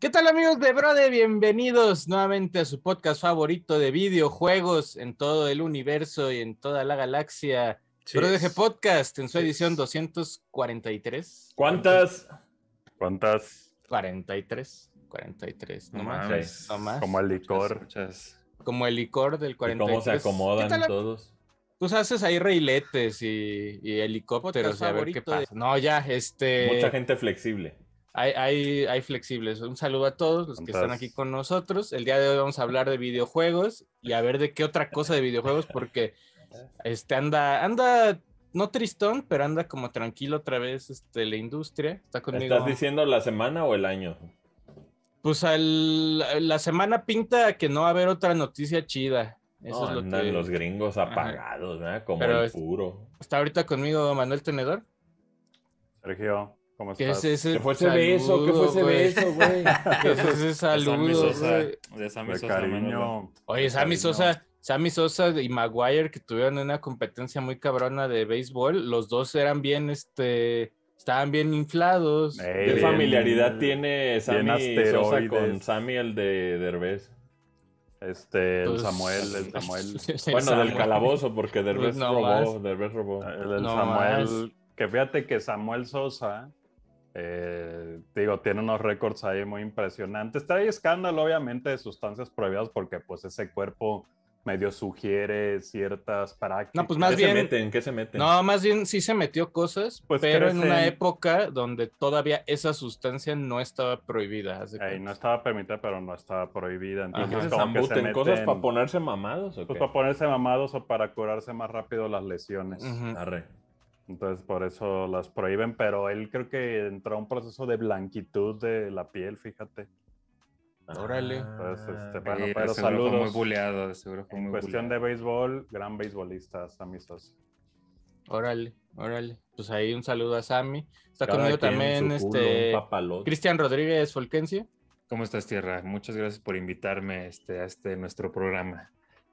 ¿Qué tal amigos de Brode? Bienvenidos nuevamente a su podcast favorito de videojuegos en todo el universo y en toda la galaxia. BrodeG Podcast en su edición 243. ¿Cuántas? ¿Cuántas? 43. 43, no, No más. No más. Como el licor. Muchas- Como el licor del ¿Y 43. cómo se acomodan ¿Qué tal, todos? Pues haces ahí reiletes y, y helicópteros y a ver qué de- pasa. No, ya, este. Mucha gente flexible. Hay, hay, hay flexibles. Un saludo a todos los que están aquí con nosotros. El día de hoy vamos a hablar de videojuegos y a ver de qué otra cosa de videojuegos, porque este anda, anda, no tristón, pero anda como tranquilo otra vez este, la industria. Está conmigo. ¿Estás diciendo la semana o el año? Pues al- la semana pinta que no va a haber otra noticia chida. Eso No, es lo andan que los gringos apagados, ¿verdad? Como Pero el puro. está ahorita conmigo Manuel Tenedor. Sergio, ¿cómo ¿Qué estás? es ese ¿Qué fue ese beso? ¿Qué fue ese saludo, güey? beso, güey? ¿Qué es ese de Sammy saludo, Sosa, de Sammy De Sosa, Manolo. cariño. Oye, de Sammy. Sosa, Sammy Sosa y Maguire que tuvieron una competencia muy cabrona de béisbol, los dos eran bien, este, estaban bien inflados. ¿Qué bien- familiaridad tiene Sammy Sosa con Sammy el de Derbez? Este, el Pues, Samuel, el Samuel. el Bueno, Samuel. del calabozo, porque Derbez Pues no robó, más. Derbez robó. El, el No Samuel. más. Que fíjate que Samuel Sosa, eh, digo, tiene unos récords ahí muy impresionantes. Trae escándalo, obviamente, de sustancias prohibidas porque, pues, ese cuerpo medio sugiere ciertas prácticas. No, pues, más ¿Qué bien- se meten? ¿Qué se meten? No, más bien sí se metió cosas, Pues pero en una crecen- época donde todavía esa sustancia no estaba prohibida. Ey, no estaba permitida, pero no estaba prohibida. ¿Y qué Entonces, se como que se zambuten? ¿Cosas meten- para ponerse mamados o Pues qué? para ponerse mamados o para curarse más rápido las lesiones. Ujú. Arre. Entonces por eso las prohíben, pero él creo que entró a un proceso de blanquitud de la piel, fíjate. Órale. Pues, este, Ah, Bueno, Sí, pero fue muy saludos. buleado, de seguro fue En muy cuestión buleado. de béisbol, gran beisbolista, Sammy Sosa. Órale, órale. Pues ahí un saludo a Sammy. Está Cada conmigo también este. Cristian Rodríguez Folquencio. ¿Cómo estás, Tierra? Muchas gracias por invitarme este, a este nuestro programa.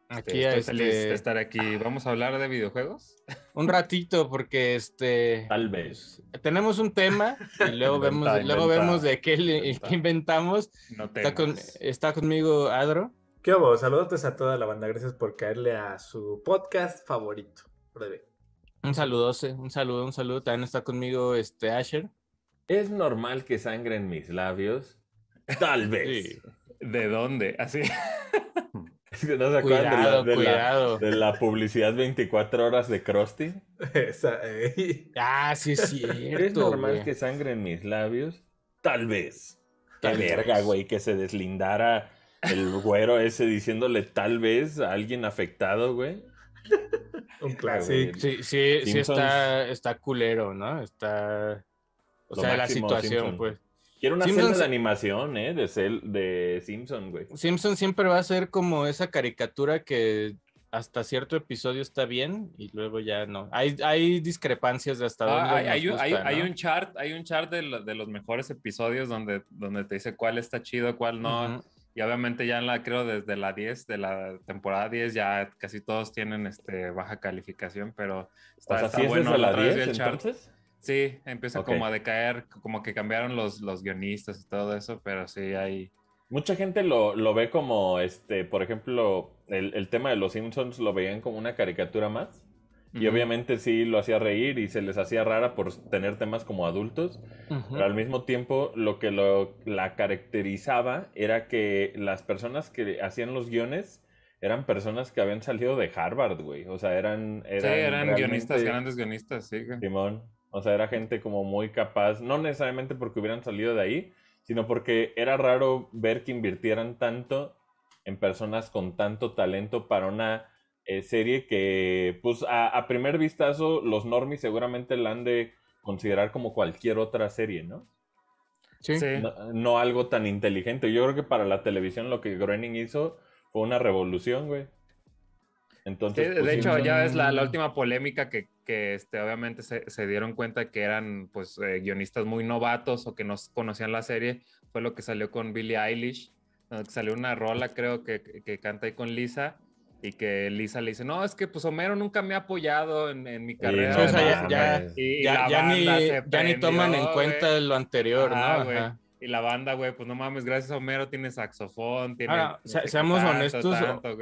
Este, Aquí a estoy feliz este- de estar aquí. ¿Vamos a hablar de videojuegos? un ratito porque este Tal vez. tenemos un tema y luego Inventa, vemos luego inventa, vemos de qué, le- inventa. qué inventamos. No Está, con- está conmigo Adro. ¿Qué hubo? Saludos a toda la banda. Gracias por caerle a su podcast favorito. Breve. Un saludose, un saludo, un saludo. También está conmigo este Asher. ¿Es normal que sangre en mis labios? Tal vez. Sí. ¿De dónde? Así. Es que no se acuerdan de la, Cuidado, de, la, cuidado. de la publicidad 24 horas de Krusty. Esa, eh, Ah, sí es ¿Es normal güey. que sangre en mis labios? Tal vez. Qué Tal verga, vez. güey, que se deslindara el güero ese diciéndole tal vez a alguien afectado, güey. un güey. clásico. Sí, sí, sí Simpsons. está, está culero, ¿no? Está. O Lo sea, la situación, pues. Quiero una Simpsons- celda de animación, ¿eh? De, cel- de Simpson, güey. Simpson siempre va a ser como esa caricatura que hasta cierto episodio está bien y luego ya no. Hay, hay discrepancias de hasta dónde. Ah, hay, nos hay un- hay- gusta, hay ¿no? un chart, hay un chart de, lo- de los mejores episodios donde, donde te dice cuál está chido, cuál no. Ujú. Y obviamente ya en la, creo desde la 10, de la temporada 10, ya casi todos tienen este, baja calificación, pero está, O sea, está si es bueno. desde La la otra vez 10, vi el chart. entonces. Sí, empieza Ok. como a decaer, como que cambiaron los, los guionistas y todo eso, pero sí hay... Mucha gente lo, lo ve como, este, por ejemplo, el, el tema de los Simpsons lo veían como una caricatura más. Y obviamente sí lo hacía reír y se les hacía rara por tener temas como adultos. Pero al mismo tiempo lo que lo, la caracterizaba era que las personas que hacían los guiones eran personas que habían salido de Harvard, güey. O sea, eran... eran Sí, eran guionistas, grandes guionistas, sí. Simón. O sea, era gente como muy capaz, no necesariamente porque hubieran salido de ahí, sino porque era raro ver que invirtieran tanto en personas con tanto talento para una eh, serie que, pues, a, a primer vistazo, los normies seguramente la han de considerar como cualquier otra serie, ¿no? Sí. No, no algo tan inteligente. Yo creo que para la televisión lo que Groening hizo fue una revolución, güey. Sí, Entonces, de pues, hecho, ya es la, la última polémica que, que este, obviamente se, se dieron cuenta que eran pues eh, guionistas muy novatos o que no conocían la serie, fue lo que salió con Billie Eilish, donde salió una rola creo que, que canta ahí con Lisa y que Lisa le dice, no, es que pues Homero nunca me ha apoyado en, en mi Sí, carrera. Sí, o sea, ya- nada". ya- Ya, la ya ni, ni toman en prendió, cuenta lo anterior, Ajá, ¿no? Ajá. Y la banda, güey, pues no mames, gracias a Homero tiene saxofón, tiene... Ahora, no se- sé qué seamos tanto, honestos, tanto.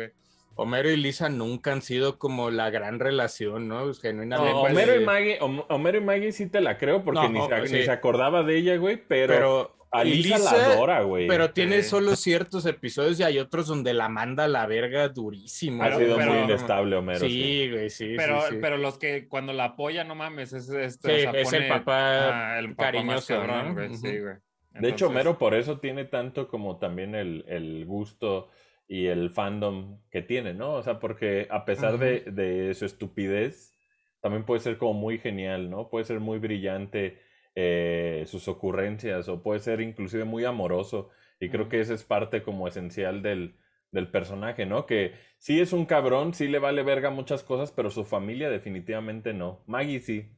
Homero y Lisa nunca han sido como la gran relación, ¿no? Pues, genuinamente. No, pues, Homero, y Maggie, Hom- Homero y Maggie sí te la creo porque No, ni, se, sí. ni se acordaba de ella, güey, pero, pero a Lisa, Lisa- la adora, güey. Pero tiene solo ciertos episodios y hay otros donde la manda a la verga durísimo. ha sido pero- muy inestable, Homero. sí. Sí, güey, sí. Pero, sí, sí. pero los que cuando la apoya, no mames, es, este, Sí, o sea, es el papá ah, el papá cariñoso, cabrón, ¿no? güey. Sí, güey. De hecho, Homero por eso tiene tanto como también el, el gusto y el fandom que tiene, ¿no? O sea, porque a pesar de, de su estupidez, también puede ser como muy genial, ¿no? Puede ser muy brillante eh, sus ocurrencias o puede ser inclusive muy amoroso. Y creo que esa es parte como esencial del, del personaje, ¿no? Que sí es un cabrón, sí le vale verga muchas cosas, pero su familia definitivamente no. Maggie sí.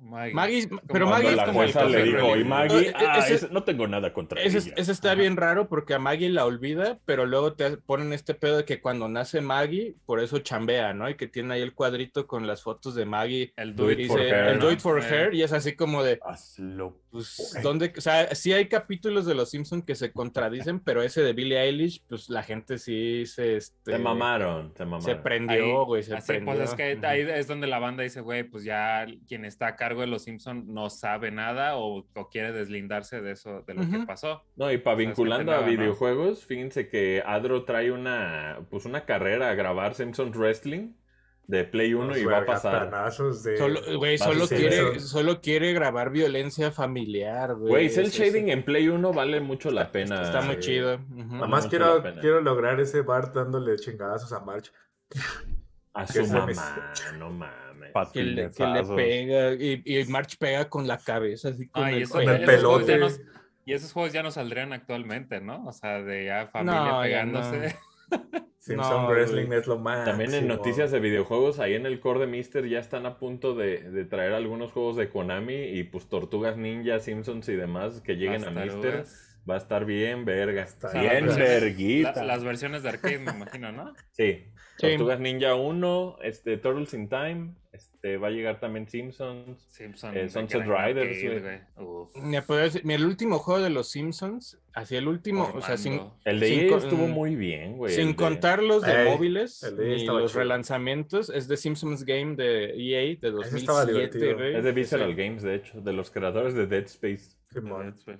Maggie. Pero Maggie es como el le coger dijo, y religión. Maggie, No, e- ah, ese- ese- no tengo nada contra Ese, ella. ese está Ajá. bien raro porque a Maggie la olvida, pero luego te ponen este pedo de que cuando nace Maggie, por eso chambea, ¿no? Y que tiene ahí el cuadrito con las fotos de Maggie. El Do it it for dice, her, el do it for Eh. her, y es así como de, Hazlo. Pues. ¿dónde? O sea, sí hay capítulos de Los Simpson que se contradicen, pero ese de Billie Eilish, pues la gente sí se, este, Se mamaron, se mamaron. se prendió, güey, se Así, prendió. pues es que ahí es donde la banda dice, güey, pues ya quien está a cargo de los Simpson no sabe nada o, o quiere deslindarse de eso, de lo que pasó. No, y para O sea, vinculando a videojuegos, fíjense que Adro trae una, pues una carrera a grabar Simpsons Wrestling de Play 1 y va a pasar. De... Solo, güey, solo quiere, solo quiere grabar violencia familiar, güey. Güey, cel shading en Play 1 vale mucho la pena. Está muy Sí. chido. ujú. Nada más quiero, quiero lograr ese Bart dándole chingadazos a March. A su mamá, no mames. Que le, que le Patinetazos. pega y, y March pega con la cabeza, así con Ay, el eso- pelote. nos- y esos juegos ya no saldrían actualmente, ¿no? O sea, de ya familia No, ya pegándose. Simpson No, Wrestling es lo más. También en noticias de videojuegos, ahí en el core de Mister ya están a punto de, de traer algunos juegos de Konami y pues Tortugas Ninja, Simpsons y demás que lleguen a Mister. Va a estar bien verga. Está bien verguita. La- las versiones de arcade, me imagino, ¿no? Sí. Sí. Tortugas Ninja 1, este, Turtles in Time, este, va a llegar también Simpsons. Simpson. Eh, de Sunset Riders, arcade. Me podría decir, mira, el último juego de los Simpsons, así el último, o sea, sin. El de Sin estuvo muy bien, güey. sin de- contar los de Ey, móviles de y los chido. relanzamientos, es de Simpsons Game de EA de estaba 2007, divertido. güey. Es de Visceral Games, de hecho, de los creadores de Dead Space. Simón. Ujú,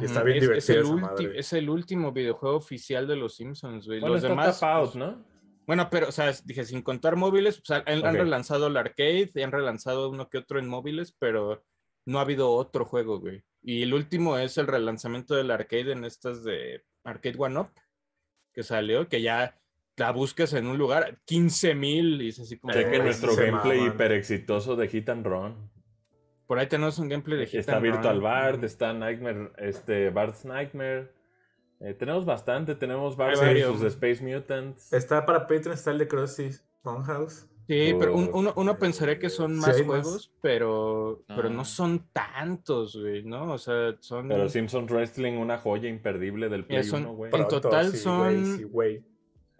Y está bien es, el esa ulti- madre. es el último videojuego oficial de los Simpsons, güey. Bueno, los está demás, Out, pues, ¿no? Bueno, pero, o sea, dije, sin contar móviles, han, relanzado el arcade, y han relanzado uno que otro en móviles, pero no ha habido otro juego, güey. Y el último es el relanzamiento del arcade en estas de Arcade One Up, que salió, que ya la buscas en un lugar, 15 mil, y es así como... Chequen nuestro gameplay hiper exitoso de Hit and Run. Por ahí tenemos un gameplay de Hit Está and Virtual Run. Bard, está Nightmare, este, Bard's Nightmare. Eh, tenemos bastante, tenemos varios. versus Space Mutants. Está para Patreon, está el de Krusty Funhouse. Sí, pero un- uno, uno pensaría que son Sí, más juegos, pero, pero no Ah. son tantos, güey, ¿no? O sea, son... Pero Simpsons Wrestling, una joya imperdible del Play Mira, son- 1, güey. En total sí, son- sí.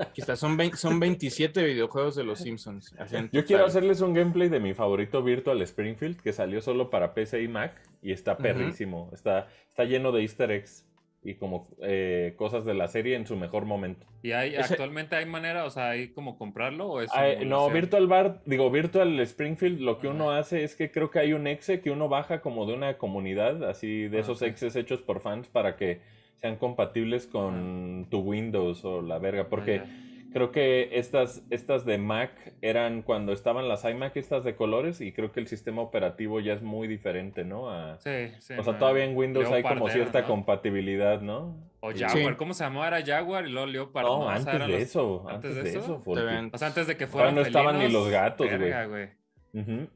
Aquí está, son, son 27 videojuegos de los Simpsons. Yo quiero hacerles un gameplay de mi favorito Virtual Springfield que salió solo para PC y Mac y está perrísimo. Está, está lleno de easter eggs y como eh, cosas de la serie en su mejor momento. ¿Y hay, Ese- actualmente hay manera, o sea, hay como comprarlo o es no? Virtual Bar, digo, Virtual Springfield, lo que uno hace es que creo que hay un exe que uno baja como de una comunidad, así de Ah, esos exes hechos por fans para que sean compatibles con tu Windows o la verga, porque Ah, creo que estas, estas de Mac eran cuando estaban las iMac estas de colores y creo que el sistema operativo ya es muy diferente, ¿no? A- Sí, sí. o sea, no, todavía en Windows hay como era, cierta ¿no? compatibilidad, ¿no? O Jaguar, Sí. ¿cómo se llamaba? ¿Era Jaguar y luego Leopard? No, O sea, antes de los- eso, ¿Antes antes de de eso? eso, Te Folky. ven- O sea, antes de que fueran no estaban ni los gatos, güey.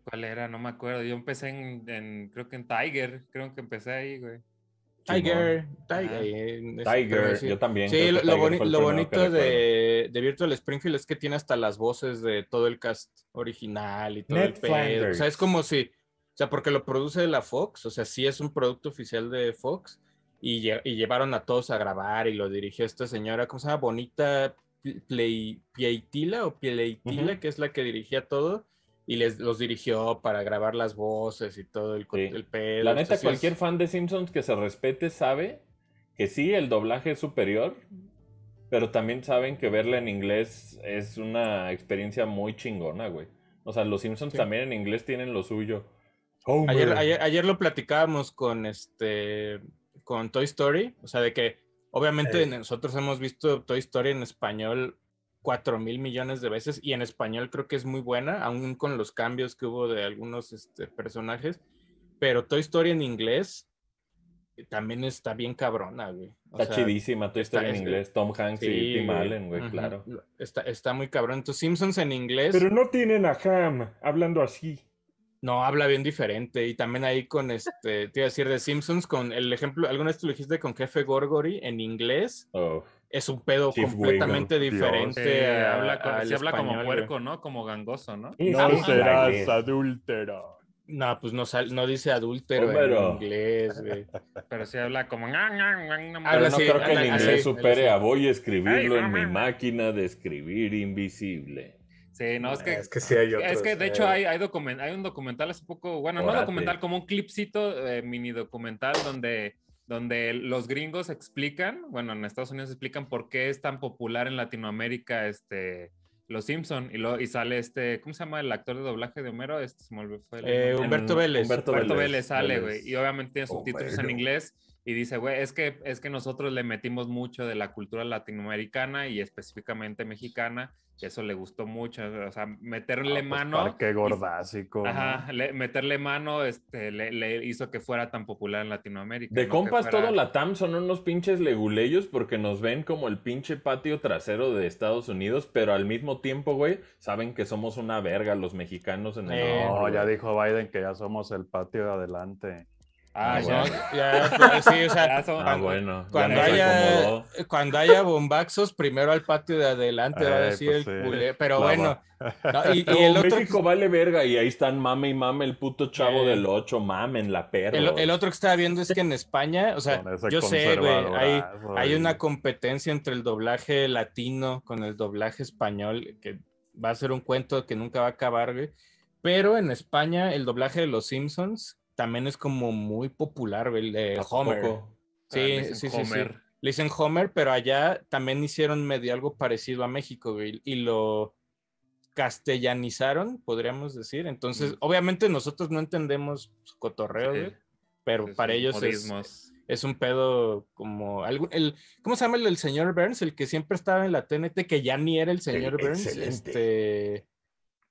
¿Cuál era? No me acuerdo. Yo empecé en, en- creo que en Tiger. Creo que empecé ahí, güey. Tiger. Tiger. eh, es- Tiger, yo también. Sí, lo, boni- bonito de, de Virtual Springfield es que tiene hasta las voces de todo el cast original y todo Ned el pedo. O sea, es como si, o sea, porque lo produce la Fox, o sea, sí es un producto oficial de Fox y, lle- y llevaron a todos a grabar y lo dirigió esta señora, ¿cómo se llama? Bonita Play, Pieitila o Pieitila, Ujú. que es la que dirigía todo. Y les los dirigió para grabar las voces y todo el, Sí. el pedo. La neta, Entonces, cualquier fan de Simpsons que se respete sabe que sí, el doblaje es superior, pero también saben que verla en inglés es una experiencia muy chingona, güey. O sea, los Simpsons Sí. también en inglés tienen lo suyo. Ayer, ayer, ayer lo platicábamos con este con Toy Story, o sea, de que obviamente Eh. nosotros hemos visto Toy Story en español cuatro mil millones de veces y en español creo que es muy buena, aún con los cambios que hubo de algunos este, personajes, pero Toy Story en inglés también está bien cabrona, güey. O Está sea, chidísima Toy está- Story en es- inglés. Tom Hanks y sí, Tim güey. Allen, güey, claro. Está, está muy cabrón. Entonces Simpsons en inglés Pero no tienen a Ham hablando así. No, habla bien diferente. Y también ahí con este, te iba a decir de Simpsons, con el ejemplo, alguna vez tú lo dijiste con Jefe Gorgory en inglés, Oh, es un pedo Chief completamente diferente. A- habla, sí habla como español, puerco, ¿no? Como gangoso, ¿no? No serás adúltera. No, pues no, sal- no dice adúltero Homero. en inglés, güey. Pero sí habla como... Pero Habla no así, creo que así, inglés supere a voy a escribirlo Ay, en mi máquina de escribir invisible. Sí, no, es que... Es que sí hay otros. Es que de hecho eh, hay, hay, document- hay un documental hace poco, bueno, no documental, como un clipcito, eh, mini documental donde, donde los gringos explican, bueno, en Estados Unidos explican por qué es tan popular en Latinoamérica este, Los Simpson y, lo, y sale este, ¿cómo se llama el actor de doblaje de Homero? Este se me olvidó, fue el Eh. Humberto Vélez. Humberto Humberto Vélez, Vélez sale, güey, y obviamente tiene subtítulos en inglés y dice, güey, es que, es que nosotros le metimos mucho de la cultura latinoamericana y específicamente mexicana, y eso le gustó mucho, o sea, meterle Ah, pues, mano. Parque y- gordásico. Ajá, le- meterle mano este, le, le hizo que fuera tan popular en Latinoamérica. De compas, fuera- todo la TAM son unos pinches leguleyos porque nos ven como el pinche patio trasero de Estados Unidos, pero al mismo tiempo, güey, saben que somos una verga los mexicanos en el Eh, No, ya dijo Biden que ya somos el patio de adelante. Ah, Ah, ya. No, ya, pues, sí, o sea, Ya son- Ah, bueno. cuando haya, cuando haya bombazos, primero al patio de adelante, va a decir pues el sí. culé. Pero bueno, no, y, y el otro, México vale verga y ahí están mame y mame el puto chavo Eh. del 8, mamen la perra. el, el otro que estaba viendo es que en España, o sea, yo sé, güey, hay, hay una competencia entre el doblaje latino con el doblaje español, que va a ser un cuento que nunca va a acabar, güey. Pero en España el doblaje de Los Simpsons también es como muy popular, el de Homer. Ah, Sí, dicen sí, sí, sí. Homer. Le dicen Homer, pero allá también hicieron medio algo parecido a México, güey, y lo castellanizaron, podríamos decir. Entonces, Mm. obviamente nosotros no entendemos su cotorreo, Sí. güey, pero Sí, para sí, ellos es, es un pedo como el, ¿cómo se llama el del señor Burns? El que siempre estaba en la TNT, que ya ni era el señor Burns. excelente. Este,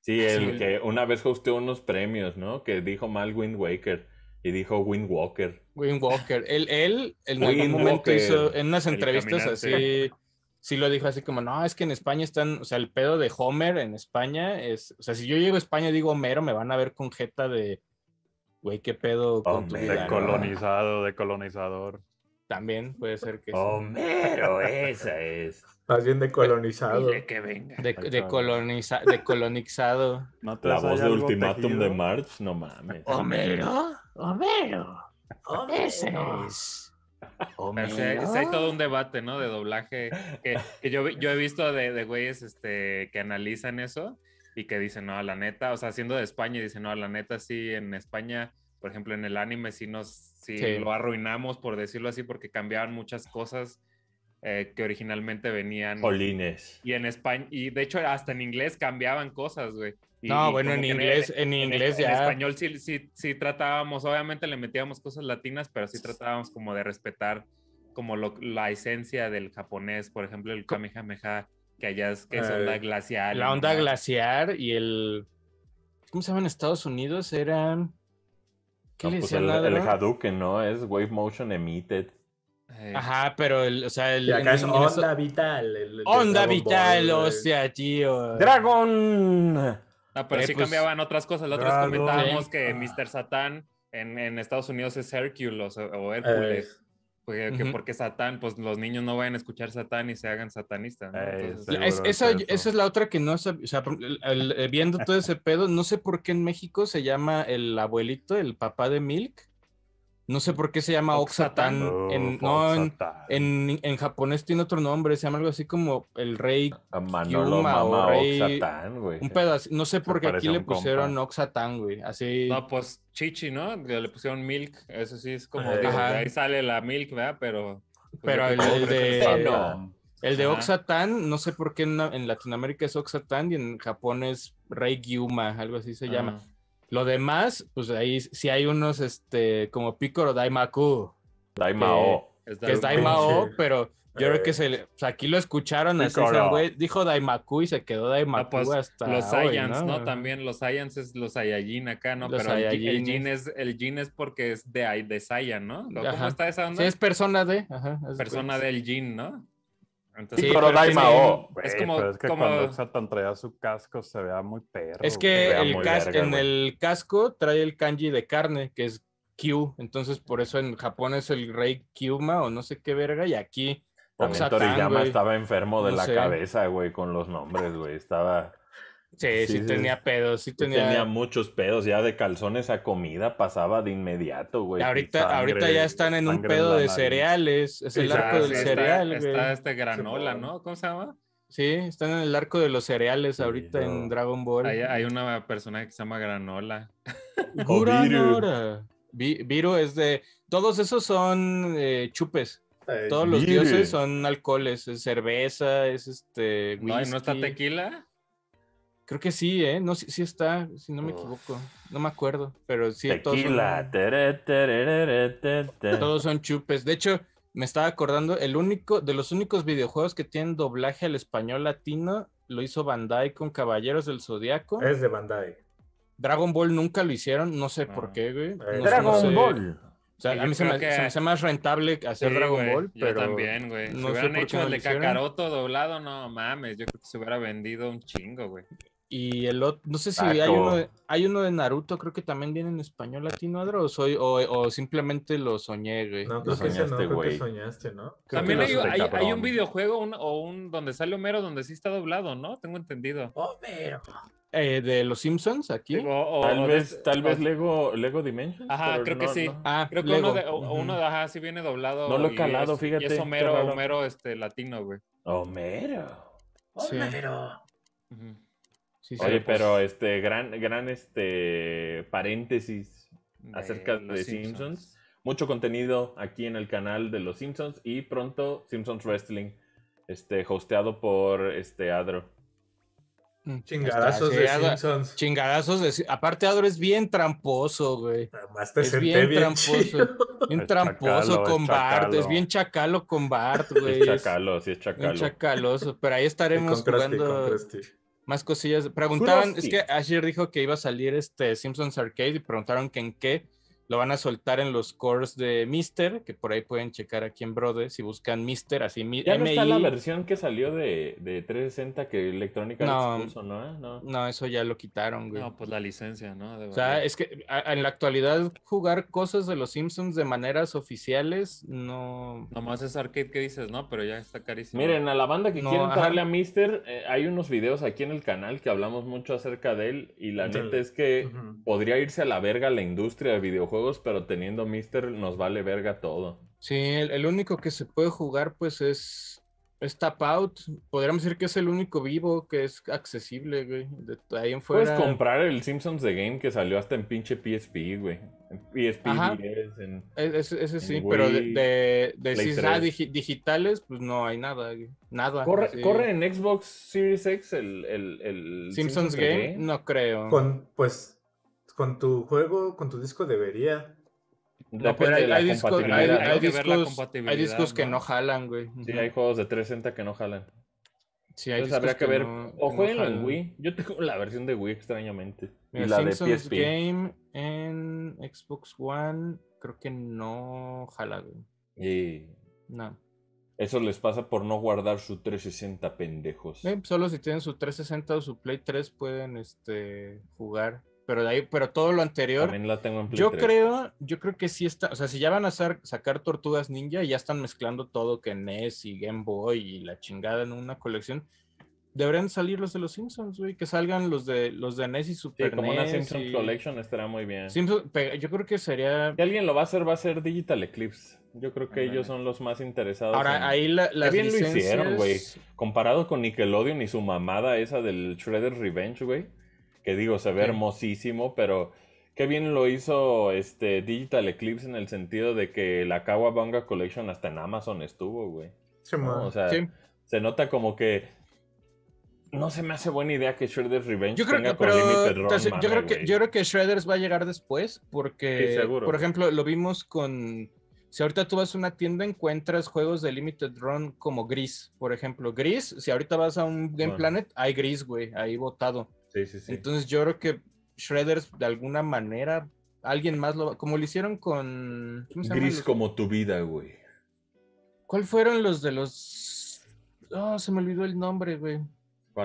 Sí, el Sí. que una vez hosteó unos premios, ¿no? Que dijo mal Wind Waker y dijo Wind Walker. Wayne Walker. Él, él en algún Wayne momento Walker, hizo, en unas entrevistas así, sí lo dijo así como, no, es que en España están, o sea, el pedo de Homer en España es, o sea, si yo llego a España y digo Homero, me van a ver con jeta de, güey, qué pedo con tu vida, De ¿no? colonizado, de colonizador. También puede ser que sí. Homero, esa es. Más bien de colonizado. Dile que venga. De, de, coloniza, de colonizado. ¿No La voz de Ultimátum tejido? de March, no mames. Homero, Homero, ese Homero. es. Sí hay, sí hay todo un debate, ¿no? De doblaje que, que yo, yo he visto de, de güeyes este, que analizan eso y que dicen, no, la neta, o sea, siendo de España, dicen, no, la neta, sí, en España, por ejemplo, en el anime sí nos, sí Sí. lo arruinamos, por decirlo así, porque cambiaban muchas cosas eh, que originalmente venían. Jolines. Y en España, y de hecho hasta en inglés cambiaban cosas, güey. Y- No, y bueno, en inglés, en en inglés En ya. español sí, sí, sí tratábamos, obviamente le metíamos cosas latinas, pero sí tratábamos como de respetar como lo- la esencia del japonés, por ejemplo, el Kamehameha, que allá es que es Eh, onda glacial. La onda glaciar y el. ¿Cómo se llama en Estados Unidos? Era. ¿Qué No, le pues el, el? Hadouken, ¿no? Es Wave Motion Emitted. Eh, Ajá, pero el, o sea, el. Y acá en- es onda eso- vital. el- Onda vital, Ball, hostia, tío. ¡Dragon! No, pero Eh, sí pues, cambiaban otras cosas. La otra vez comentábamos que Ah. Mr. Satán en, en Estados Unidos es Hércules o, o Hércules. Eh, Porque, que Ujú. porque Satán, pues los niños no vayan a escuchar Satán y se hagan satanistas. ¿no? Eh, Entonces, es- esa, eso. esa es la otra que no sab- o sea, el- eh, viendo todo ese pedo, no sé por qué en México se llama el abuelito, el papá de Milk, No sé por qué se llama Oxatan. En, no, en, Oxatan. en, en japonés tiene otro nombre, se llama algo así como el rey, Manolo Yuma o Mama Rey- Oxatán, güey. un pedazo. No sé por qué aquí le un compa. pusieron Oxatan, güey. Así. No, pues Chichi, ¿no? Le pusieron Milk. Eso sí es como. Digo, de ahí sale la Milk, ¿verdad? Pero. pues, Pero el- de- está- Bueno. El de. Oxatan, no sé por qué en, en Latinoamérica es Oxatan y en Japón es Rey Gyuma, algo así se llama. Lo demás, pues ahí sí hay unos, este, como Picoro Daimaku, Daimao. Es que es Daimao. Pero yo creo que se le, o sea, aquí lo escucharon así, güey dijo Daimaku y se quedó Daimaku Ah, pues, hasta los Saiyans, ¿no? También los Saiyans es los Saiyajin acá, ¿no? Los Pero el, Jin- el Saiyajines. Jin es el Jin es porque es de de Saiyan, ¿no? ¿Cómo Ajá. está esa onda? Sí, es persona de, ajá, es- Persona del Jin, ¿no? Entonces, Sí, pero es Daimao. Güey, es como- pero es que como- cuando Oxatan traía su casco se vea muy perro. Es que el cas- verga, en el casco trae el kanji de carne, que es Q, entonces por eso en Japón es el rey Kyuma o no sé qué verga, y aquí También Toriyama estaba enfermo de No la sé. cabeza, güey, con los nombres, güey. Estaba. Sí, sí, tenía pedos, sí Tenía... tenía. muchos pedos. Ya de calzones a comida pasaba de inmediato, güey. ahorita, sangre- ahorita ya están en un pedo de cereales, es el arco del está- cereal, está, güey. este granola. ¿no? ¿Cómo se llama? Sí, están en el arco de los cereales Sí, ahorita en no. Dragon Ball. Hay, hay una persona que se llama granola. Guranora. Vi- Viru es de. Todos esos son eh, chupes. Eh, Todos los Mire. dioses son alcoholes. Es cerveza, es este. No, ¿y ¿no está whisky. tequila? Creo que sí, ¿eh? No, sí, sí está, si no me Uf. equivoco. No me acuerdo, pero sí, todos Tequila. son, te, te. todos son chupes. De hecho, me estaba acordando, el único, de los únicos videojuegos que tienen doblaje al español latino, lo hizo Bandai con Caballeros del Zodiaco. Es de Bandai. Dragon Ball nunca lo hicieron, no sé Ah. por qué, güey. Eh, No sé, no Dragon sé. Ball. O sea, a mí se me, que- se me hace más rentable hacer Sí, Dragon güey, Ball, Yo pero... también, güey. no si sé hubieran por qué hecho el de. Kakaroto doblado, no mames. Yo creo que se hubiera vendido un chingo, güey. Y el otro, no sé si Taco. hay uno, de, hay uno de Naruto, creo que también viene en español latino, Adro, o, soy, o, o simplemente lo soñé, güey. No, Lo creo que ese no, soñaste, creo que güey. soñaste, ¿no? Creo También que hay, un videojuego un- o un donde sale Homero donde sí está doblado, ¿no? Tengo entendido. Homero. Eh, de los Simpsons aquí. O- o- Tal o vez, de- tal vez Lego, Lego Dimensions. Ajá, creo que sí. no. Ah, Creo que Lego. uno de, uno de ajá, sí viene doblado. No lo he y calado, es- fíjate, Y es Homero. Homero este, latino, güey. Homero. Sí. Homero. Ujú. Sí, sí, Oye, pues, pero este gran, gran este paréntesis acerca de, los Simpsons. Mucho contenido aquí en el canal de los Simpsons y pronto Simpsons Wrestling, este, hosteado por este Adro. mm, Chingadazos está, de Simpsons. Chingadazos de... Aparte, Adro es bien tramposo, güey. Además te Es senté bien bien, tramposo. chido. Bien Es tramposo chacalo, es con Bart. Es bien chacalo con Bart, güey. Es chacalo, sí es bien chacalo. chacaloso. Pero ahí estaremos con Krusty, jugando... con Krusty. Más cosillas. Preguntaban, es que ayer dijo que iba a salir este Simpsons Arcade y preguntaron que en qué. Lo van a soltar en los cores de Mister, que por ahí pueden checar aquí en Brode si buscan Mister, así mi- Ya no está la versión que salió de, de 360 que Electrónica No. expuso, ¿no? No. No, eso ya lo quitaron, güey. No, pues la licencia, ¿no? De O sea, verdad. es que a- en la actualidad jugar cosas de los Simpsons de maneras oficiales no. Nomás es arcade que dices, ¿no? Pero ya está carísimo. Miren, a la banda que No, quiere ajá. entrarle a Mister, eh, hay unos videos aquí en el canal que hablamos mucho acerca de él y la neta es que podría irse a la verga la industria de videojuegos, pero teniendo Mister nos vale verga todo. Sí, el, el único que se puede jugar, pues es. Es Tap Out. Podríamos decir que es el único vivo que es accesible, güey. De ahí en Puedes fuera. comprar el Simpsons The Game que salió hasta en pinche PSP, güey. En PSP, Ajá. 10, en... E- Ese, ese sí, pero de, de, de Play si sea 3. digi- digitales, pues no hay nada, güey. Nada. ¿Corre, corre en Xbox Series X el, el, el Simpsons The Game? No creo. Con, pues, con tu juego, con tu disco debería. No, pero hay, de discos, hay, discos, hay compatibilidad, discos que ¿no? no jalan, güey. Sí, hay juegos de 360 que no jalan. Sí, hay Entonces habría discos que ver. no- o que no jueguenlo en. Wii. Yo tengo la versión de Wii extrañamente. Mira, y la de Simpsons PSP. Game en Xbox One, creo que no jala, güey. Y No. eso les pasa por no guardar su 360 pendejos. Eh, solo si tienen su 360 o su Play 3 pueden este, jugar. Pero de ahí, pero todo lo anterior. También la tengo en Play Yo 3. creo, yo creo que sí está, o sea, si ya van a sacar, sacar Tortugas Ninja, ya están mezclando todo que NES y Game Boy y la chingada en una colección. Deberían salir los de los Simpsons, güey. Que salgan los de los de NES y Super Sí, como una NES Simpsons y- Collection estará muy bien. Simpsons- yo creo que sería. Si alguien lo va a hacer, va a ser Digital Eclipse. Yo creo que ellos son los más interesados. en- Ahora, ahí la, las bien lo hicieron, güey. licencias- Comparado con Nickelodeon y su mamada esa del Shredder's Revenge, güey. Que digo, se ve Sí. hermosísimo, pero qué bien lo hizo este Digital Eclipse en el sentido de que la Kawabanga Collection hasta en Amazon estuvo, güey. Sí, ¿no? man. O sea, Sí. se nota como que no se me hace buena idea que Shredder's Revenge Yo creo tenga que, con pero, Limited Run, entonces, yo, creo que, güey. yo creo que Shredders va a llegar después porque, Sí, por ejemplo, lo vimos con... Si ahorita tú vas a una tienda encuentras juegos de Limited Run como Gris, por ejemplo. Gris, si ahorita vas a un Game Bueno. Planet, hay Gris, güey, ahí botado. Sí, sí, sí. Entonces yo creo que Shredders de alguna manera, alguien más lo va... Como lo hicieron con... ¿cómo se llaman Gris como tu vida, güey. ¿Cuál fueron los de los... Oh, se me olvidó el nombre, güey.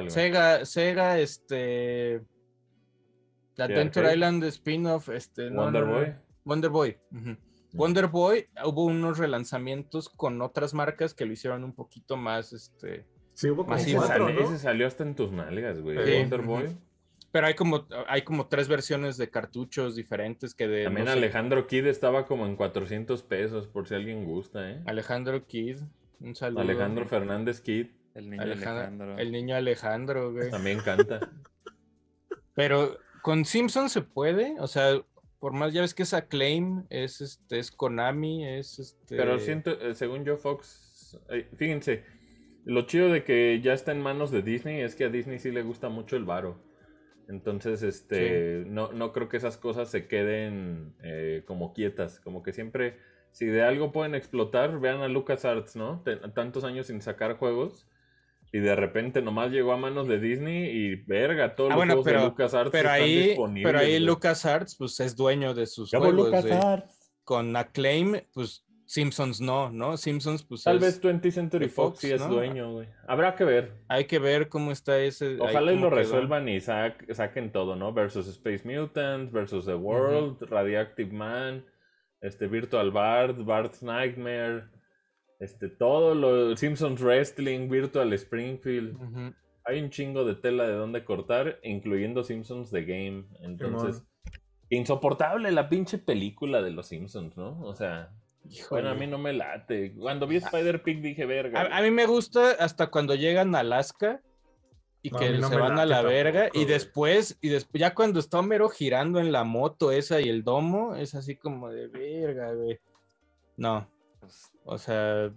Sega, Sega, este. Sí, Adventure. Island spin-off, este. Wonder no, no. Boy. Wonder Boy. Wonder Boy, hubo unos relanzamientos con otras marcas que lo hicieron un poquito más, este. Sí, hubo como Más Ese, cuatro, sale- ¿no? ese salió hasta en tus nalgas, güey. Sí. Wonder Boy. Ujú. Pero hay como, hay como tres versiones de cartuchos diferentes que de. También no sé, Alejandro Kid estaba como en 400 pesos, por si alguien gusta, ¿eh? Alejandro Kid. Un saludo. Alejandro Fernández Kid El niño Alejandro- Alejandro. El niño Alejandro, güey. también canta. Pero con Simpsons se puede, o sea, por más ya ves que es Acclaim, es este, es Konami, es este. Pero siento, eh, según yo, Fox, eh, fíjense, lo chido de que ya está en manos de Disney es que a Disney sí le gusta mucho el varo. Entonces, este, no, no creo que esas cosas se queden eh, como quietas, como que siempre, si de algo pueden explotar, vean a LucasArts, ¿no? Tantos años sin sacar juegos. Y de repente nomás llegó a manos de Disney y verga, todos Ah, los bueno, juegos pero- de LucasArts Pero están ahí, disponibles. pero ahí. LucasArts, pues es dueño de sus juegos. LucasArts. Con Acclaim, pues Simpsons no, ¿no? Simpsons, pues Tal vez 20th Century Fox, Fox, sí es ¿no? dueño, güey. Habrá que ver. hay que ver cómo está ese. Ojalá y lo quedó. resuelvan y saquen todo, ¿no? Versus Space Mutants, versus The World, Radioactive Man, este Virtual Bard, Bard's Nightmare, este todo lo Simpsons Wrestling, Virtual Springfield. Hay un chingo de tela de dónde cortar, incluyendo Simpsons The Game. Entonces, insoportable la pinche película de los Simpsons, ¿no? O sea, Híjole. bueno, a mí no me late. Cuando vi Spider Pig dije, verga. A, a mí me gusta hasta cuando llegan a Alaska y No, que no se van a la verga tampoco, y después y después ya cuando está Homero girando en la moto esa y el domo es así como de verga, güey. No, Pues, o sea,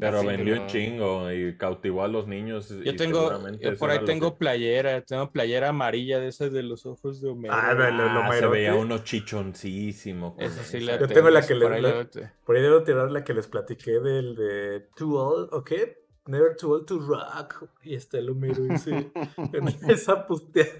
Pero vendió un chingo y cautivó a los niños. yo tengo yo por ahí tengo que- playera, tengo playera amarilla de esas de los ojos de Homero. Ah, lo Ah, se veía uno chichoncísimo. Esa sí la Yo tengo la que por le- ahí le- la- Por ahí debo tirar la que les platiqué del de Too Old, ¿o qué? Never Too Old to Rock. Y está el Homero ese. en esa pusteada.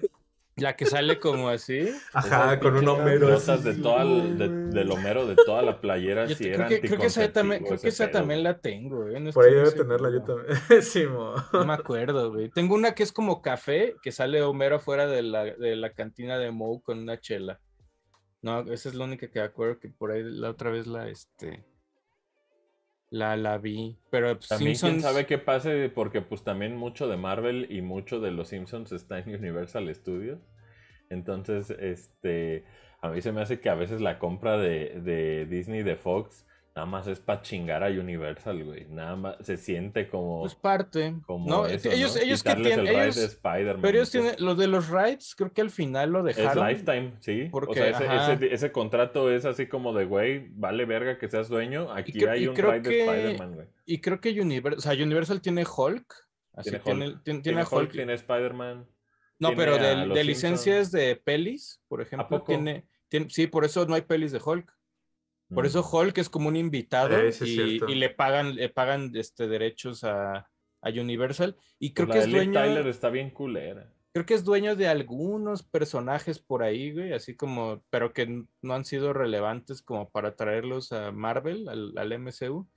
La que sale como así. Ajá, con un Homero. notas de toda el- de- del Homero de toda la playera Yo sí te- era creo que, creo que esa también, creo que esa también la tengo, güey. no Por ahí debe tenerla yo también. sí, mo. No me acuerdo, güey. Tengo una que es como café, que sale Homero afuera de la, de la cantina de Moe con una chela. No, esa es la única que me acuerdo que por ahí la otra vez la, este, la, la vi. Pero pues, También quién sabe qué pase, porque pues también mucho de Marvel y mucho de los Simpsons está en Universal Studios. Entonces, este, a mí se me hace que a veces la compra de, de Disney de Fox nada más es para chingar a Universal, güey. Nada más se siente como, pues parte. como no, eso, ellos, ¿no? ellos que tienen, el ellos, pero ellos tienen, los de los rides, creo que al final lo Es dejaron. lifetime, sí. o Porque, sea, ese, ajá. ese- ese contrato es así como de, güey, vale verga que seas dueño. Aquí creo- hay un ride de Spider-Man, güey. Y creo que Universal, o sea, Universal tiene Hulk. Así Tiene tiene, Hulk. tiene, tiene Hulk, Hulk. tiene Spider-Man. No, pero de, licencias de pelis, por ejemplo, poco? tiene, sí, por eso no hay pelis de Hulk. Por eso Hulk es como un invitado Eh, y, y le pagan, le pagan este derechos a, a Universal. Y Pues creo la que es dueño, Tyler está bien culera. creo que es dueño de algunos personajes por ahí, güey, así como, pero que no han sido relevantes como para traerlos a Marvel, al, al MCU.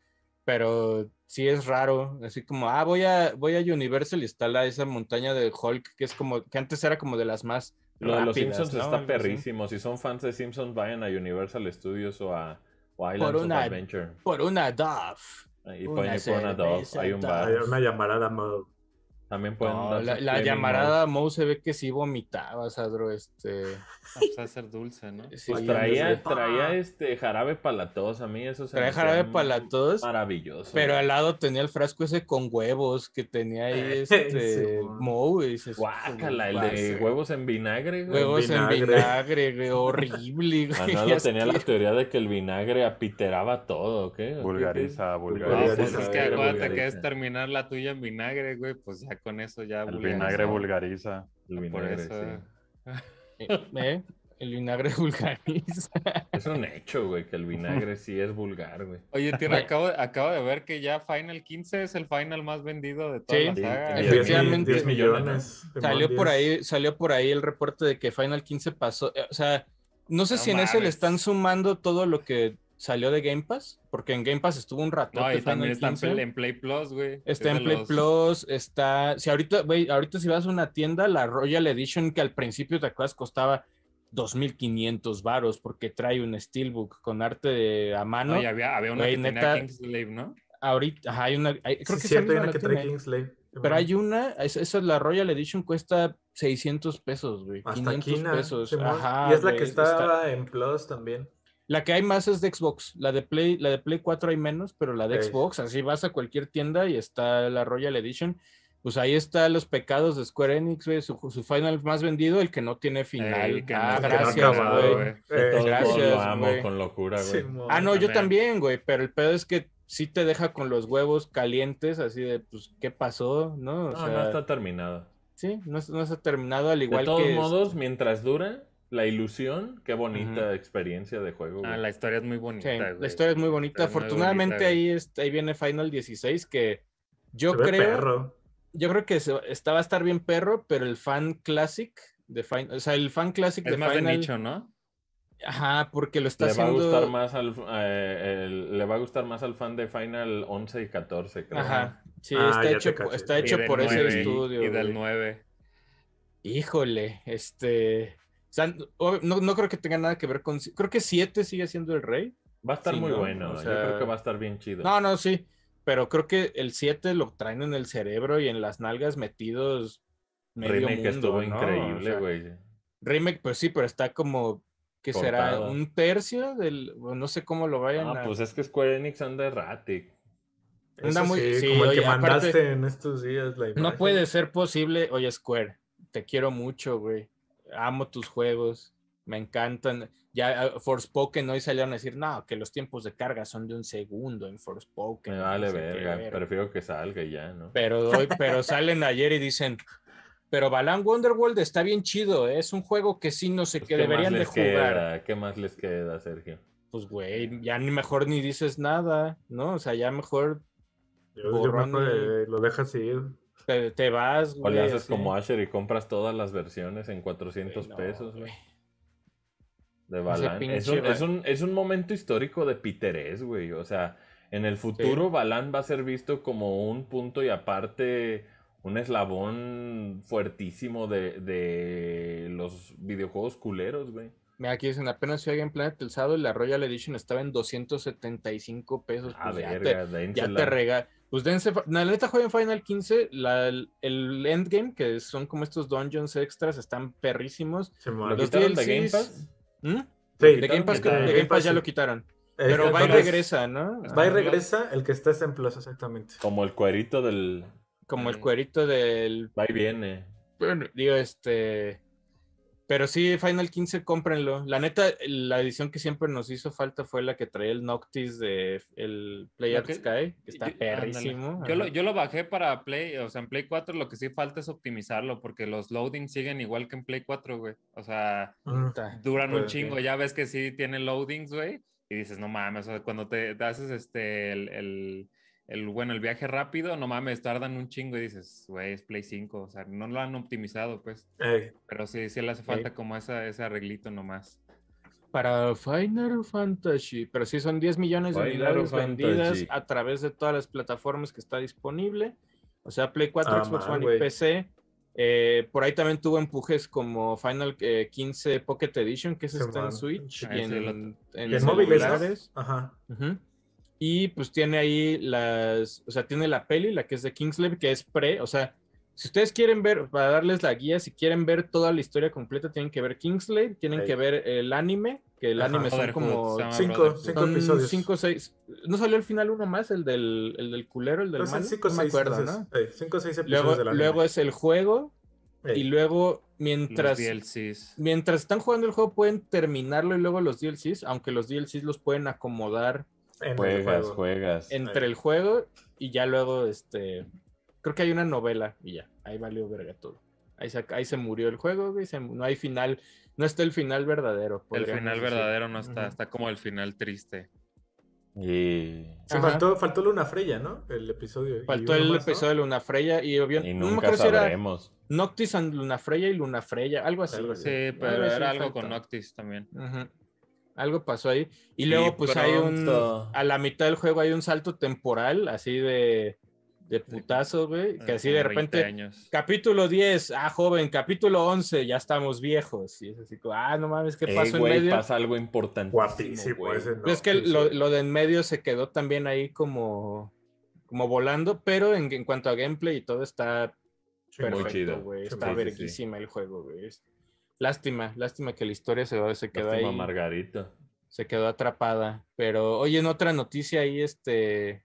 Pero sí es raro, así como, ah, voy a, voy a Universal y está la, esa montaña de Hulk, que es como, que antes era como de las más Lo de los rápidas, Simpsons ¿no? está perrísimo. Si son fans de Simpsons, vayan a Universal Studios o a o a Islands of una- Adventure. Por una Dove. Y una pueden ir por una Dove. cerveza Hay un Dove. bar. Hay una llamarada. También pueden No, la, llamarada Moe se ve que sí vomitaba, Sadro, este... Pues va a ser dulce, ¿no? Sí, Pues sí, traía, traía este jarabe para la tos, a mí eso se Traía jarabe para la tos, Maravilloso. pero al lado tenía el frasco ese con huevos que tenía ahí este Simón. Moe. y dices, Guácala, el "¿Cómo va a de ser?". huevos en vinagre, güey. Huevos en vinagre. vinagre, güey, horrible, güey. Manolo tenía la teoría de que el vinagre apiteraba todo, ¿o ¿qué? ¿O qué? Vulgariza, No, vulgariza. pues es que acuérdate que es terminar la tuya en vinagre, güey, pues ya con eso ya El vulgariza. vinagre vulgariza. El Por vinagre, eso. sí. ¿Eh? El vinagre vulgariza. Es un hecho, güey, que el vinagre sí es vulgar, güey. Oye, Tierra, acabo, acabo de ver que ya Final 15 es el Final más vendido de toda Sí, la saga. sí, Efectivamente. 10 millones. Salió por ahí, salió por ahí el reporte de que Final 15 pasó. eh, O sea, no sé No si en ese le están sumando todo lo que salió de Game Pass, porque en Game Pass estuvo un rato. No, y también está en Play, en Play Plus, güey. Está Es en Play los- Plus, está. Si ahorita, güey, ahorita si vas a una tienda, la Royal Edition, que al principio te acuerdas costaba 2.500 varos, porque trae un Steelbook con arte de- a mano. No, y había, había una que neta- tenía Kingslave, ¿no? Ahorita, ajá, hay una. hay- creo Sí, que cierto, hay una que trae tiene. Kingslave. Pero hay una, es- esa es la Royal Edition, cuesta 600 pesos, güey. Hasta 500 aquí, ¿no? pesos. Ajá, y es la que está- estaba en Plus también. La que hay más es de Xbox. La de Play, la de Play 4 hay menos, pero la de Ey. Xbox, así vas a cualquier tienda y está la Royal Edition. Pues ahí está los pecados de Square Enix, güey, su, su final más vendido, el que no tiene final. Ey, que no- ah, que no Que no gracias, güey. güey. Eh, gracias, amo con locura, güey. Ah, no, yo También. güey, pero el pedo es que sí te deja con los huevos calientes, así de, pues, ¿qué pasó? ¿No? O No, sea, no está terminado. sí, no, no está terminado, al igual de todos que... modos, mientras dura la ilusión, qué bonita experiencia de juego, güey. Ah, la historia es muy Sí, bonita, güey. la historia es muy bonita. Es muy Afortunadamente bonita, ahí, ahí viene Final 16 que yo creo, perro. yo creo que se- está, va a estar bien perro, pero el fan classic de Final, o sea, el fan classic Es de más de Final, nicho, ¿no? ajá, porque lo está le va a haciendo, gustar más al eh, el- le va a gustar más al fan de Final 11 y 14, creo. ajá, sí, Ah, está hecho, está hecho por ese 9, estudio. Y del güey. 9. Híjole, este, sea, no, no creo que tenga nada que ver con, creo que 7 sigue siendo el rey. Va a estar Sí, muy ¿no? bueno. O Yo sea- creo que va a estar bien chido. No, no, sí, pero creo que el 7 lo traen en el cerebro y en las nalgas metidos medio Remake mundo, estuvo ¿no? O increíble, sea, güey. Remake, pues sí, pero está como, ¿qué será? ¿Un tercio del, o no sé cómo lo vayan Ah, a... pues es que Square Enix anda errático. Anda Eso muy- sí, sí, como el que aparte- mandaste en estos días la No puede ser posible, oye Square, te quiero mucho, güey. Amo tus juegos, me encantan. Ya ah, Forspoken hoy salieron a decir, no, que los tiempos de carga son de un segundo en Forspoken. Me no vale sé qué verga. verga". Prefiero que salga y ya, ¿no? Pero, hoy, pero salen ayer y dicen, pero Balan Wonderworld está bien chido, ¿eh? es un juego que sí no sé Pues, qué ¿qué más deberían de jugar. queda? ¿Qué más les queda, Sergio? Pues, güey, ya ni mejor ni dices nada, ¿no? O sea, ya mejor Yo, yo borrón mejor, y- eh, lo dejas ir. Te, te vas, O güey. le haces así. como Asher y compras todas las versiones en 400 Güey, no, pesos, güey. De Balan. Es un, es, un, es un momento histórico de Piterés, güey. O sea, en el futuro Balan va a ser visto como un punto y aparte, un eslabón fuertísimo de, de los videojuegos culeros, güey. Mira, aquí dicen, apenas fui a Game Planet el sábado y la Royal Edition estaba en 275 pesos. A pues ya verga, te, ya te rega. Pues dense, la neta jueguen Final 15, la, el, el endgame, que son como estos dungeons extras, están perrísimos. ¿Lo Los quitaron de Game Pass? ¿Mm? Sí, De Game Pass, de de Game Game Pass ya sí. lo quitaron. Pero va y regresa, ¿no? Va y regresa el que está en Plus, exactamente. Como el cuerito del... Como el Sí. cuerito del Va y viene. Bueno, digo, este. Pero sí, Final 15, cómprenlo. La neta, la edición que siempre nos hizo falta fue la que traía el Noctis de el Play que- Sky, que está Yo- perrísimo. Yo lo, yo lo bajé para Play, o sea, en Play 4 lo que sí falta es optimizarlo, porque los loadings siguen igual que en Play 4, güey. O sea, Mm. Duran un Puede chingo. Ya ves que sí tiene loadings, güey. Y dices, no mames, o sea, cuando te, te haces este, el, el, el, bueno, el viaje rápido, no mames, tardan un chingo y dices, güey, es Play 5. O sea, no lo han optimizado, pues. Ey, Pero sí, sí le hace falta como esa, ese arreglito nomás. Para Final Fantasy, pero sí son 10 millones de Final unidades vendidas Fantasy. a través de todas las plataformas que está disponible. O sea, Play 4, Ah, Xbox mal, One y. PC. Eh, por ahí también tuvo empujes como Final eh, 15 Pocket Edition, que Sí, está en man. Switch Ah, y en, en en móviles, ¿no? celulares. Ajá. Y pues tiene ahí las, o sea, tiene la peli, la que es de Kingslave, que es pre, o sea, Si ustedes quieren ver, para darles la guía, si quieren ver toda la historia completa, tienen que ver Kingsley, tienen Ahí. que ver el anime, que el Ajá. anime son como Cinco, cinco son episodios. cinco seis. ¿No salió al final uno más, el del, el del culero, el del son malo? cinco no me seis, acuerdo, entonces, ¿no? eh, cinco seis episodios Luego, del anime. luego es el juego, y luego Los mientras, DLCs. mientras están jugando el juego pueden terminarlo y luego los DLCs, aunque los DLCs los pueden acomodar en el Juegas, juego. juegas. entre el juego y ya luego, este, creo que hay una novela y ya, ahí valió verga todo. Ahí se, ahí se murió el juego, güey, se- no hay final, no está el final verdadero. El final decir. verdadero no está, está como el final triste. Y, Sí, Ajá. faltó, faltó Luna Freya, ¿no? El episodio. Faltó el más, ¿no? episodio de Luna Freya y obvio, y no nunca acuerdo si era sabremos. Noctis and Luna Freya y Luna Freya, algo así. Sí, pero era algo con Noctis también. Ujú. Algo pasó ahí. Y luego, pues hay un. A la mitad del juego hay un salto temporal, así de. De putazo, güey. Que así de Como 20 repente. años. Capítulo 10, ah, joven. Capítulo 11, ya estamos viejos. Y es así como, ah, no mames, ¿qué Ey, pasó güey, en medio? pasa algo importantísimo, Guapísimo güey. ese, Pero es que lo, lo de en medio se quedó también ahí como. Como volando, pero en, en cuanto a gameplay y todo está Sí, muy perfecto, güey. Está sí, sí, sí. verguísima el juego, güey. Lástima, lástima que la historia se, se quedó Lástima, ahí. Margarito. se quedó atrapada. Pero oye, en otra noticia ahí, este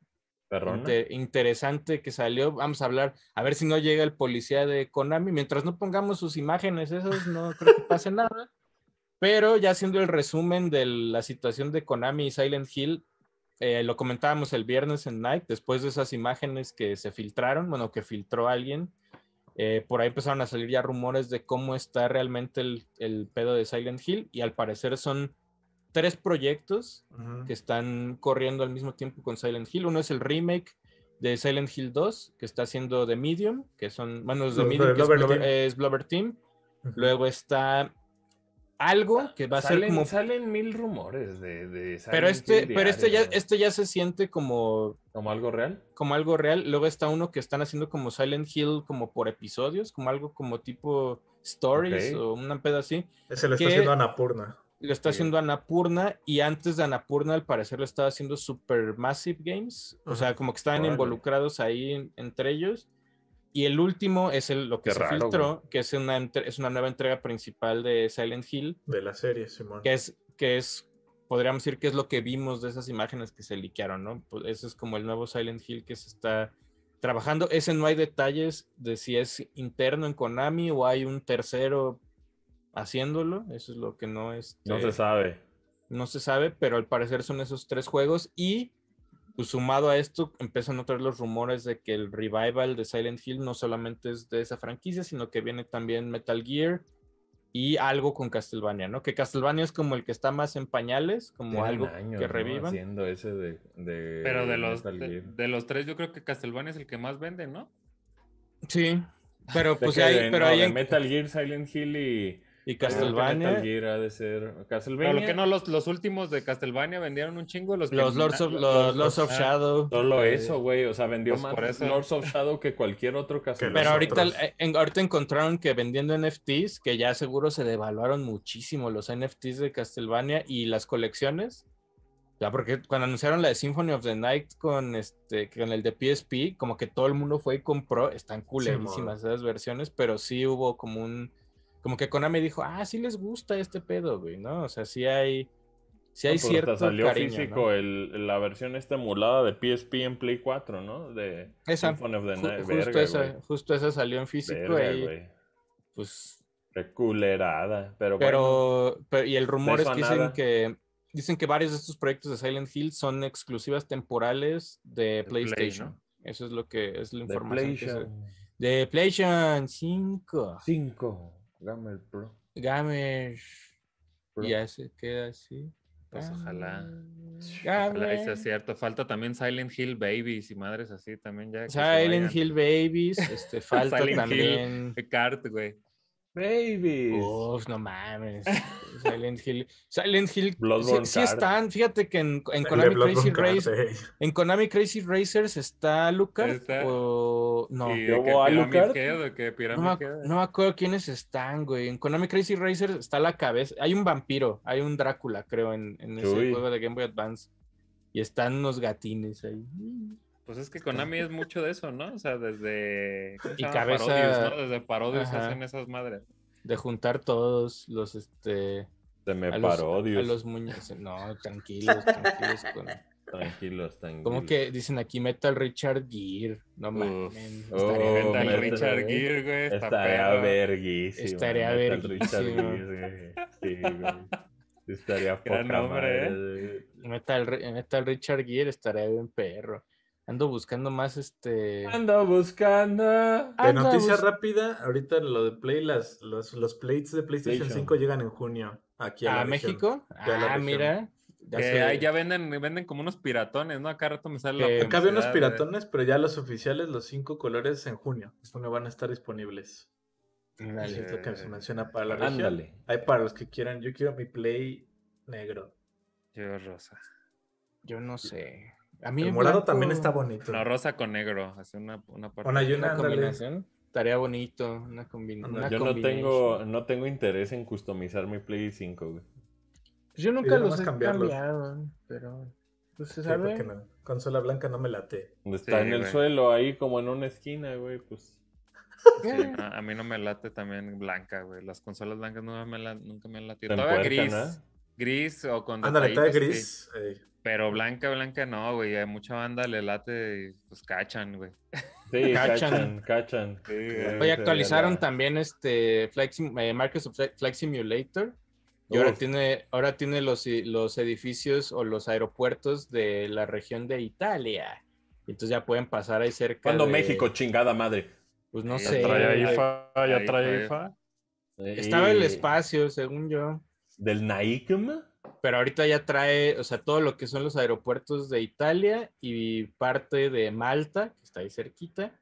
Perrona. inte- interesante que salió, vamos a hablar, a ver si no llega el policía de Konami. Mientras no pongamos sus imágenes, esas no creo que pase nada. Pero ya haciendo el resumen de la situación de Konami y Silent Hill, eh, lo comentábamos el viernes en Night, después de esas imágenes que se filtraron, bueno, que filtró alguien. Eh, por ahí empezaron a salir ya rumores de cómo está realmente el, el pedo de Silent Hill y al parecer son tres proyectos que están corriendo al mismo tiempo con Silent Hill. Uno es el remake de Silent Hill 2, que está haciendo The Medium, que son, bueno, es The Los Medium, de que es Blubber Team. es Blubber Team. Ujú. Luego está algo que va a ser salen, como... salen mil rumores de, de Pero este, pero este ya, este ya se siente como, ¿Como algo real? como algo real. Luego está uno que están haciendo como Silent Hill como por episodios, como algo como tipo stories o una pedo así. Ese lo está haciendo Anapurna. Lo está Sí. haciendo Annapurna y antes de Annapurna al parecer lo estaba haciendo Supermassive Games. O sea, como que estaban Órale. involucrados ahí en- entre ellos. Y el último es el, lo que Qué se raro, filtró, que es una, entre- es una nueva entrega principal de Silent Hill, De la serie, Simón. que es, que es, podríamos decir que es lo que vimos de esas imágenes que se liquearon, ¿no? Pues ese es como el nuevo Silent Hill que se está trabajando. Ese no hay detalles de si es interno en Konami o hay un tercero haciéndolo. Eso es lo que no es. No se sabe. No se sabe, pero al parecer son esos tres juegos y pues, sumado a esto empiezan otra vez los rumores de que el revival de Silent Hill no solamente es de esa franquicia, sino que viene también Metal Gear y algo con Castlevania, ¿no? Que Castlevania es como el que está más en pañales, como algo años, que ¿no? revivan. Haciendo ese de, de Pero de los, Metal de, Gear. de los tres, yo creo que Castlevania es el que más vende, ¿no? Sí, pero De pues que hay, de- pero no, hay en- Metal Gear, Silent Hill y y Castlevania, Metal Gear ha de ser Castlevania. Pero lo que no, los, los últimos de Castlevania vendieron un chingo. Los, que los Lords of, na- los Lords of ah, Shadow. Solo eso, güey. O sea, vendió más por eso. Lords of Shadow que cualquier otro Castlevania. Pero ahorita, eh, en- ahorita encontraron que vendiendo NFTs, que ya seguro se devaluaron muchísimo los NFTs de Castlevania y las colecciones. Ya, porque cuando anunciaron la de Symphony of the Night con este, con el de PSP, como que todo el mundo fue y compró, están culerísimas esas versiones, pero sí hubo como un, como que Konami dijo, ah, sí les gusta este pedo, güey, ¿no? O sea, sí hay, sí No, hay pues hasta cierto salió cariño, físico ¿no? el, la versión esta emulada de PSP en Play 4, ¿no? De Esa, Symphony of the Ju- Night. justo, Verga, esa, güey. justo esa salió en físico Verga, y güey. pues Qué culerada. Pero, bueno, Pero, y el rumor es que dicen que dicen que varios de estos proyectos de Silent Hill son exclusivas temporales de Play, PlayStation. ¿no? Eso es lo que es la de información que se- PlayStation de PlayStation 5. 5. Gamer Pro. Gamers. Pro. Y ya se queda así. Pues ojalá. Gamer. Ojalá sea cierto. Falta también Silent Hill Babies y madres así también ya. Silent Hill Babies. Este, falta Silent Hill. también. Kart, güey. Babies. Uf, no mames. Silent Hill. Silent Hill. Sí, Bloodborne sí están. Fíjate que en, en Konami Crazy Kart, Race. eh. En Konami Crazy Racers está Lucas o no. ¿Y No me, no acuerdo quiénes están, güey. En Konami Crazy Racers está la cabeza. Hay un vampiro, hay un Drácula, creo, en, en ese Uy. juego de Game Boy Advance. Y están unos gatines ahí. Pues es que Konami es mucho de eso, ¿no? O sea, desde. ¿cómo se Y cabeza- Parodius, ¿no? Desde Parodius Ajá. hacen esas madres. De juntar todos los, este... Se me a los, a los muñecos. No, tranquilos, tranquilos. Con... Tranquilos, tranquilos. Como que dicen aquí Metal Richard Gear. No mames. Oh, estaría Metal Richard. Gear, güey. Está Estaría verguísimo. Estaría Metal Richard verguísimo. Sí, güey. Estaría poca Gran nombre, madre. Metal, Ri- Metal Richard Gear estaría bien perro. Ando buscando más este. Ando buscando. De Anda noticia bus- rápida, ahorita lo de Play, las, los, los plates de PlayStation PlayStation. 5 llegan en junio aquí a, ¿A la región. México? Ya a la Ah, mira. Ya Que ya venden, venden como unos piratones, ¿no? Acá rato me sale la Que- Acá había unos de- piratones, pero ya los oficiales, los cinco colores en junio. En junio van a estar disponibles. Dale. Es lo que se menciona para la región. Ándale. Hay para los que quieran. Yo quiero mi Play negro. Yo rosa. Yo no sé. A mí El en morado blanco- también está bonito. No, rosa con negro. Hace una, una parte. Una combinación. Estaría bonito. Una, combin- Ándale. una Yo no tengo, no tengo interés en customizar mi Play 5, güey. Pues yo nunca nada los he cambiado. Pero. Pues se Sí, sabe. no. Consola blanca no me late. Está Sí, en el güey. suelo, ahí como en una esquina, güey, pues. Sí, no, a mí no me late también blanca, güey. Las consolas blancas no me la- nunca me han latido. Te Todavía gris. ¿ah? Gris o con Ándale, está de detallitos, gris. sí. Pero blanca, blanca no, güey. Hay mucha banda le late y pues cachan, güey. Sí, Cachan. cachan. Sí. Oye, actualizaron la- también este eh, Microsoft Flight- Flight Simulator. Y ahora tiene, ahora tiene los, los edificios o los aeropuertos de la región de Italia. Entonces ya pueden pasar ahí cerca. ¿Cuándo de- México, chingada madre? Pues no Sí, sé. Ya trae. IFA, ya trae. IFA. Estaba el espacio, según yo. ¿Del Naikm? Pero ahorita ya trae, o sea, todo lo que son los aeropuertos de Italia y parte de Malta, que está ahí cerquita.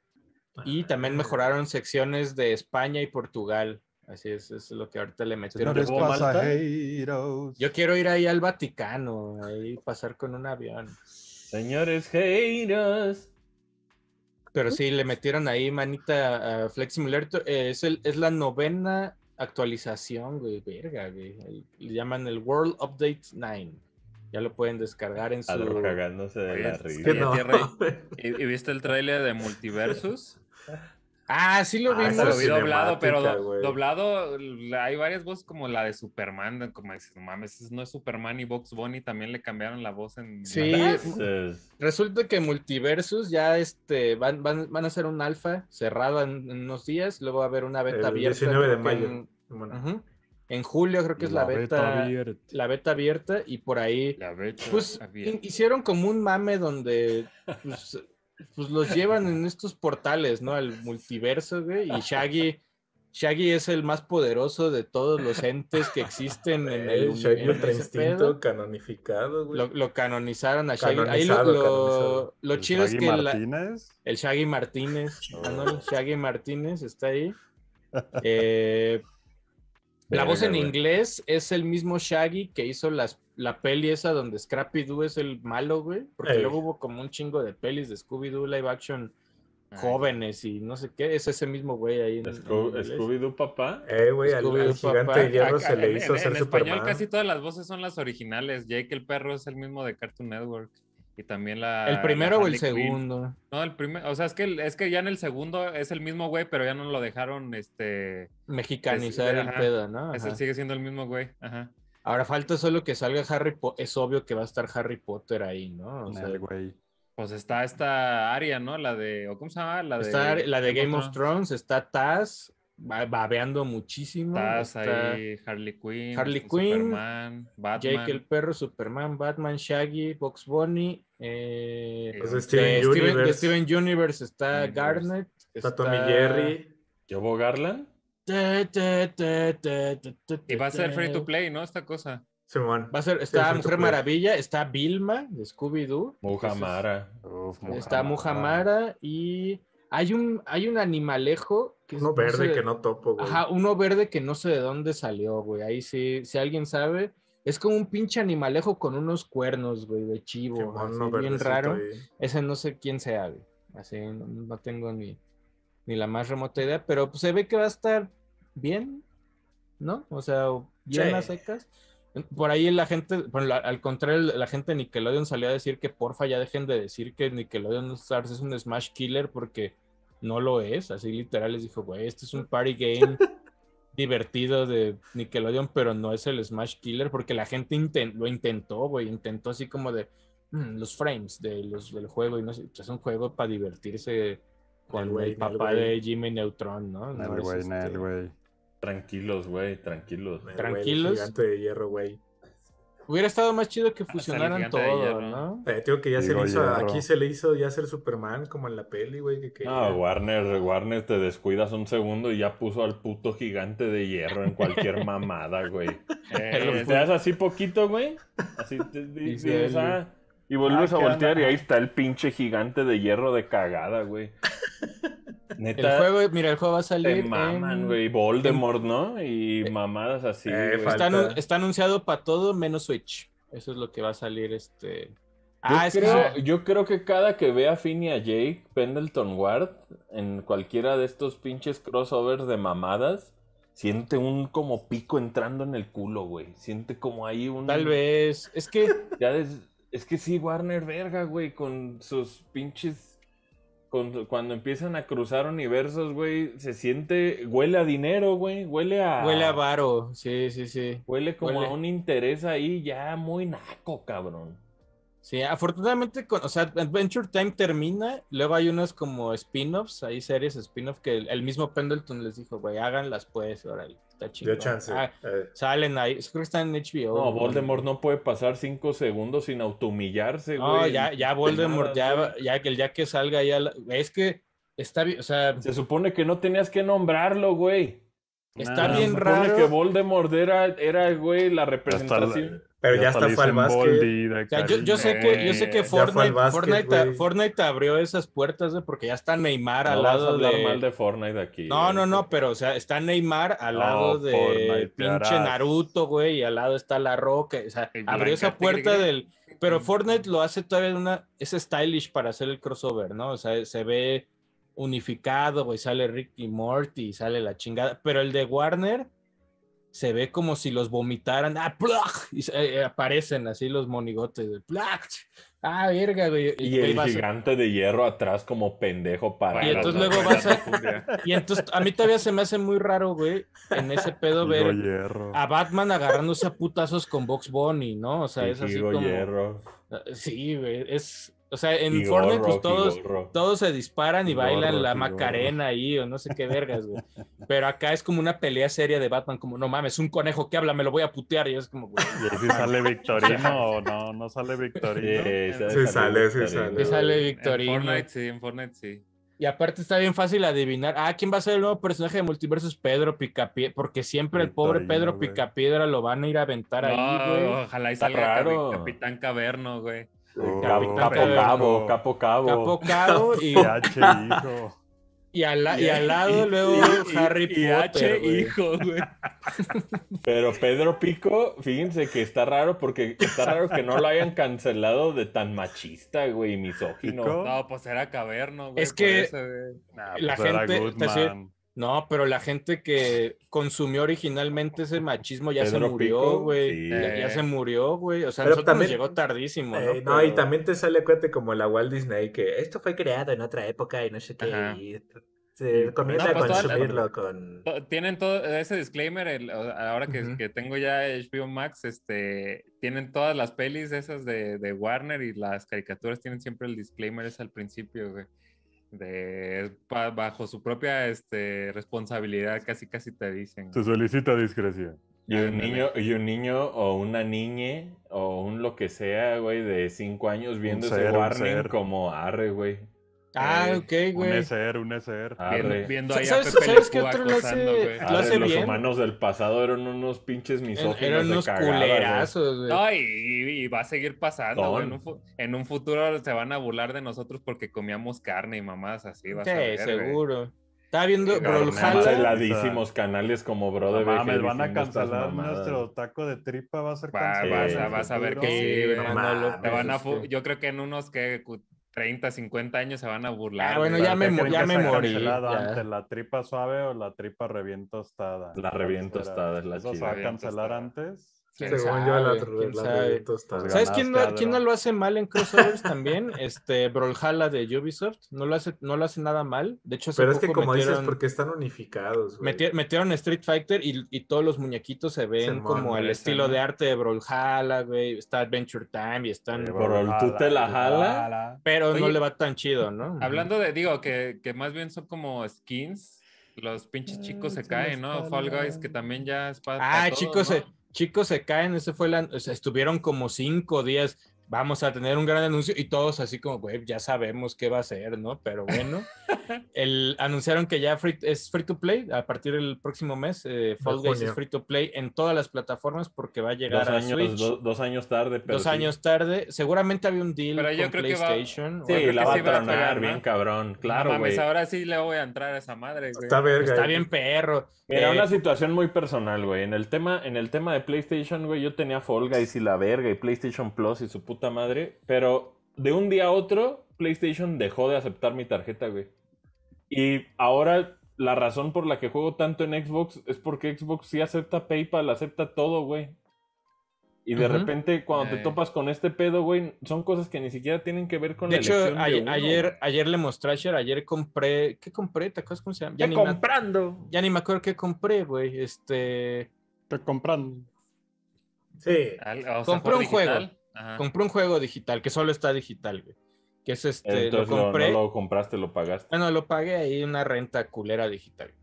Y también Ah. mejoraron secciones de España y Portugal. Así es, es lo que ahorita le metieron. Yo quiero ir ahí al Vaticano, ahí pasar con un avión. Señores haters. Pero sí, le metieron ahí manita a Flex Simulator. eh, es, el, es la novena actualización, güey, verga, güey. El- le llaman el World Update 9. Ya lo pueden descargar en su... Cagándose de Oye, la risa. no. ¿Y, y viste el tráiler de Multiversus? Ah, sí lo Ah, vimos. esa lo vi doblado, pero do- doblado la- hay varias voces como la de Superman, como dices, no mames, no es Superman y Box Bunny también le cambiaron la voz en Sí. Entonces, Resulta que Multiversus ya este, van, van, van a hacer un alfa cerrado en, en unos días, luego va a haber una beta El abierta. 19 de mayo. En, Bueno. En julio creo que es la, beta, abierta. la beta abierta y por ahí La beta pues abierta. hicieron como un mame donde pues, pues los llevan en estos portales, ¿no? Al multiverso, güey, y Shaggy Shaggy es el más poderoso de todos los entes que existen en el Shaggy en Ultra Instinto canonificado, güey. Lo, lo canonizaron a Shaggy. Ahí lo, lo- chido es Shaggy que la- el Shaggy Martínez, Oh. no, Shaggy Martínez está ahí. Eh, la voz en inglés es el mismo Shaggy que hizo las, la peli esa donde Scrappy Doo es el malo, güey. Porque Ey. luego hubo como un chingo de pelis de Scooby-Doo live action Ay, jóvenes y no sé qué. Es ese mismo güey ahí. Scooby-Doo, papá. Eh, güey, al, gigante papá. de hierro se le en- hizo en, ser en español casi todas las voces son las originales. Jake el perro es el mismo de Cartoon Network. Y también la. ¿El primero la o el segundo? No, el primero. O sea, es que, es que ya en el segundo es el mismo güey, pero ya no lo dejaron. Este. Mexicanizar el ajá, pedo, ¿no? es Ajá. el- sigue siendo el mismo güey. Ajá. Ahora falta solo que salga Harry Potter. Es obvio que va a estar Harry Potter ahí, ¿no? O sea, El güey. Pues está esta Aria, ¿no? La de. ¿o ¿Cómo se llama? La de. Está la de Game of Thrones, está Taz, ba- babeando muchísimo. Está ahí Harley Quinn. Harley está Quinn, Superman, Batman. Jake el perro, Superman, Batman, Shaggy, Box Bunny. Eh, Pues de de Steven Steven, de Universe. Steven Universe está Universe. Garnet. Está Tommy Jerry. ¿Yobo Garland? Y va a ser free to play, ¿no? Esta cosa. Simón. Va a ser, está Mujer. Maravilla, está Vilma de Scooby-Doo. Muhamara. Está Muhammara y hay un, hay un animalejo que es- Uno no verde sé- que no topo, güey. Ajá, uno verde que no sé de dónde salió, güey. Ahí sí, si alguien sabe, es como un pinche animalejo con unos cuernos, güey, de chivo. Simón, así, bien raro. ahí. Ese no sé quién sea, güey. Así no, no tengo ni, ni la más remota idea, pero pues, se ve que va a estar bien, ¿no? O sea, bien Sí. las secas. Por ahí la gente, bueno, la- al contrario, la gente de Nickelodeon salió a decir que porfa ya dejen de decir que Nickelodeon Stars es un Smash Killer porque no lo es. Así literal les dijo, güey, este es un party game divertido de Nickelodeon, pero no es el Smash Killer porque la gente inten- lo intentó, güey, intentó así como de "Mm, los frames de los, del juego y no sé, es un juego para divertirse con El el, güey, el papá de Jimmy Neutron, ¿no? No El es, güey, el güey. Tranquilos, güey, tranquilos. El güey, el Tranquilos. gigante de hierro, güey. Hubiera estado más chido que fusionaran todo. ¿no? Eh, digo que ya se le hizo, hierro. aquí se le hizo ya ser Superman, como en la peli, güey. Que, que- No, Warner, Warner te descuidas un segundo y ya puso al puto gigante de hierro en cualquier mamada, güey. Eh, Te das así poquito, güey. Así te Dice dices, ah, y vuelves Ah, a ¿qué voltear onda? y ahí está el pinche gigante de hierro de cagada, güey. El Neta, juego, mira, el juego va a te salir. maman, en- güey. Voldemort, ¿no? Y mamadas así, Eh, Está, anu- está anunciado para todo menos Switch. Eso es lo que va a salir este. Yo, Ah, es que creo, yo creo que cada que vea a Finn y a Jake Pendleton Ward en cualquiera de estos pinches crossovers de mamadas, siente un como pico entrando en el culo, güey. Siente como ahí un... tal vez. Es que Ya des- Es que sí, Warner, verga, güey, con sus pinches... con- cuando empiezan a cruzar universos, güey, se siente... Huele a dinero, güey. Huele a... huele a varo. Sí, sí, sí. Huele como huele. a un interés ahí ya muy naco, cabrón. Sí, afortunadamente, con, o sea, Adventure Time termina, luego hay unos como spin-offs, hay series spin-off que el, el mismo Pendleton les dijo, güey, háganlas pues, órale, está chido. dio chance. Ah, Eh, salen ahí, creo que están en HBO. No, güey. Voldemort no puede pasar cinco segundos sin automillarse, güey. No, ya, ya Voldemort, ya, ya que el ya que salga ya, la- es que está bien, o sea, Se supone que no tenías que nombrarlo, güey. está Nah, Se bien supone raro. que Voldemort era, era güey, la representación. Pero ya, está le fue al básquet. O sea, yo, yo sé que, yo sé que Fortnite, básquet, Fortnite. Fortnite abrió esas puertas, porque ya está Neymar al No vas a lado hablar de... mal de Fortnite aquí. No, no, no, pero o sea, está Neymar al No, lado de Fortnite, pinche. Naruto, güey, y al lado está La Roca, o sea, abrió esa puerta Tigre. del... Pero Fortnite lo hace todavía de una... Es stylish para hacer el crossover, ¿no? O sea, se ve unificado, güey, sale Rick y Morty, sale la chingada, pero el de Warner se ve como si los vomitaran, ¡ah, plug! Y eh, aparecen así los monigotes, de plug. ¡Ah, verga, güey! Y el gigante de hierro atrás como pendejo para. Y entonces luego vas a- Y entonces a mí todavía se me hace muy raro, güey, en ese pedo ver hierro. a Batman agarrándose a putazos con Box Bunny, ¿no? O sea, es así como... hierro. Sí, güey, es... O sea, en Fortnite pues todos, todos se disparan y bailan la Macarena ahí o no sé qué vergas, güey. Pero acá es como una pelea seria de Batman, como, no mames, un conejo que habla, me lo voy a putear. Y es como, güey, ¿Y sí sale Victorino o no? ¿No sale Victorino? Sí, Sí sale, sí sale. Sí sale En Victorino. Fortnite sí, en Fortnite sí. Y aparte está bien fácil adivinar, ah, ¿quién va a ser el nuevo personaje de Multiversus? Pedro Picapiedra, porque siempre el pobre Pedro. Picapiedra lo van a ir a aventar ahí, güey. ojalá y salga. Capitán Caverno, güey. Oh, Capo, cabo, capo, cabo. Capo Cabo y, PH, hijo. y, al, la- y al lado luego Y- Harry y Potter, H, hijo, güey. Pero Pedro Pico, fíjense que está raro porque está raro que no lo hayan cancelado de tan machista, güey, misógino. Pico. No, pues era Caverno, güey. Es que- eso, güey. Nah, La pues era gente-. No, pero la gente que consumió originalmente ese machismo ya se murió, güey. sí. Ya, ya se murió, güey. O sea, Pero nosotros también- nos llegó tardísimo, Eh, ¿no? no, y también te sale cuenta como la Walt Disney que esto fue creado en otra época y no sé qué. Ajá. Y se recomienda No, pues consumirlo con. Tienen todo ese disclaimer, el- ahora que, que tengo ya HBO Max, este, tienen todas las pelis esas de, de Warner y las caricaturas tienen siempre el disclaimer ese al principio, güey. De, pa- bajo su propia este, responsabilidad, casi casi te dicen. Se solicita discreción. Y un niño, y un niño o una niñe o un lo que sea, güey, de cinco años viendo ese ser, warning como arre, güey. Ah, Eh, ok, Un güey. Un ESER. Arre. Viendo, viendo ahí a ¿Sabes- Pepe sabes qué otro lo hace- acosando, güey. lo Arre, hace los humanos del pasado eran unos pinches misóginos Eran de unos cagada, güey. culerazos, güey. No, y, y va a seguir pasando, güey. En, un en un futuro se van a burlar de nosotros porque comíamos carne y mamadas así. Vas a Sí, ver, güey. seguro. Estaba viendo. Canceladísimos canales como Bro de No mames, van a cancelar nuestro taco de tripa, va a ser Va- cancelado. vas a- vas a ver que sí, güey. no mames. Te van a. Yo creo que en unos que 30, 50 años se van a burlar. Ah, bueno, ya me ¿Qué mo- creen ya me morí, ya. antes, la tripa suave o la tripa revién tostada? La revién ¿Cuál será? tostada es la ¿Eso se va a cancelar antes? ¿Quién Según yo, la? ¿Quién la sabe? ¿Sabes quién no, quién no lo hace mal en crossovers también? Este Brawlhalla de Ubisoft. No lo hace, no lo hace nada mal. De hecho, hace Pero es que como dices, metieron, porque están unificados, meti- metieron Street Fighter y, y todos los muñequitos se ven como el estilo de arte de Brawlhalla, güey. Está Adventure Time y están... Tú te la jala. Pero no le va tan chido, ¿no? Hablando de, digo, que, que más bien son como skins, los pinches chicos se caen, ¿no? Fall Guys, que también ya es para. Ah, todos, chicos, ¿no? se, chicos se caen, ese fue la, o estuvieron como cinco días, vamos a tener un gran anuncio y todos así como, güey, ya sabemos qué va a ser, ¿no? Pero bueno, el, anunciaron que ya free- es free to play a partir del próximo mes, eh, Fall Guys es free to play en todas las plataformas porque va a llegar Dos a años, Switch do- dos años tarde, pero dos sí. años tarde, seguramente había un deal Pero yo con creo que va- PlayStation. o Sí, la que va sí a va a tronar ¿no? bien cabrón, No claro, mames, güey. ahora sí le voy a entrar a esa madre, güey. Está verga. Está bien perro. Mira, Eh, una situación muy personal, güey. En el tema, en el tema de PlayStation, güey, yo tenía Fall Guys y la verga y PlayStation Plus y su puta madre, pero de un día a otro, PlayStation dejó de aceptar mi tarjeta, güey. Y ahora la razón por la que juego tanto en Xbox es porque Xbox sí acepta PayPal, acepta todo, güey. Y de repente, cuando te Eh. topas con este pedo, güey, son cosas que ni siquiera tienen que ver con de la hecho, elección de ayer, uno, ayer, ayer le mostré a Asher, ayer compré, ¿qué compré? ¿Te acuerdas cómo se llama? Ya me- comprando! ya ni me acuerdo qué compré, güey. Este. Te compran. Sí. Al- o sea, Compré un juego. Ajá. Compré un juego digital que solo está digital, güey. Que es este. Entonces lo compré. no lo compraste, lo pagaste. Bueno, lo pagué ahí una renta culera digital.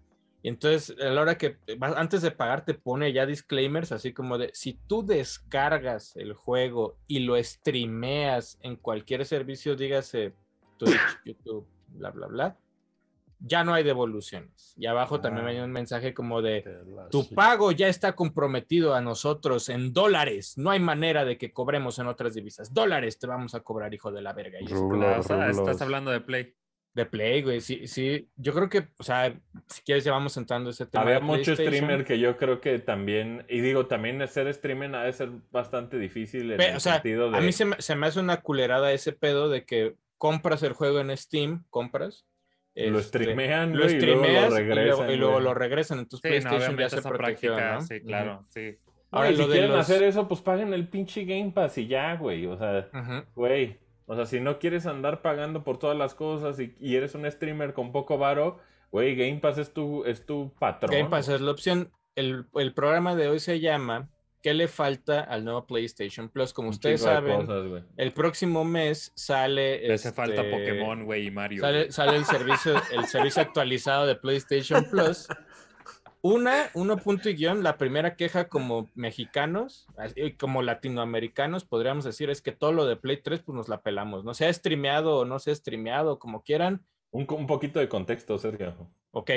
Y entonces, a la hora que antes de pagar, te pone ya disclaimers, así como de si tú descargas el juego y lo streameas en cualquier servicio, dígase Twitch, YouTube, bla, bla, bla, ya no hay devoluciones. Y abajo también Ah. hay un mensaje como de tu pago ya está comprometido a nosotros en dólares. No hay manera de que cobremos en otras divisas. Dólares te vamos a cobrar, hijo de la verga. Y Rublos. estás hablando de Play. de Play, güey. Sí, sí. Yo creo que, o sea, si quieres ya vamos entrando a ese tema. Había mucho streamer que yo creo que también, y digo, también ser streamer ha de ser bastante difícil en Pe- el o sea, sentido de... a mí se me, se me hace una culerada ese pedo de que compras el juego en Steam, compras. Lo este, streamean, lo güey, y luego lo streameas y luego, regresan, y luego lo regresan. Entonces Sí, no, PlayStation ya se esa protegió, práctica, ¿no? sí, claro, sí. Ahora, Ahora, si quieren los- hacer eso, pues paguen el pinche Game Pass y ya, güey. O sea, güey. O sea, si no quieres andar pagando por todas las cosas y, y eres un streamer con poco varo, güey, Game Pass es tu, es tu patrón. Game Pass es la opción. El, el programa de hoy se llama ¿Qué le falta al nuevo PlayStation Plus? Como Un ustedes saben, cosas, el próximo mes sale. Le hace falta este, Pokémon, güey, y Mario. Sale, el servicio, el servicio actualizado de PlayStation Plus. Una, uno punto y guion, la primera queja como mexicanos, como latinoamericanos, podríamos decir, es que todo lo de Play 3, pues nos la pelamos, ¿no? Sea streameado o no sea streameado, como quieran. Un, un poquito de contexto, Sergio. Ok,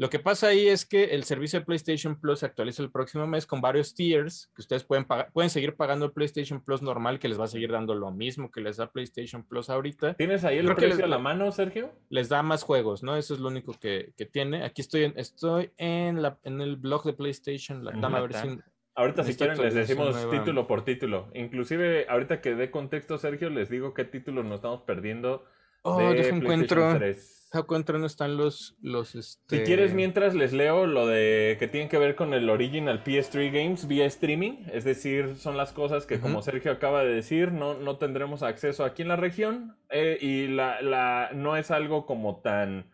lo que pasa ahí es que el servicio de PlayStation Plus se actualiza el próximo mes con varios tiers que ustedes pueden pagar, pueden seguir pagando el PlayStation Plus normal, que les va a seguir dando lo mismo que les da PlayStation Plus ahorita. ¿Tienes ahí el Creo precio les- a la mano, Sergio? les da más juegos, ¿no? Eso es lo único que, que tiene. Aquí estoy en, estoy en, la, en el blog de PlayStation. La, Ujú. dame a ver Está. si- Ahorita, si quieren, les decimos nueva. título por título. Inclusive, ahorita que dé contexto, Sergio, les digo qué títulos nos estamos perdiendo Oh, de deja PlayStation encuentro. 3. Encuentro dónde están los. los este... Si quieres, mientras les leo lo de que tienen que ver con el original PS3 Games vía streaming, es decir, son las cosas que, como Sergio acaba de decir, no, no tendremos acceso aquí en la región eh, y la, la- no es algo como tan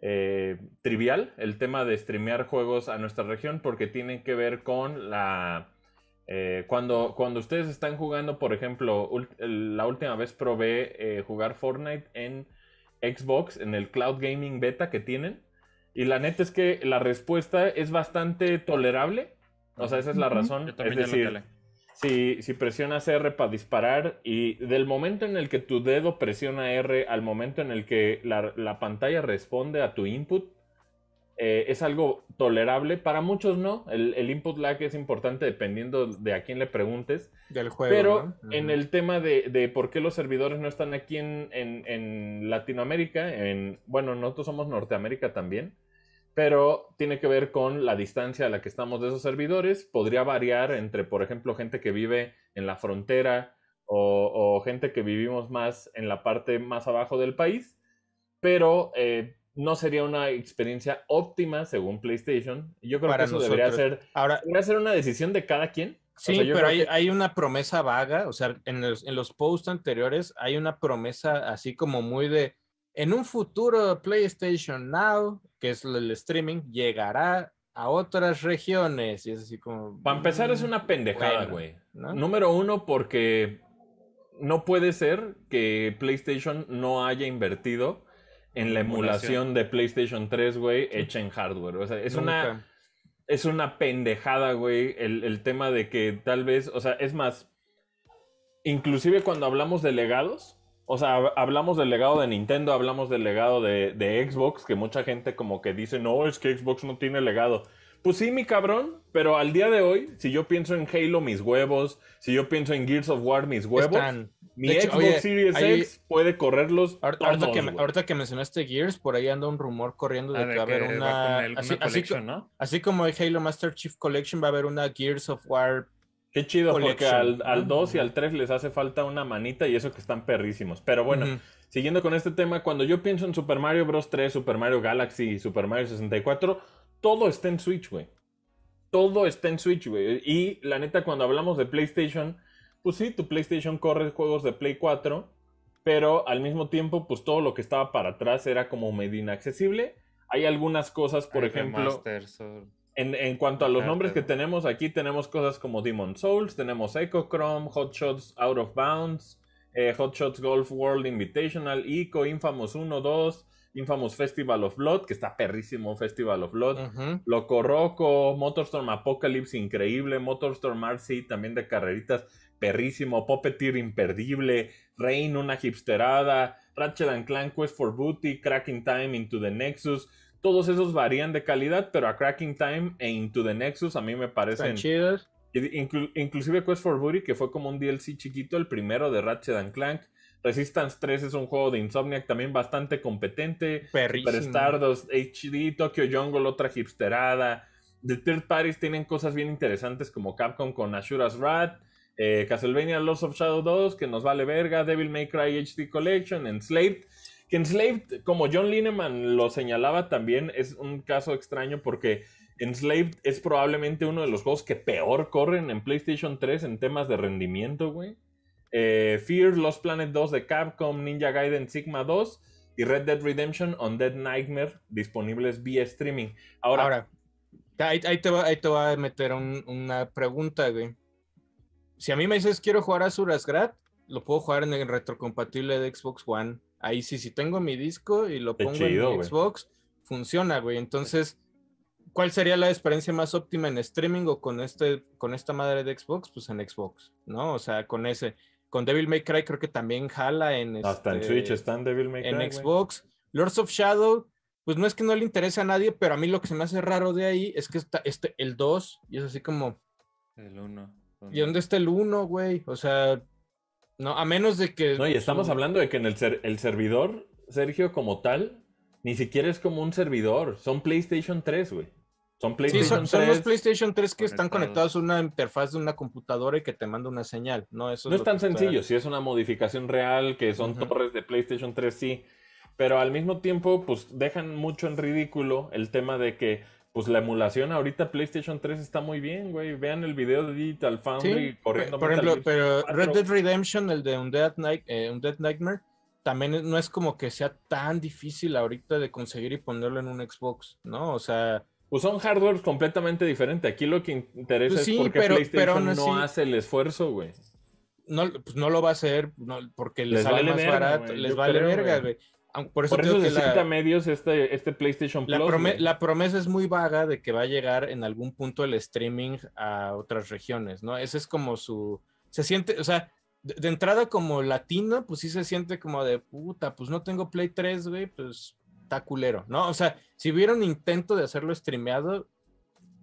eh, trivial el tema de streamear juegos a nuestra región porque tiene que ver con la... eh, cuando, cuando ustedes están jugando, por ejemplo, la última vez probé eh, jugar Fortnite en Xbox, en el Cloud Gaming Beta que tienen. Y la neta es que la respuesta es bastante tolerable. O sea, esa es la razón. Yo Es también decir, si, si presionas R para disparar y del momento en el que tu dedo presiona R al momento en el que la, la pantalla responde a tu input, eh, es algo tolerable. Para muchos no. El, el input lag es importante dependiendo de a quién le preguntes. Del juego. Pero ¿no? en Ujú. el tema de, de por qué los servidores no están aquí en, en- en Latinoamérica, en, bueno, nosotros somos Norteamérica también, pero tiene que ver con la distancia a la que estamos de esos servidores. Podría variar entre, por ejemplo, gente que vive en la frontera o, o gente que vivimos más en la parte más abajo del país, pero eh, no sería una experiencia óptima según PlayStation. Yo creo Para que eso debería nosotros. ser, Ahora, debería ser una decisión de cada quien. Sí, pero hay, hay, una promesa vaga, o sea, en los, en los posts anteriores hay una promesa así como muy de, en un futuro PlayStation Now, que es el streaming, llegará a otras regiones y es así como... Para empezar es una pendejada, güey. Número uno, porque no puede ser que PlayStation no haya invertido en la emulación de PlayStation 3, güey, hecha en hardware. O sea, es una es una pendejada, güey, el, tema de que tal vez, o sea, es más, inclusive cuando hablamos de legados, o sea, hablamos del legado de Nintendo, hablamos del legado de, de, Xbox, que mucha gente como que dice, no, es que Xbox no tiene legado. Pues sí, mi cabrón, pero al día de hoy, si yo pienso en Halo, mis huevos, si yo pienso en Gears of War, mis huevos, mi Xbox Series X puede correrlos. Ahorita, que, ahorita, que, mencionaste Gears, por ahí anda un rumor corriendo de, ah, que va a haber una. así, como el Halo Master Chief Collection, va a haber una Gears of War. Qué chido, porque al, al 2 y al 3 les hace falta una manita y eso que están perrísimos. Pero bueno, siguiendo con este tema, cuando yo pienso en Super Mario Bros. 3, Super Mario Galaxy y Super Mario 64, todo está en Switch, güey. Todo está en Switch, güey. Y la neta, cuando hablamos de PlayStation pues sí, tu PlayStation corre juegos de Play 4, pero al mismo tiempo, pues todo lo que estaba para atrás era como medio inaccesible. Hay algunas cosas, por ejemplo, en, en, cuanto a los nombres que tenemos aquí, tenemos cosas como Demon Souls, tenemos Echo Chrome, Hot Shots Out of Bounds, eh, Hot Shots Golf World Invitational, ICO, Infamous 1, 2, Infamous Festival of Blood, que está perrísimo Festival of Blood, Loco Roco, Motorstorm Apocalypse, increíble, Motorstorm RC, también de carreritas perrísimo, Puppeteer imperdible, Rain una hipsterada, Ratchet Clank Quest for Booty, Cracking Time Into the Nexus, todos esos varían de calidad, pero a Cracking Time e Into the Nexus a mí me parecen chidos. inclusive Quest for Booty, que fue como un DLC chiquito, el primero de Ratchet Clank. Resistance 3 es un juego de Insomniac también bastante competente. Perrísimo. Super Stardust HD, Tokyo Jungle, otra hipsterada. The Third Parties tienen cosas bien interesantes como Capcom con Ashura's Wrath. Eh, Castlevania Lost of Shadow 2, que nos vale verga, Devil May Cry HD Collection, Enslaved, que Enslaved, como John Lineman lo señalaba también, es un caso extraño porque Enslaved es probablemente uno de los juegos que peor corren en PlayStation 3 en temas de rendimiento, güey. Eh, Fear, Lost Planet 2 de Capcom, Ninja Gaiden Sigma 2 y Red Dead Redemption on Dead Nightmare disponibles vía streaming. Ahora, ahí, te va, a meter una pregunta, güey si a mí me dices quiero jugar a Surasgrat, lo puedo jugar en el retrocompatible de Xbox One. Ahí sí, si tengo mi disco y lo pongo en Xbox, funciona, güey. Entonces, ¿cuál sería la experiencia más óptima en streaming o con este, con esta madre de Xbox? Pues en Xbox, ¿no? O sea, con ese. Con Devil May Cry creo que también jala en. Hasta en este, Switch están Devil May Cry. En Xbox. Lords of Shadow, pues no es que no le interese a nadie, pero a mí lo que se me hace raro de ahí es que está este, el 2 y es así como. El 1. ¿Y dónde está el 1, güey? O sea, no, a menos de que. No, y estamos hablando de que en el, el servidor, Sergio, como tal, ni siquiera es como un servidor. Son PlayStation 3, güey. Son PlayStation sí, son, los PlayStation 3 que están conectados a una interfaz de una computadora y que te manda una señal. No, Eso no es, tan sencillo. Si es una modificación real, que son torres de PlayStation 3, sí. Pero al mismo tiempo, pues dejan mucho en ridículo el tema de que pues la emulación ahorita PlayStation 3 está muy bien, güey. Vean el video de Digital Foundry corriendo. Por ejemplo, pero Red Dead Redemption, el de Undead, Night, eh, Nightmare, también no es como que sea tan difícil ahorita de conseguir y ponerlo en un Xbox, ¿no? O sea... Pues son hardware completamente diferentes. Aquí lo que interesa pues es porque PlayStation no hace el esfuerzo, güey. No, pues no lo va a hacer porque les, sale más barato, les vale verga, güey. Por eso, necesita medios este, este PlayStation Plus. La, promesa es muy vaga de que va a llegar en algún punto el streaming a otras regiones, ¿no? Ese es como su. Se siente, o sea, de, entrada como latino, pues sí se siente como de puta, pues no tengo Play 3, güey, pues está culero, ¿no? O sea, si hubiera un intento de hacerlo streameado,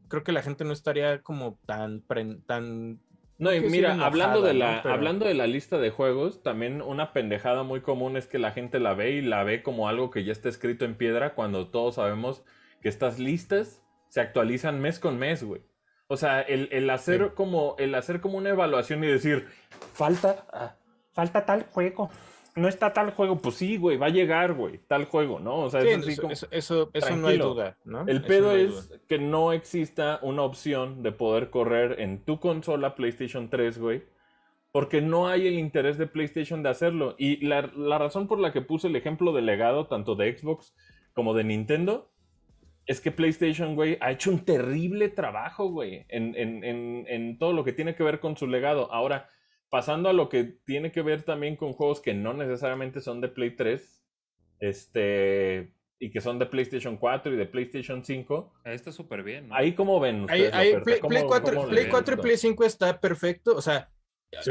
creo que la gente no estaría como tan, tan no, y mira, hablando, de la, hablando de la lista de juegos, también una pendejada muy común es que la gente la ve y la ve como algo que ya está escrito en piedra cuando todos sabemos que estas listas se actualizan mes con mes, güey. O sea, el, hacer como el hacer como una evaluación y decir, falta, ah, falta tal juego. No está tal juego, pues sí, güey, va a llegar, güey, tal juego, ¿no? O sea, Sí, es así eso, como- eso, eso- eso no hay duda, ¿no? El pedo no es duda. que no exista una opción de poder correr en tu consola PlayStation 3, güey. Porque no hay el interés de PlayStation de hacerlo. Y la, la razón por la que puse el ejemplo de legado, tanto de Xbox como de Nintendo, es que PlayStation, güey, ha hecho un terrible trabajo, güey, en, en- en- en todo lo que tiene que ver con su legado. Ahora, pasando a lo que tiene que ver también con juegos que no necesariamente son de Play 3, este, y que son de PlayStation 4 y de PlayStation 5, Ahí está súper bien, ¿no? ahí cómo ven ustedes ahí? Play, ¿Cómo- Play 4, cómo Play ven 4 y? Play 5 está perfecto. O sea,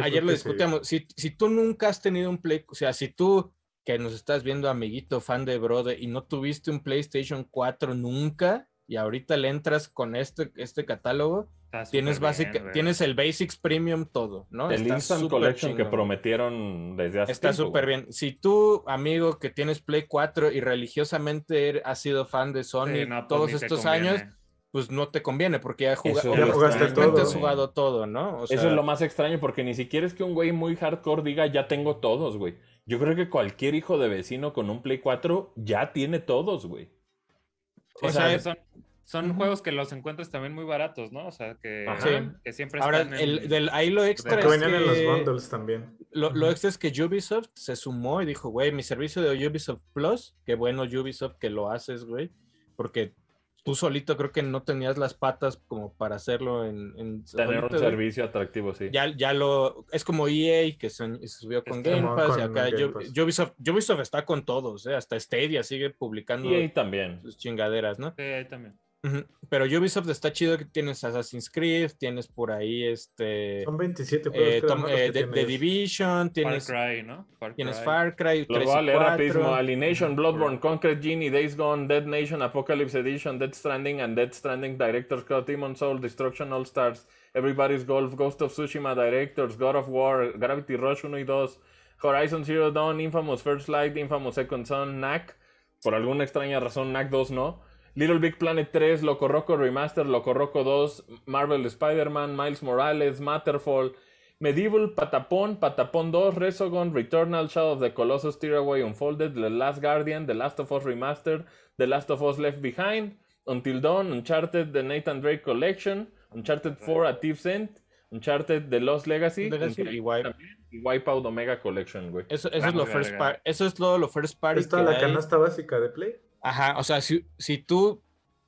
ayer lo sí. discutíamos. Si, si tú nunca has tenido un Play, o sea, si tú que nos estás viendo, amiguito, fan de Brother, y no tuviste un PlayStation 4 nunca, y ahorita le entras con este, este catálogo, Está tienes, básica, tienes el Basics Premium todo, ¿no? El Está Instant Collection que prometieron desde hace Está súper bien. Si tú, amigo, que tienes Play 4 y religiosamente er- has sido fan de Sony Sí, no, pues, todos estos conviene. años, pues no te conviene porque ya, es lo jugaste todo, has jugado todo, ¿no? O Eso es lo más extraño porque ni siquiera es que un güey muy hardcore diga ya tengo todos, güey. Yo creo que cualquier hijo de vecino con un Play 4 ya tiene todos, güey. O O sea, sea, son, son juegos que los encuentras también muy baratos, ¿no? O sea, que, Ajá. Sí. que siempre Ahora, están en- el, del, ahí lo extra Que es venían en los bundles también. Lo, lo extra es que Ubisoft se sumó y dijo, güey, mi servicio de Ubisoft Plus, qué bueno Ubisoft que lo haces, güey, porque tú solito creo que no tenías las patas como para hacerlo en... en Tener un servicio atractivo, sí. Ya, ya lo... Es como EA que se, se subió con Está Game Pass y acá Game Pass. Ubisoft, Ubisoft está con todos, ¿eh? hasta Stadia sigue publicando Y ahí también. sus chingaderas, ¿no? Sí, ahí Pero Ubisoft está chido que tienes Assassin's Creed, tienes por ahí este... Son 27 juegos. eh, eh, The. Division, Far tienes Cry, ¿no? Far Tienes Cry. Far Cry, Los 3 voy a y leer 4. rapidísimo. Alienation, Bloodborne, Conquered Genie, Days Gone, Dead Nation, Apocalypse Edition, Dead Stranding, and Dead Stranding Director's Cut, Demon Soul, Destruction All Stars, Everybody's Golf, Ghost of Tsushima Directors, God of War, Gravity Rush 1 y 2, Horizon Zero Dawn, Infamous First Light, Infamous Second Son, Knack, por alguna extraña razón Knack 2 no, Little Big Planet 3, Loco Roco Remaster, Loco Roco 2, Marvel Spider-Man, Miles Morales, Matterfall, Medieval, Patapon, Patapon 2, Resogun, Returnal, Shadow of the Colossus, Tearaway Unfolded, The Last Guardian, The Last of Us Remastered, The Last of Us Left Behind, Until Dawn, Uncharted, The Nathan Drake Collection, Uncharted 4, A Thief's End, Uncharted, The Lost Legacy, Legacy y Wipe. también, y Wipeout Omega Collection, güey. Eso, eso Ah, es lo verga. party. Eso es todo lo first party. Que la hay. canasta básica de Play. Ajá, o sea, si, si tú,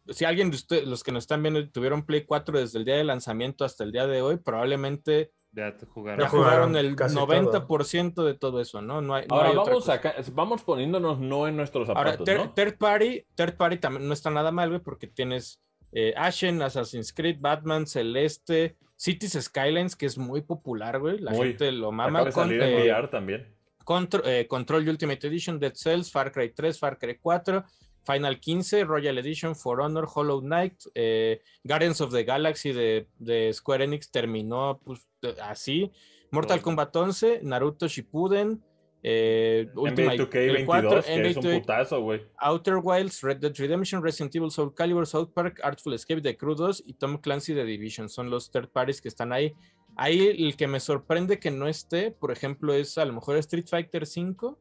si alguien de ustedes, los que nos están viendo, tuvieron Play 4 desde el día de lanzamiento hasta el día de hoy, probablemente Ya te jugaron. ya jugaron el casi 90% de todo eso, ¿no? No hay, no Ahora hay otra vamos, cosa. acá, vamos poniéndonos no en nuestros Ahora, zapatos, ter- ¿no? third party, third party también no está nada mal, güey, porque tienes eh, Ashen, Assassin's Creed, Batman, Celeste, Cities Skylines, que es muy popular, güey. La Muy. gente lo Acaba mama. de con, salir en eh, VR también. Contro- eh, Control Ultimate Edition, Dead Cells, Far Cry 3, Far Cry 4, Final 15, Royal Edition, For Honor, Hollow Knight, eh, Guardians of the Galaxy de, de Square Enix terminó pues, de- así, Mortal. Kombat 11, Naruto Shippuden, eh, Ultimate 2K22, el 4, que es un putazo, güey. Outer Wilds, Red Dead Redemption, Resident Evil Soul Calibur, South Park, Artful Escape, The Crew 2 y Tom Clancy The Division. Son los third parties que están ahí. Ahí el que me sorprende que no esté, por ejemplo, es a lo mejor Street Fighter 5,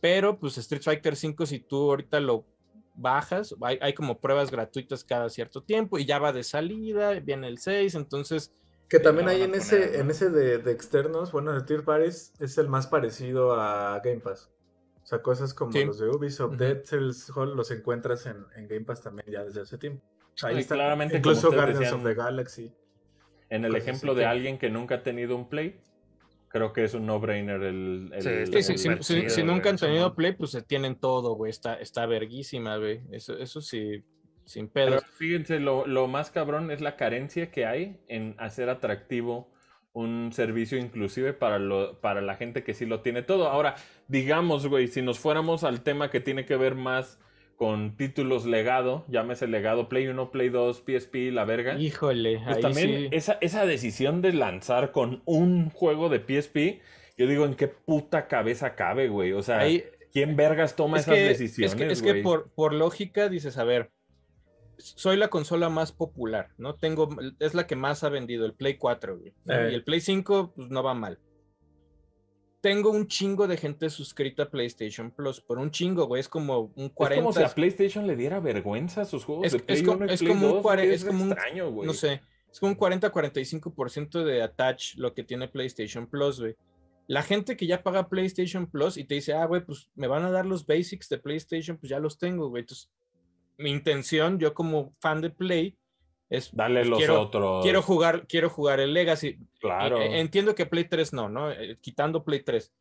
pero pues Street Fighter 5 si tú ahorita lo bajas, hay, hay como pruebas gratuitas cada cierto tiempo y ya va de salida, viene el 6, entonces Que también lo hay en ese, en ese de, de externos, bueno, de Tier Paris, es el más parecido a Game Pass. O sea, cosas como Sí. los de Ubisoft. Dead Cells, Hall, los encuentras en, en Game Pass también ya desde hace tiempo. Ahí está. claramente, Incluso Guardians decían, of the Galaxy. En el Cosas ejemplo así de que- alguien que nunca ha tenido un Play, creo que es un no-brainer el, el- Sí, el- está Sí, sí, el- si, nunca han tenido play, pues se tienen todo, güey. Está, está verguísima, güey. Eso, eso sí, sin Pero pedos. fíjense, lo, lo más cabrón es la carencia que hay en hacer atractivo un servicio inclusive para, lo, para la gente que sí lo tiene todo. Ahora, digamos, güey, si nos fuéramos al tema que tiene que ver más con títulos legado, llámese legado Play 1, Play 2, PSP, la verga. Híjole, Pues ahí también sí. esa, esa decisión de lanzar con un juego de PSP, yo digo, ¿en qué puta cabeza cabe, güey? O sea, Ahí- ¿quién vergas toma es esas que, es decisiones, que, es que por, por lógica dices, a ver, soy la consola más popular, ¿no? Tengo, es la que más ha vendido, el Play 4, güey. Eh. Y el Play 5, pues no va mal. Tengo un chingo de gente suscrita a PlayStation Plus, por un chingo, güey, es como un 40. Es como si a PlayStation le diera vergüenza a sus juegos es, de Play es, 1 y es Play como 2, un 40, es como un- extraño, güey. no sé, es como un 40-45% de attach lo que tiene PlayStation Plus, güey. La gente que ya paga PlayStation Plus y te dice, ah, güey, pues me van a dar los basics de PlayStation, pues ya los tengo, güey. Entonces, mi intención, yo como fan de Play, es Dale pues, los quiero, otros. quiero jugar, quiero jugar el Legacy. Claro. Eh, Entiendo que Play 3 no, ¿no? Eh, Quitando Play 3.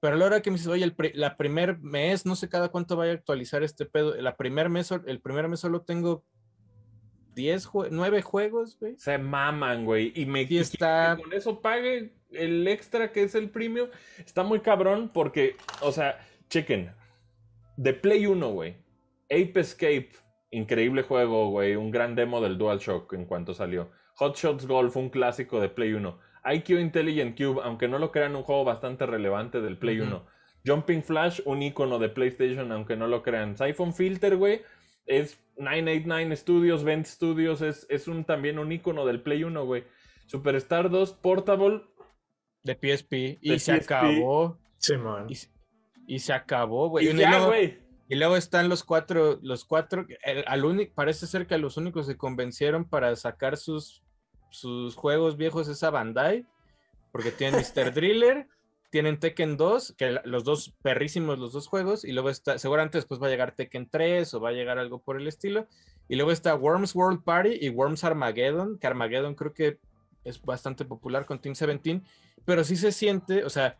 Pero a la hora que me dices, oye, el pri- la primer mes, no sé cada cuánto vaya a actualizar este pedo. La primer mes, el primer mes solo tengo 10, jue 9 juegos, güey. Se maman, güey. Y me y está- que con eso pague el extra que es el premium. Está muy cabrón porque, o sea, chequen. De Play 1, güey. Ape Escape, increíble juego, güey. Un gran demo del DualShock en cuanto salió. Hot Shots Golf, un clásico de Play 1. IQ Intelligent Cube, aunque no lo crean, un juego bastante relevante del Play Ujú. 1. Jumping Flash, un icono de PlayStation, aunque no lo crean. Siphon Filter, güey, es 989 Studios, Vent Studios, es, es un, también un icono del Play 1, güey. Superstar 2 Portable, De PSP. Y De se PSP. acabó. Y, se- y se acabó, güey. y Y ya, güey. Y luego están los cuatro, los cuatro, el- al único, parece ser que a los únicos que convencieron para sacar sus, sus juegos viejos es a Bandai, porque tienen Mr. Driller, tienen Tekken 2, que los dos perrísimos los dos juegos, y luego está, seguramente después va a llegar Tekken 3 o va a llegar algo por el estilo, y luego está Worms World Party y Worms Armageddon, que Armageddon creo que es bastante popular con Team 17, pero sí se siente, o sea,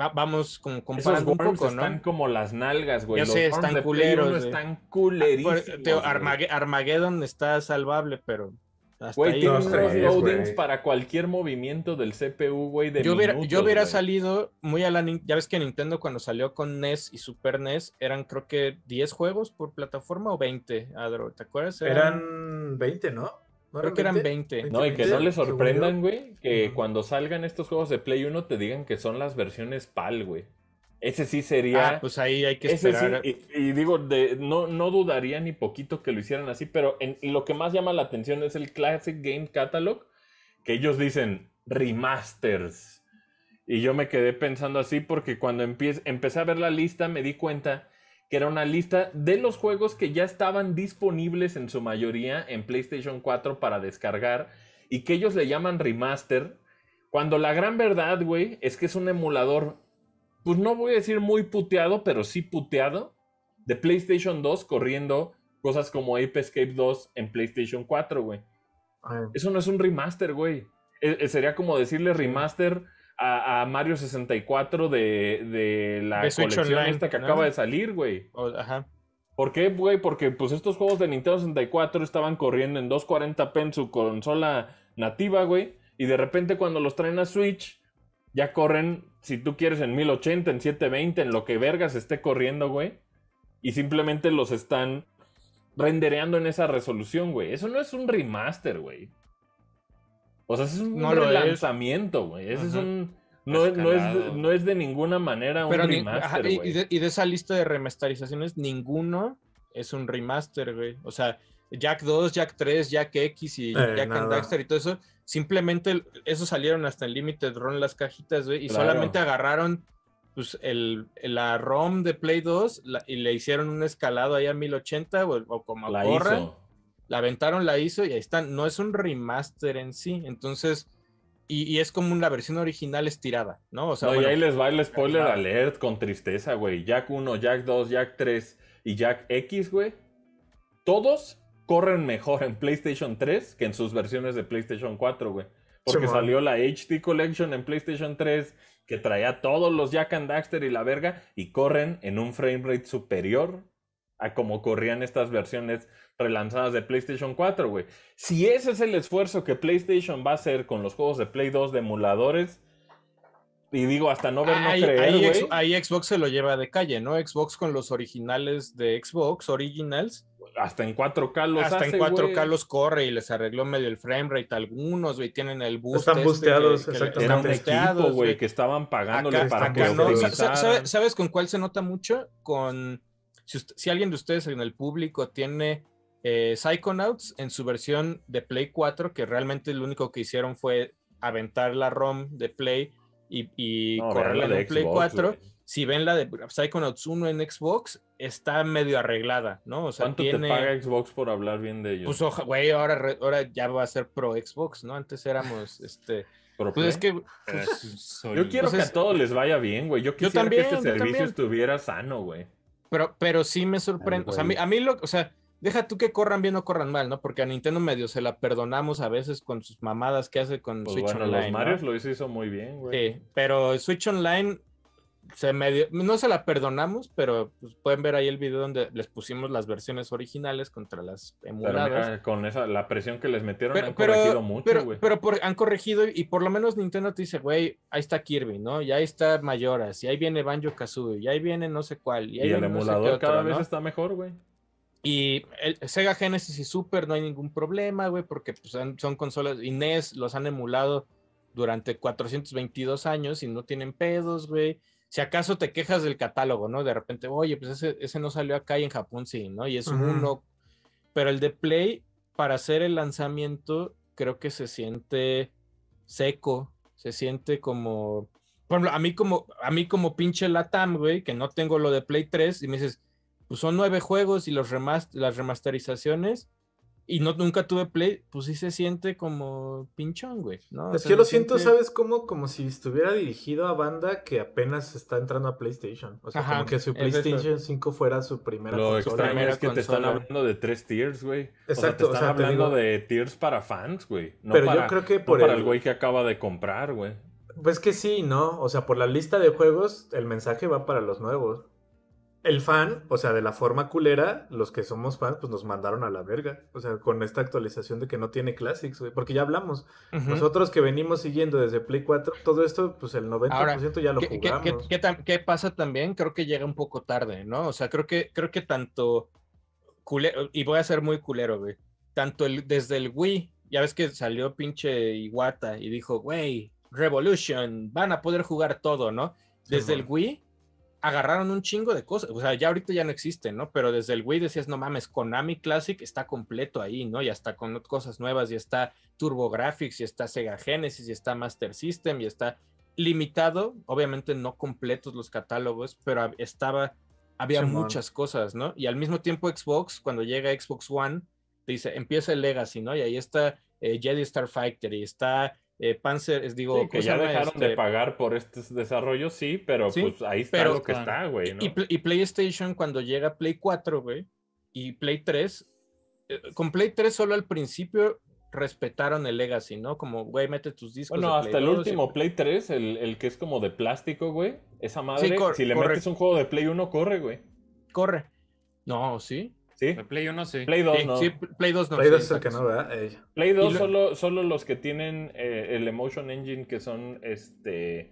va- vamos como Esos comparando un worms poco, ¿no? están como las nalgas, güey. Ya Los sé, worms están de Play culeros, 1 güey. están Por- culerísimos. Teo. Armage- Armageddon está salvable, pero hasta Güey, tiene unos tres, loadings güey. para cualquier movimiento del CPU, güey, de Yo hubiera, yo minutos, hubiera güey. salido muy a la... Ya ves que Nintendo cuando salió con NES y Super NES eran creo que 10 juegos por plataforma o 20, Adro, ¿te acuerdas? Eran 20, ¿no? ¿No Creo que eran 20. No, y que no les sorprendan, güey, que cuando salgan estos juegos de Play 1 te digan que son las versiones PAL, güey. Ese sí sería... Ah, pues ahí hay que sí, esperar. y, y digo, de, no, no dudaría ni poquito que lo hicieran así, pero en- lo que más llama la atención es el Classic Game Catalog, que ellos dicen remasters. Y yo me quedé pensando así porque cuando empie- empecé a ver la lista me di cuenta que era una lista de los juegos que ya estaban disponibles en su mayoría en PlayStation 4 para descargar y que ellos le llaman remaster, cuando la gran verdad, güey, es que es un emulador, pues no voy a decir muy puteado, pero sí puteado, de PlayStation 2 corriendo cosas como Ape Escape 2 en PlayStation 4, güey. Ah, Eso no es un remaster, güey. Eh, eh, sería como decirle remaster a, a Mario 64 de, de la De colección Online, esta que ¿no? acaba de salir, güey. Ajá. ¿Por qué, güey? Porque pues estos juegos de Nintendo 64 estaban corriendo en 240p en su consola nativa, güey. Y de repente cuando los traen a Switch, ya corren, si tú quieres, en 1080, en 720, en lo que vergas esté corriendo, güey. Y simplemente los están rendereando en esa resolución, güey. Eso no es un remaster, güey. O sea, eso es un No relanzamiento, güey. Ese es un... No, es- no, es, no es de ninguna manera un Pero ni- remaster, ajá, y, güey. y de, y de esa lista de remasterizaciones, ninguno es un remaster, güey. O sea, Jack 2, Jack 3, Jack X y Eh, Jack and nada. Daxter y todo eso, simplemente esos salieron hasta en Limited Run las cajitas, güey, y Claro. solamente agarraron pues, el, la ROM de Play 2 la- y le hicieron un escalado ahí a 1080 o, o como La corran, hizo. La aventaron, la hizo y ahí están. No es un remaster en sí, entonces, y, y es como una versión original estirada, ¿no? O sea, no, bueno, y ahí les va el spoiler alert con tristeza, güey. Jack 1, Jack 2, Jack 3 y Jack X, güey. Todos corren mejor en PlayStation 3 que en sus versiones de PlayStation 4, güey. Porque salió la HD Collection en PlayStation 3 que traía todos los Jack and Daxter y la verga y corren en un frame rate superior a como corrían estas versiones relanzadas de PlayStation 4, güey. Si ese es el esfuerzo que PlayStation va a hacer con los juegos de Play 2 de emuladores, y digo, hasta no ver, no ahí, creer, ahí ahí Xbox se lo lleva de calle, ¿no? Xbox con los originales de Xbox, Originals, Hasta en 4K los hasta hace, en 4K güey. los corre y les arregló medio el frame rate a algunos, güey, tienen el boost. Están este busteados, que- que le- exactamente. Están un equipo, güey, que estaban pagándole Acá, para acá que no. Sa- optimizaran. sa- sabe- ¿Sabes con cuál se nota mucho? Con. Si, ust- si alguien de ustedes en el público tiene eh, Psychonauts en su versión de Play 4, que realmente lo único que hicieron fue aventar la ROM de Play y, y No, correrla en Play Xbox, 4. güey. Si ven la de Psychonauts 1 en Xbox, está medio arreglada, ¿no? O sea, ¿Cuánto tiene... te paga Xbox por hablar bien de ellos? Pues güey, ahora, ahora ya va a ser pro Xbox, ¿no? Antes éramos, este... ¿Pro Pues es que... Eh, pues, soy- Yo quiero pues que es- a todos les vaya bien, güey. Yo quisiera también, que yo este servicio también. estuviera sano, güey. Pero, pero sí me sorprende. O sea, a mí, a mí lo, o sea, deja tú que corran bien o corran mal, ¿no? Porque a Nintendo medio se la perdonamos a veces con sus mamadas que hace con Pues Switch bueno, Online. los ¿no? Marios lo hizo, hizo muy bien, güey. Sí, pero Switch Online se medio, no se la perdonamos, pero pues, pueden ver ahí el video donde les pusimos las versiones originales contra las Pero emuladas. mira, con esa, la presión que les metieron Pero, han pero- corregido mucho, pero- güey. pero por- han corregido y por lo menos Nintendo te dice, güey, ahí está Kirby, ¿no? Y ahí está Mayoras, y ahí viene Banjo Kazooie, y ahí viene no sé cuál. Y, Y, ahí el viene no sé qué emulador otro, cada ¿no? vez está mejor, güey. Y el Sega Genesis y Super no hay ningún problema, güey, porque pues, han- son consolas y NES los han emulado durante 422 años y no tienen pedos, güey. Si acaso te quejas del catálogo, ¿no? De repente, oye, pues ese, ese no salió acá y en Japón sí, ¿no? Y es Ujú. uno. Pero el de Play, para hacer el lanzamiento, creo que se siente seco, se siente como. Por ejemplo, a mí como, a mí como pinche Latam, güey, que no tengo lo de Play 3, y me dices, pues son nueve juegos y los remas- las remasterizaciones, y no, nunca tuve Play, pues sí se siente como pinchón, güey, ¿no? O Es sea, que lo siento, siente- ¿sabes cómo? Como si estuviera dirigido a banda que apenas está entrando a PlayStation. O sea, Ajá, como que su es. PlayStation 5 fuera su primera Lo consola. extraño es que te están hablando de tres tiers, güey. Exacto, o sea, te o están te hablando digo- de tiers para fans, güey. No Pero yo para, creo que no por para el- el güey que acaba de comprar, güey. Pues que sí, ¿no? O sea, por la lista de juegos, el mensaje va para los nuevos. El fan, o sea, de la forma culera, los que somos fans, pues nos mandaron a la verga. O sea, con esta actualización de que no tiene Classics, güey. Porque ya hablamos. Nosotros que venimos siguiendo desde Play 4, todo esto, pues el 90% Ahora, ya lo ¿Qué, qué- jugamos. qué- qué pasa también? Creo que llega un poco tarde, ¿no? O sea, creo que, creo que tanto culero, y voy a ser muy culero, güey. Tanto el, desde el Wii, ya ves que salió pinche Iwata y dijo, güey, Revolution, van a poder jugar todo, ¿no? Desde el. Wii agarraron un chingo de cosas, o sea, ya ahorita ya no existen, ¿no? Pero desde el Wii decías, no mames, Konami Classic está completo ahí, ¿no? Ya está con cosas nuevas, y está TurboGrafx, y está Sega Genesis, y está Master System, y está limitado, obviamente no completos los catálogos, pero estaba, había muchas cosas, ¿no? Y al mismo tiempo Xbox, cuando llega Xbox One, te dice, empieza el Legacy, ¿no? Y ahí está eh, Jedi Starfighter, y está eh, Panzer, es, digo, Sí, que ¿cómo se ya dejaron de Este, pagar por estos desarrollos, sí, pero Sí, pues ahí está pero- lo que está, güey, ¿no? y, y PlayStation cuando llega Play 4, güey, y Play 3, eh, con Play 3 solo al principio respetaron el Legacy, ¿no? Como, güey, mete tus discos. Bueno, de hasta Play el 2 y- último Play 3, el, el que es como de plástico, güey. Esa madre, cor- si le correcto. metes un juego de Play 1, corre, güey. Corre. No, sí. ¿Sí? De Play 1 sí. Play 2 Sí, no. sí, Play 2 no. Play sí, 2 es el que no, ¿verdad? Eh, Play 2 lo- solo, solo los que tienen eh, el Emotion Engine, que son este.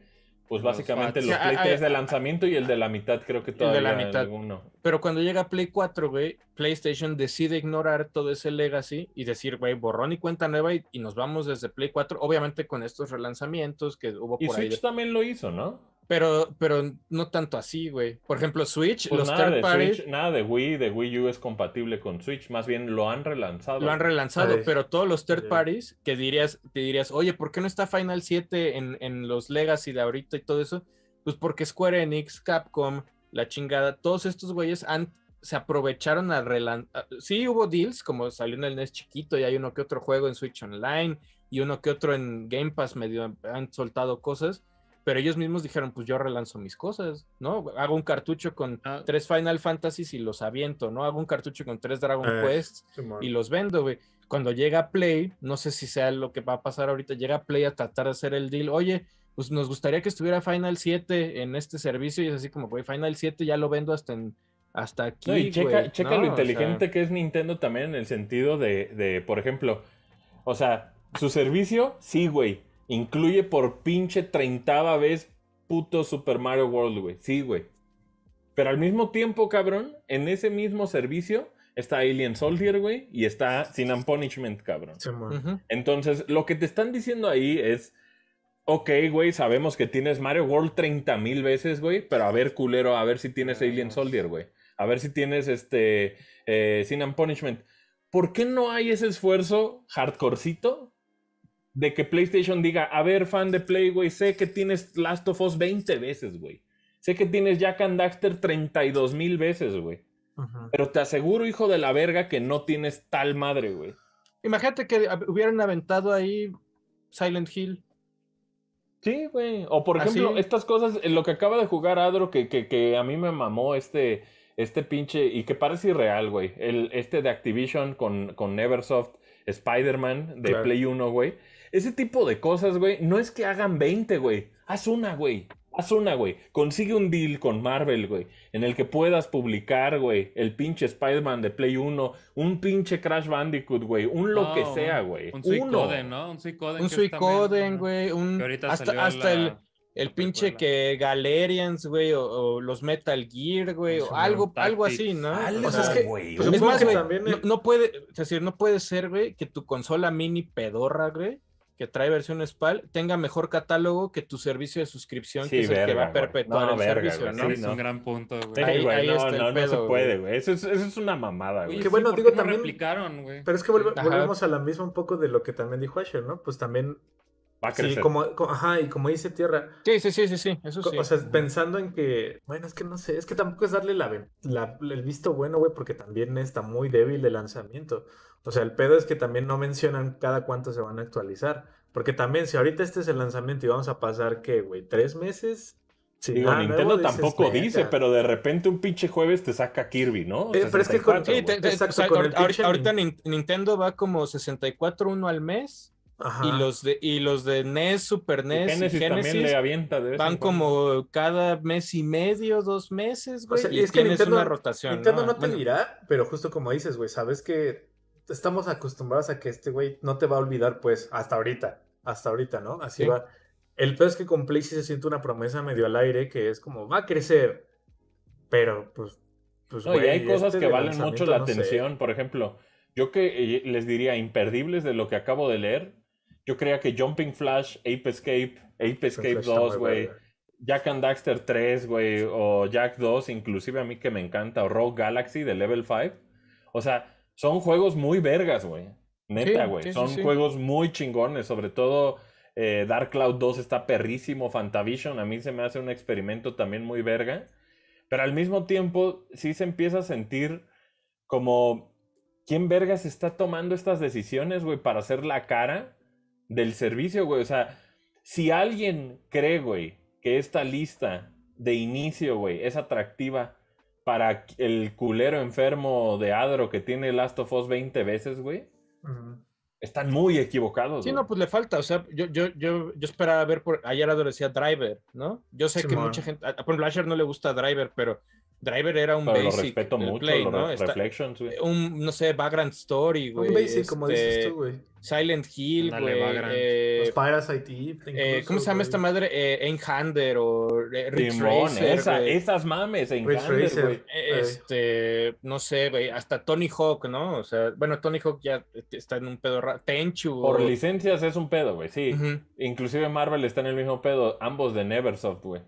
Pues Los básicamente los Sí, Play ah, 3 ah, de lanzamiento y el de la mitad, creo que de todavía la mitad. alguno. Pero cuando llega Play 4, güey, PlayStation decide ignorar todo ese legacy y decir, güey, borrón y cuenta nueva y, y nos vamos desde Play 4, obviamente con estos relanzamientos que hubo Y por ahí. Switch de- también lo hizo, ¿no? Pero, pero no tanto así, güey. Por ejemplo, Switch, Pues los nada third de parties Switch, nada de Wii, de Wii U es compatible con Switch, más bien lo han relanzado. lo han relanzado, Ay, pero todos los third parties que dirías, te dirías, oye, ¿por qué no está Final 7 en, en los Legacy de ahorita y todo eso? Pues porque Square Enix, Capcom, la chingada, todos estos güeyes han, se aprovecharon a relanzar. Sí hubo deals, como salió en el NES chiquito y hay uno que otro juego en Switch Online y uno que otro en Game Pass medio han soltado cosas, pero ellos mismos dijeron, pues yo relanzo mis cosas, ¿no? Hago un cartucho con Ah. tres Final Fantasies y los aviento, ¿no? Hago un cartucho con tres Dragon Eh, Quests Simón. y los vendo, güey. Cuando llega Play, no sé si sea lo que va a pasar ahorita, llega Play a tratar de hacer el deal, oye, pues nos gustaría que estuviera Final 7 en este servicio y es así como, güey, Final 7 ya lo vendo hasta en hasta aquí. No, y checa, güey, checa ¿no? lo O sea, inteligente que es Nintendo también en el sentido de, de, por ejemplo, o sea, su servicio, sí, güey, incluye por pinche treintava vez puto Super Mario World, güey. Sí, güey. Pero al mismo tiempo, cabrón, en ese mismo servicio está Alien Soldier, güey, y está Sin and Punishment, cabrón. Ujú. Entonces, lo que te están diciendo ahí es, ok, güey, sabemos que tienes Mario World 30 mil veces, güey, pero a ver, culero, a ver si tienes Alien Soldier, güey. A ver si tienes este eh, Sin and Punishment. ¿Por qué no hay ese esfuerzo hardcorecito de que PlayStation diga, a ver, fan de Play, güey, sé que tienes Last of Us 20 veces, güey. Sé que tienes Jack and Daxter 32 mil veces, güey. Pero te aseguro, hijo de la verga, que no tienes tal madre, güey. Imagínate que hubieran aventado ahí Silent Hill. Sí, güey. O por ejemplo, estas cosas, lo que acaba de jugar Adro, que, que, que, a mí me mamó este, este pinche, y que parece irreal, güey. El, este de Activision con, con Neversoft, Spider-Man de Play 1, güey. Ese tipo de cosas, güey, no es que hagan 20, güey. Haz una, güey. Haz una, güey. Consigue un deal con Marvel, güey. En el que puedas publicar, güey, el pinche Spider-Man de Play 1, un pinche Crash Bandicoot, güey, un lo que sea, güey. Un Suicoden, ¿no? Un Suicoden. Un Suicoden, güey. Un... Hasta, hasta el, el pinche que Galerians, güey, o, los Metal Gear, güey, o algo, algo así, ¿no? o sea, es que, güey. Pues, es más, güey, no, no, puede, es decir, no puede ser, güey, que tu consola mini pedorra, güey, que trae versión SPAL tenga mejor catálogo que tu servicio de suscripción, que es el que va a perpetuar el servicio, ¿no? es un gran punto, güey. ahí, no, no, no se puede, güey. Eso es, eso es una mamada, güey. Que bueno, digo también. Pero es que volvemos a la misma un poco de lo que también dijo Asher, ¿no? Pues también Va a crecer. Sí, como, ajá, y como dice Tierra. Sí, sí, sí, sí, sí, eso sí. O sea, pensando en que, bueno, es que no sé, es que tampoco es darle la, la el visto bueno, güey, porque también está muy débil de lanzamiento. O sea, el pedo es que también no mencionan cada cuánto se van a actualizar. Porque también, si ahorita este es el lanzamiento y vamos a pasar, ¿qué, güey? ¿Tres meses? Sí, Digo, Nintendo tampoco dice, pero de repente un pinche jueves te saca Kirby, ¿no? Eh, pero es que con, ahorita, Nintendo va como 64 uno al mes. Y los de y los de NES, Super NES Genesis, también le avienta van como cada mes y medio, dos meses, güey. y es que Nintendo, una rotación. Nintendo no, te dirá, pero justo como dices, güey, sabes que estamos acostumbrados a que este güey no te va a olvidar, pues, hasta ahorita hasta ahorita, ¿no? Así va. El peor es que con Play se siente una promesa medio al aire que es como, va a crecer, pero pues... pues no, y hay cosas este que valen mucho la atención, por ejemplo, yo que eh, les diría imperdibles de lo que acabo de leer, yo creía que Jumping Flash, Ape Escape, Ape Escape 2, güey, Jack and Daxter 3, güey, o Jack 2, inclusive a mí que me encanta, o Rogue Galaxy de Level 5, o sea, son juegos muy vergas, güey. Neta, güey. Son juegos muy chingones, sobre todo eh, Dark Cloud 2 está perrísimo, Fantavision a mí se me hace un experimento también muy verga, pero al mismo tiempo sí se empieza a sentir como quién vergas está tomando estas decisiones, güey, para hacer la cara del servicio, güey. O sea, si alguien cree, güey, que esta lista de inicio, güey, es atractiva para el culero enfermo de Adro que tiene Last of Us 20 veces, güey están muy equivocados. Sí, no, pues le falta. O sea, yo, yo, yo, yo esperaba ver por. Ayer decía Driver, ¿no? Yo sé que mucha gente. A, a, no le gusta Driver, pero Driver era un basic. Lo respeto mucho, play, ¿no? Reflections, güey. Un, no sé, background story, güey. Un basic, como dices este, tú, güey. Silent Hill, güey. Eh, Los Parasite Eve. Eh, ¿Cómo se llama esta madre? Eh, Einhander o eh, Rich Racer, esa, Esas mames, Einhander, güey. Este, no sé, güey. Hasta Tony Hawk, ¿no? O sea, bueno, Tony Hawk ya está en un pedo raro. Tenchu. Por licencias es un pedo, güey, sí. Inclusive Marvel está en el mismo pedo. Ambos de Neversoft, güey.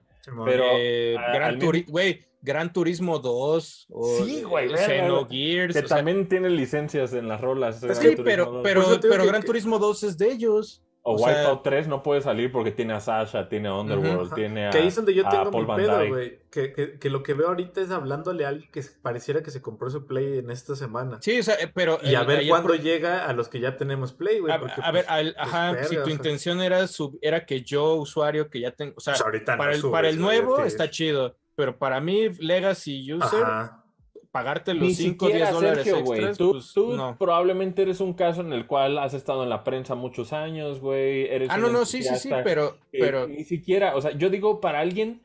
Pero. Eh, Gran Turismo, güey. Gran Turismo 2 o sí, güey, Xenogears. Que también tienen licencias en las rolas. Sí, pero, pero, pero Gran Turismo 2 es de ellos. O, Wipeout 3 no puede salir porque tiene a Sasha, tiene a Underworld, tiene a. Que ahí es donde yo tengo mi pedo, güey. Que, que, que, lo que veo ahorita es hablándole a alguien que pareciera que se compró su Play en esta semana. Sí, o sea, eh, pero. Y a ver cuándo llega a los que ya tenemos Play, güey. A, ver, pues, pues, ajá, si tu intención era, sub, era que yo, usuario, que ya tengo. O sea, pues para, el, para el nuevo está chido. Pero para mí, Legacy User. Ajá pagarte los 5 o 10 dólares extras, Tú, pues, tú probablemente eres un caso en el cual has estado en la prensa muchos años, güey. ah, no, no, sí, sí, sí, pero, pero... Ni siquiera, o sea, yo digo para alguien,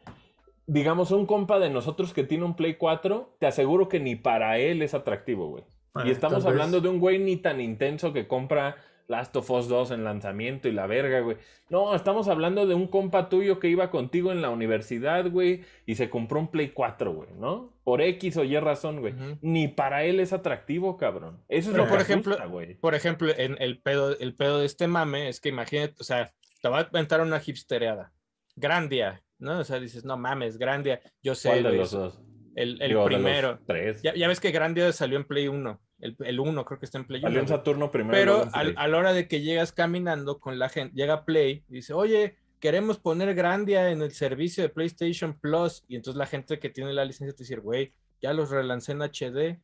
digamos, un compa de nosotros que tiene un Play 4, te aseguro que ni para él es atractivo, güey. y estamos hablando de un güey ni tan intenso que compra Last of Us 2 en lanzamiento y la verga, güey. No, estamos hablando de un compa tuyo que iba contigo en la universidad, güey, y se compró un Play 4, güey, ¿no? Por X o Y razón, güey. Ni para él es atractivo, cabrón. Eso es lo por ejemplo, güey. Por ejemplo, en el pedo, el pedo de este mame es que imagínate, o sea, te va a inventar una hipstereada. Grandia, ¿no? O sea, dices, no mames, Grandia. Yo sé. ¿Cuál de los dos? El, el primero. Tres. Ya, ya, ves que Grandia salió en Play 1 el, el 1 creo que está en Play 1. Salió en Saturno primero. Pero al- a la hora de que llegas caminando con la gente, llega Play y dice, oye, queremos poner Grandia en el servicio de PlayStation Plus. Y entonces la gente que tiene la licencia te dice, güey, ya los relancé en HD,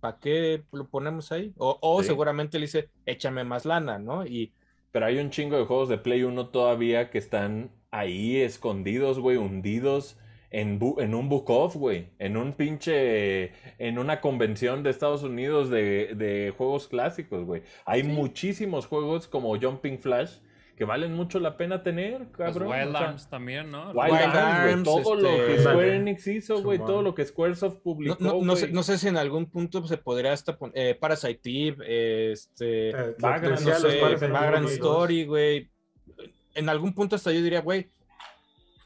¿para qué lo ponemos ahí? O, o Sí. seguramente le dice, échame más lana, ¿no? Y Pero hay un chingo de juegos de Play 1 todavía que están ahí escondidos, güey, hundidos en, bu- en un book off, güey. En un pinche. En una convención de Estados Unidos de, de juegos clásicos, güey. Hay muchísimos juegos como Jumping Flash que valen mucho la pena tener, Los cabrón. Wild o sea, Arms también, ¿no? Wild, Wild Arms, güey, Arms, todo lo que este- Square Enix hizo, güey, todo lo que Squaresoft publicó, no- no sé, no sé si en algún punto se podría hasta poner Parasite Eve, este, Eh, Vagrant, sé, Parasite Vagrant uno y dos. Story, güey. En algún punto hasta yo diría, güey,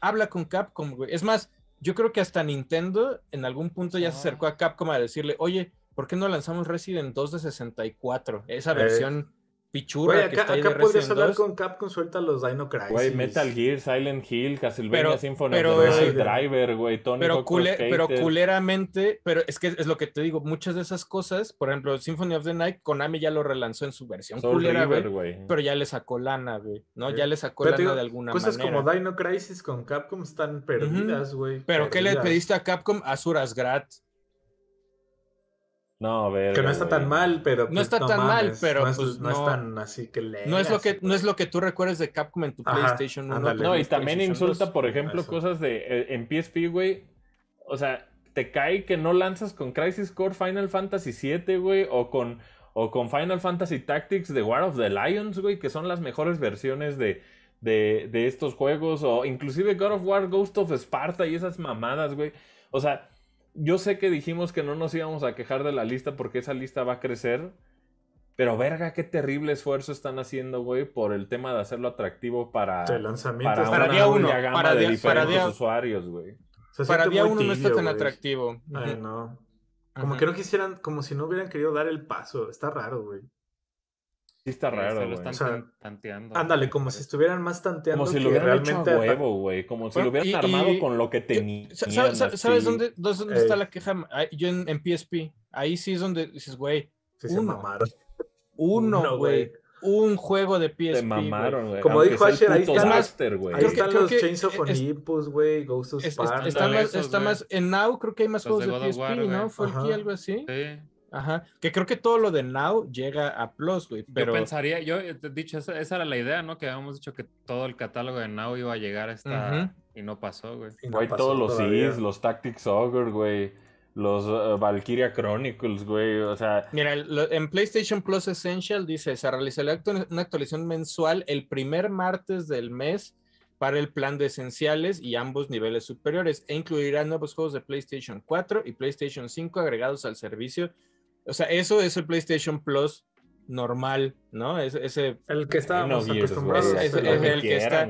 habla con Capcom, güey. Es más, yo creo que hasta Nintendo en algún punto ya se Ah. acercó a Capcom a decirle, oye, ¿por qué no lanzamos Resident 2 de 64? Esa Eh. versión pichurra Güey, que acá, está ahí acá de podrías hablar 2. con Capcom, suelta los Dino Crisis. Güey, Metal Gear, Silent Hill, Castlevania Pero- Symphony pero- of the Night, Resident. Driver, güey, Tony Pero, cule- pero culeramente, pero es que es lo que te digo, muchas de esas cosas, por ejemplo, Symphony of the Night, Konami ya lo relanzó en su versión Soul culera, güey, pero ya le sacó lana, güey, ¿no? Ya le sacó Pero lana digo, de alguna Cosas manera. como Dino Crisis con Capcom están perdidas, güey. Pero ¿qué le pediste a Capcom? Azuras Grat. No, a ver. Que no está tan mal, pero. No pues, está tan mal, pero, No es, pues, no es no. tan así que le. No es lo que no es lo que tú recuerdes de Capcom en tu Ajá, PlayStation 1. ándale. No, y también 2. insulta, por ejemplo, Eso. cosas de. eh, en PSP, güey. O sea, te cae que no lanzas con Crisis Core Final Fantasy VII, güey. O con, o con Final Fantasy Tactics de War of the Lions, güey. Que son las mejores versiones de, de, de estos juegos. O inclusive God of War, Ghost of Sparta y esas mamadas, güey. O sea, yo sé que dijimos que no nos íbamos a quejar de la lista porque esa lista va a crecer. Pero verga, qué terrible esfuerzo están haciendo, güey, por el tema de hacerlo atractivo para, El lanzamiento para, Para una día uno, gama para de día- para diferentes día- usuarios, güey. Para día uno no está tan güey. atractivo. Ay, no. Como ujú. que no quisieran, como si no hubieran querido dar el paso. Está raro, güey. Sí está Sí, raro, se lo güey. están O sea, tan- tanteando. Ándale, como si estuvieran más tanteando Como si lo hubieran hecho a huevo, güey. Como si Bueno, lo hubieran y- armado y- con lo que tenían. sa- sa- sa- ¿Sabes dónde, dónde- está la queja? Yo en, en PSP. Ahí sí es donde dices, güey, Sí, se Uno. mamaron. uno, Uno, güey. Un juego de PSP. Te güey. mamaron, güey. Como Aunque dijo Asher, ahí está- güey. Ahí están los Chains of Olympus, güey. Ghost of Sparta. está más, esos, está güey. más, en Now creo que hay más juegos de PSP, güey. ¿no? Fue aquí algo así. Sí. Ajá. Que creo que todo lo de Now llega a Plus, güey. Pero Yo pensaría, yo he dicho, esa, esa era la idea, ¿no? Que habíamos dicho que todo el catálogo de Now iba a llegar hasta... Y no pasó, güey. No Güey, pasó todos los. Is, los Tactics Ogre, güey. Los uh, Valkyria Chronicles, güey. O sea, Mira, lo- en PlayStation Plus Essential dice, se realizará actu- una actualización mensual el primer martes del mes para el plan de esenciales y ambos niveles superiores e incluirá nuevos juegos de PlayStation 4 y PlayStation 5 agregados al servicio. O sea, eso es el PlayStation Plus normal, ¿no? Es- ese El que estábamos acostumbrados. Es- Lo es que el que está-.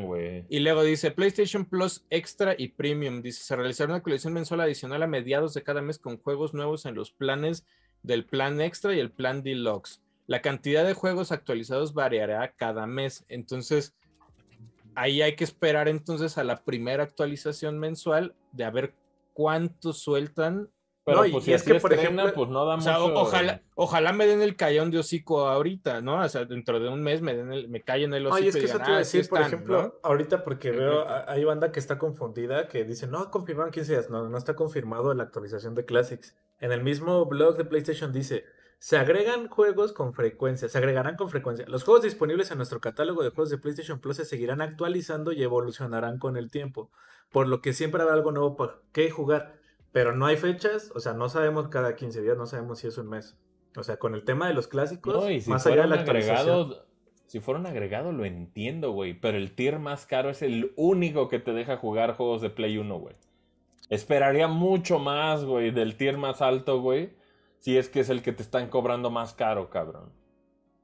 Y luego dice PlayStation Plus Extra y Premium. Dice, se realizará una actualización mensual adicional a mediados de cada mes con juegos nuevos en los planes del plan Extra y el plan Deluxe. La cantidad de juegos actualizados variará cada mes. Entonces, ahí hay que esperar entonces a la primera actualización mensual de a ver cuánto sueltan. Pero No, y- pues y si es que, por estrena, ejemplo, pues no da O sea, mucho... ojalá, ojalá me den el callón de hocico ahorita, ¿no? O sea, dentro de un mes me, den el- me callen el hocico. Oye, es y que eso te iba a "Ah, decir, por están", ejemplo, ¿no? ahorita porque veo, a- hay banda que está confundida, que dice, no, confirmaron 15 días. No, no está confirmado la actualización de Classics. En el mismo blog de PlayStation dice, se agregan juegos con frecuencia, se agregarán con frecuencia. Los juegos disponibles en nuestro catálogo de juegos de PlayStation Plus se seguirán actualizando y evolucionarán con el tiempo, por lo que siempre habrá algo nuevo para que jugar. Pero no hay fechas, o sea, no sabemos cada 15 días, no sabemos si es un mes. O sea, con el tema de los clásicos, No, y si más allá fuera de la agregado, si fuera un agregado lo entiendo, güey, pero el tier más caro es el único que te deja jugar juegos de Play 1, güey. Esperaría mucho más, güey, del tier más alto, güey, si es que es el que te están cobrando más caro, cabrón.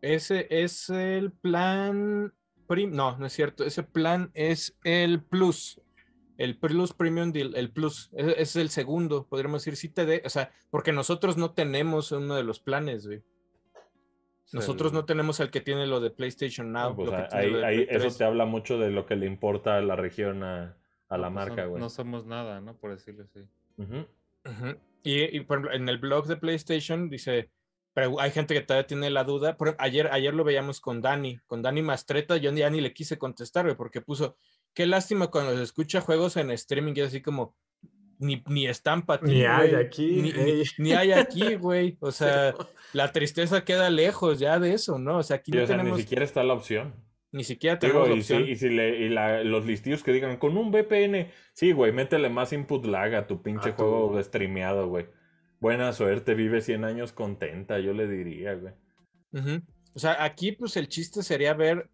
Ese es el plan. prim- No, no es cierto. Ese plan es el Plus. El Plus Premium Deal, el Plus. Ese es el segundo, podríamos decir. Sí te de, o sea, porque nosotros no tenemos uno de los planes, güey. Nosotros El- no tenemos el que tiene lo de PlayStation Now. No, pues, lo que ahí- tiene lo de ahí- Play eso 3. te habla mucho de lo que le importa a la región a, a la no, pues, marca, güey. No somos nada, ¿no? Por decirlo así. Y, y, por ejemplo, en el blog de PlayStation dice, pero hay gente que todavía tiene la duda. Por, ayer, ayer lo veíamos con Dani, con Dani Mastreta, yo ya ni le quise contestar, güey, porque puso, qué lástima cuando se escucha juegos en streaming y así como, ni, ni están para Ni hay aquí. Ni, ey. ni- ni hay aquí, güey. O sea, Sí. la tristeza queda lejos ya de eso, ¿no? O sea, aquí Sí, no o sea, tenemos, ni siquiera está la opción. ni siquiera Digo, tenemos y si, opción. y si le- y la- los listillos que digan, con un VPN, sí, güey, métele más input lag a tu pinche A tu- juego streameado, güey. Buena suerte, vive 100 años contenta, yo le diría, güey. O sea, aquí pues el chiste sería ver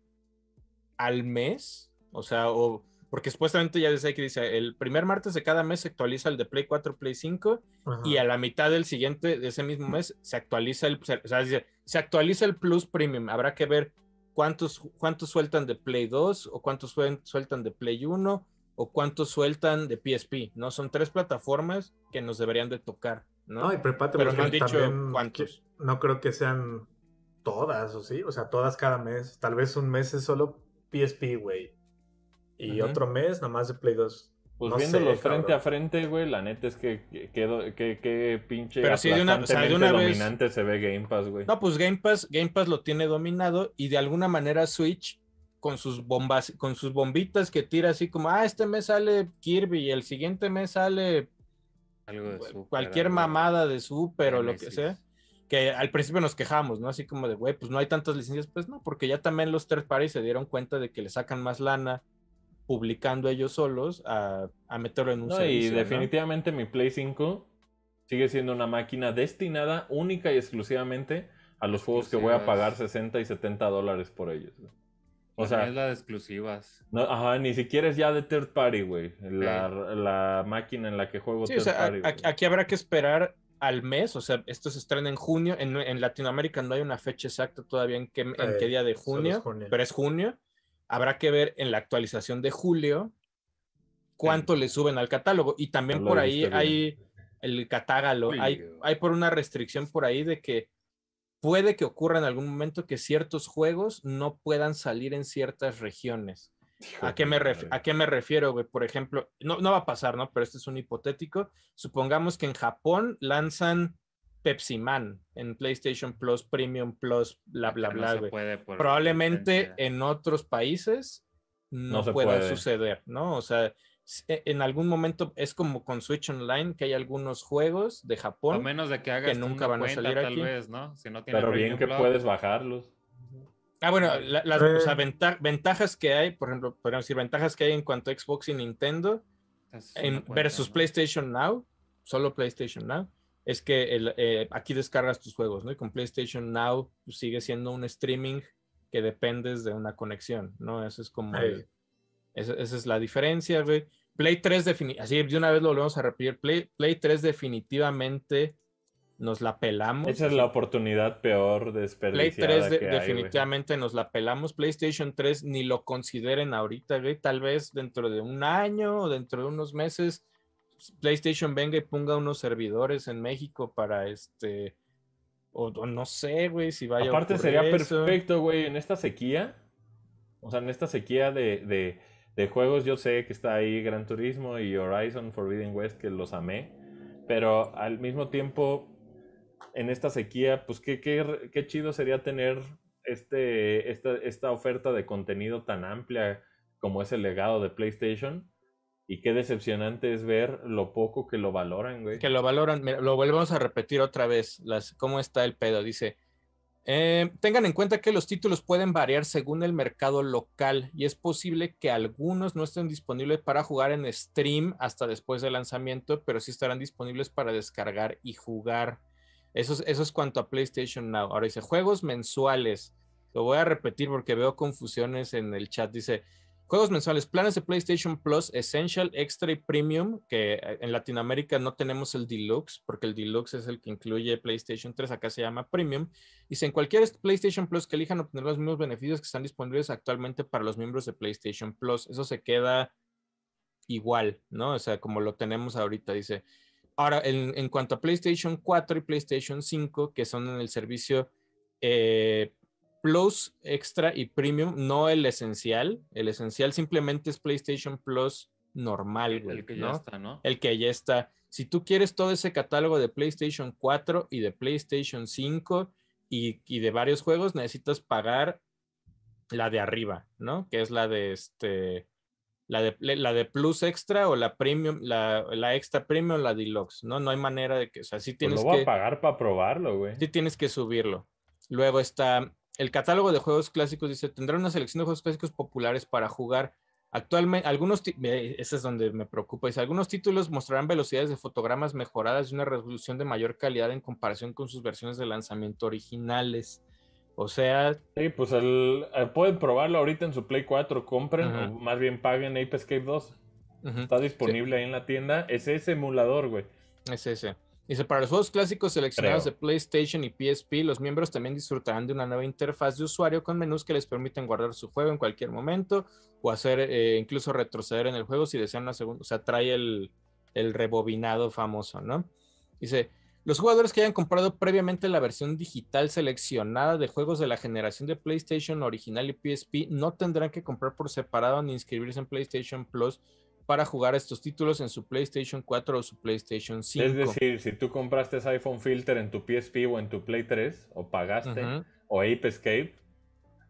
al mes, o sea, o porque supuestamente ya dice que dice, el primer martes de cada mes se actualiza el de Play 4, Play 5 Ajá. y a la mitad del siguiente, de ese mismo mes, se actualiza el, o sea, dice, se actualiza el Plus Premium. Habrá que ver cuántos, cuántos sueltan de Play 2 o cuántos suel- sueltan de Play 1 o cuántos sueltan de PSP, ¿no? Son tres plataformas que nos deberían de tocar, ¿no? No, y prepárate Pero no han dicho cuántos. no creo que sean todas, ¿o sí? O sea, todas cada mes. Tal vez un mes es solo PSP, güey. Y otro mes nomás de Play 2. Pues No viéndolos sé, frente cabrón. a frente, güey, la neta es que que, que, que- pinche Pero sí, de una- o sea, de una aplastantemente vez- dominante se ve Game Pass, güey. No, pues Game Pass, Game Pass lo tiene dominado y de alguna manera Switch con sus bombas, con sus bombitas que tira así como, ah, este mes sale Kirby y el siguiente mes sale Algo de Super, cualquier algo de- mamada de Super o lo que sea. Que al principio nos quejamos, ¿no? Así como de, güey, pues no hay tantas licencias, pues no, porque ya también los third parties se dieron cuenta de que le sacan más lana publicando ellos solos a, a meterlo en un No, servicio. y ¿no? definitivamente mi Play 5 sigue siendo una máquina destinada única y exclusivamente a los juegos que voy a pagar 60 y 70 dólares por ellos. güey. O sea, es la de exclusivas. no, ajá, ni siquiera es ya de third party, güey. La, la máquina en la que juego Sí, o third sea, a- party. a- aquí habrá que esperar al mes, o sea, esto se estrena en junio, en, en Latinoamérica no hay una fecha exacta todavía en qué, en qué día de solo es junio, junio. pero es junio. Habrá que ver en la actualización de julio cuánto le suben al catálogo. Y también No por ahí hay el catágalo, hay, hay por una restricción por ahí de que puede que ocurra en algún momento que ciertos juegos no puedan salir en ciertas regiones. ¿A qué, me. ¿A qué me refiero, güey? Por ejemplo, no, no va a pasar, ¿no? Pero este es un hipotético. Supongamos que en Japón lanzan Pepsi Man en PlayStation Plus, Premium Plus, bla, bla, que no bla, se güey. puede por Probablemente en otros países no, No pueda puede. suceder, ¿no? O sea, e- en algún momento es como con Switch Online, que hay algunos juegos de A Japón. menos de que hagas nunca una van a cuenta, salir tal aquí. vez, ¿no? Si no tiene Pero bien que puedes bajarlos. Ah, bueno, la- las o sea, venta- ventajas que hay, por ejemplo, podríamos decir ventajas que hay en cuanto a Xbox y Nintendo, en, cuenta, versus ¿no? PlayStation Now, solo PlayStation Now, es que el, eh, aquí descargas tus juegos, ¿no? Y con PlayStation Now pues, sigue siendo un streaming que dependes de una conexión, ¿no? Eso es como... El- esa, esa es la diferencia, güey. Play 3 definitivamente, así de una vez lo volvemos a repetir, Play, Play 3 definitivamente nos la pelamos. Esa es la oportunidad peor Play desperdiciada 3 de- que hay, güey. definitivamente nos la pelamos. PlayStation 3 ni lo consideren ahorita, güey. Tal vez dentro de un año o dentro de unos meses PlayStation venga y ponga unos servidores en México para este o, o no sé, güey, si vaya a Aparte ocurrir sería eso. perfecto, güey, en esta sequía. O sea, en esta sequía de, de- de juegos, yo sé que está ahí Gran Turismo y Horizon Forbidden West, que los amé. Pero al mismo tiempo, en esta sequía, pues qué, qué, qué chido sería tener este, esta, esta oferta de contenido tan amplia como es el legado de PlayStation. Y qué decepcionante es ver lo poco que lo valoran, güey. que lo valoran, lo volvemos a repetir otra vez, cómo está el pedo, dice, eh, tengan en cuenta que los títulos pueden variar según el mercado local y es posible que algunos no estén disponibles para jugar en stream hasta después del lanzamiento, pero sí estarán disponibles para descargar y jugar. Eso es, eso es cuanto a PlayStation Now. Ahora dice, juegos mensuales. Lo voy a repetir porque veo confusiones en el chat. Dice, Juegos mensuales, planes de PlayStation Plus, Essential, Extra y Premium, que eh, en Latinoamérica no tenemos el Deluxe, porque el Deluxe es el que incluye PlayStation 3, acá se llama Premium. Y en cualquier PlayStation Plus que elijan obtener los mismos beneficios que están disponibles actualmente para los miembros de PlayStation Plus, eso se queda igual, ¿no? O sea, como lo tenemos ahorita, dice. Ahora, en, en cuanto a PlayStation 4 y PlayStation 5, que son en el servicio eh, Plus, Extra y Premium, no el esencial. El esencial simplemente es PlayStation Plus normal, güey, El que ya está, ¿no? El que ya está. si tú quieres todo ese catálogo de PlayStation 4 y de PlayStation 5 y, y de varios juegos, necesitas pagar la de arriba, ¿no? Que es la de este, la de, la de Plus Extra o la Premium, la, la Extra Premium o la Deluxe, ¿no? No hay manera de que, o sea, sí Pues tienes lo voy que, a pagar para probarlo, güey. sí tienes que subirlo. Luego está el catálogo de juegos clásicos, dice, tendrá una selección de juegos clásicos populares para jugar. Actualmente, algunos, ve, ese es donde me preocupa, dice, algunos títulos mostrarán velocidades de fotogramas mejoradas y una resolución de mayor calidad en comparación con sus versiones de lanzamiento originales. O sea, Sí, pues el, eh, pueden probarlo ahorita en su Play 4, compren o más bien paguen Ape Escape 2. ujú. Está disponible ahí en la tienda. Es ese emulador, güey. Es ese. Dice, para los juegos clásicos seleccionados Creo. de PlayStation y PSP, los miembros también disfrutarán de una nueva interfaz de usuario con menús que les permiten guardar su juego en cualquier momento o hacer eh, incluso retroceder en el juego si desean una segunda. O sea, trae el, el rebobinado famoso, ¿no? Dice, los jugadores que hayan comprado previamente la versión digital seleccionada de juegos de la generación de PlayStation original y PSP no tendrán que comprar por separado ni inscribirse en PlayStation Plus para jugar estos títulos en su PlayStation 4 o su PlayStation 5. Es decir, si tú compraste ese iPhone Filter en tu PSP o en tu Play 3, o pagaste, o Ape Escape,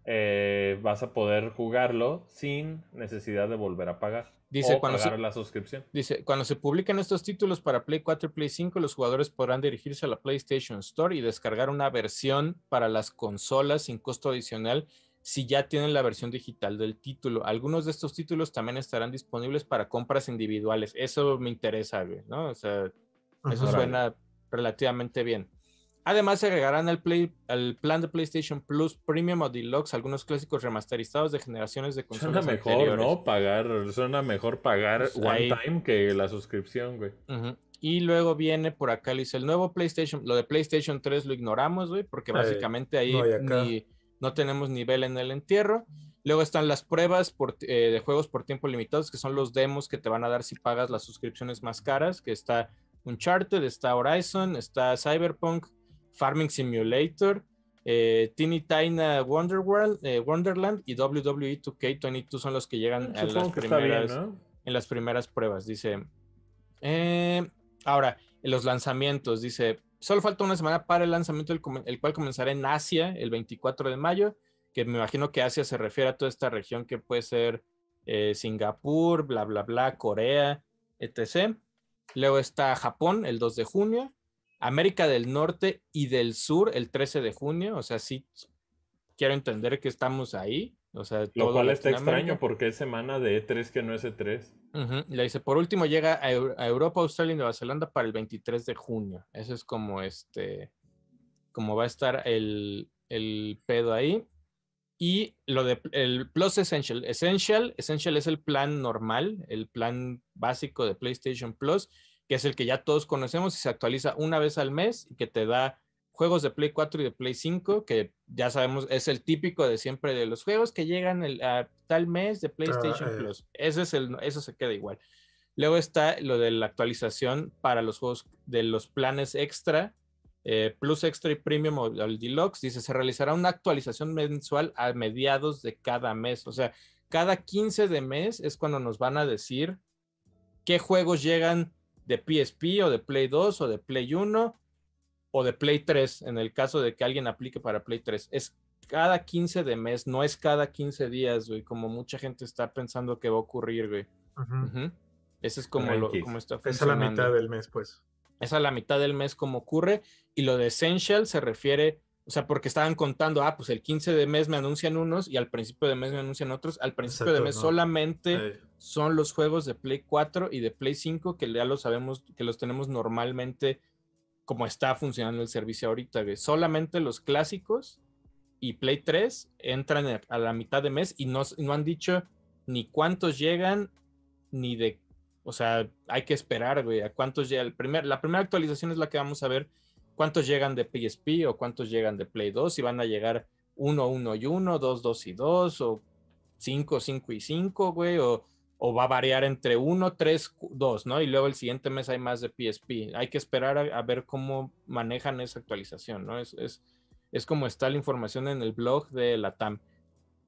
eh, vas a poder jugarlo sin necesidad de volver a pagar. Dice, o cuando pagar se- la suscripción. Dice, cuando se publiquen estos títulos para Play 4 y Play 5, los jugadores podrán dirigirse a la PlayStation Store y descargar una versión para las consolas sin costo adicional si ya tienen la versión digital del título. Algunos de estos títulos también estarán disponibles para compras individuales. Eso me interesa, güey, ¿no? O sea, eso Ajá. suena relativamente bien. Además, se agregarán al, Play, al plan de PlayStation Plus Premium o Deluxe algunos clásicos remasterizados de generaciones de consolas Suena mejor, anteriores. ¿no? Pagar, suena mejor pagar Pues one ahí- time que la suscripción, güey. Ujú. Y luego viene por acá, le dice el nuevo PlayStation, lo de PlayStation 3 lo ignoramos, güey, porque básicamente ahí no ni- no tenemos nivel en el entierro. Luego están las pruebas por, eh, de juegos por tiempo limitados, que son los demos que te van a dar si pagas las suscripciones más caras, que está Uncharted, está Horizon, está Cyberpunk, Farming Simulator, eh, Teeny Tiny Wonderworld, eh, Wonderland y WWE 2K22 son los que llegan a las bien, primeras ¿no? en las primeras pruebas. Dice, eh, ahora, en los lanzamientos, dice, solo falta una semana para el lanzamiento, el, cual comenzará en Asia el 24 de mayo, que me imagino que Asia se refiere a toda esta región que puede ser eh, Singapur, bla, bla, bla, Corea, etc. Luego está Japón el 2 de junio, América del Norte y del Sur el 13 de junio, o sea, sí quiero entender que estamos ahí. O sea, Lo todo cual está extraño porque es semana de E3 que no es E E3. Ujú, Le dice, por último llega a, a Europa, Australia y Nueva Zelanda para el 23 de junio. Eso es como este, como va a estar el, el pedo ahí. Y lo de el Plus Essential. Essential, Essential es el plan normal, el plan básico de PlayStation Plus, que es el que ya todos conocemos y se actualiza una vez al mes y que te da juegos de Play 4 y de Play 5, que ya sabemos es el típico de siempre de los juegos que llegan el- a tal mes de PlayStation eh. Plus. Ese es el, eso se queda igual. Luego está lo de la actualización para los juegos de los planes extra, eh, Plus Extra y Premium o el Deluxe. Dice, se realizará una actualización mensual a mediados de cada mes. O sea, cada 15 de mes es cuando nos van a decir qué juegos llegan de PSP o de Play 2 o de Play 1 o de Play 3, en el caso de que alguien aplique para Play 3. Es cada 15 de mes, no es cada 15 días, güey, como mucha gente está pensando que va a ocurrir, güey. Ujú. Ese es como, lo, como está Es a la funcionando. mitad del mes, pues. Es a la mitad del mes como ocurre. Y lo de Essential se refiere, o sea, porque estaban contando, ah, pues el 15 de mes me anuncian unos y al principio de mes me anuncian otros. Al principio de Exacto, mes no. solamente Eh, son los juegos de Play 4 y de Play 5 que ya lo sabemos, que los tenemos normalmente como está funcionando el servicio ahorita, güey. Solamente los clásicos y Play 3 entran a- la mitad de mes y no, no han dicho ni cuántos llegan, ni de, o sea, hay que esperar, güey, a cuántos llega. El primer, la primera actualización es la que vamos a ver cuántos llegan de PSP o cuántos llegan de Play 2, si van a llegar 1, 1 y 1, 2, 2 y 2, o 5, 5 y 5, güey, o, o va a variar entre 1, 3, 2, ¿no? Y luego el siguiente mes hay más de PSP. Hay que esperar a, a ver cómo manejan esa actualización, ¿no? Es, es, es como está la información en el blog de la TAM.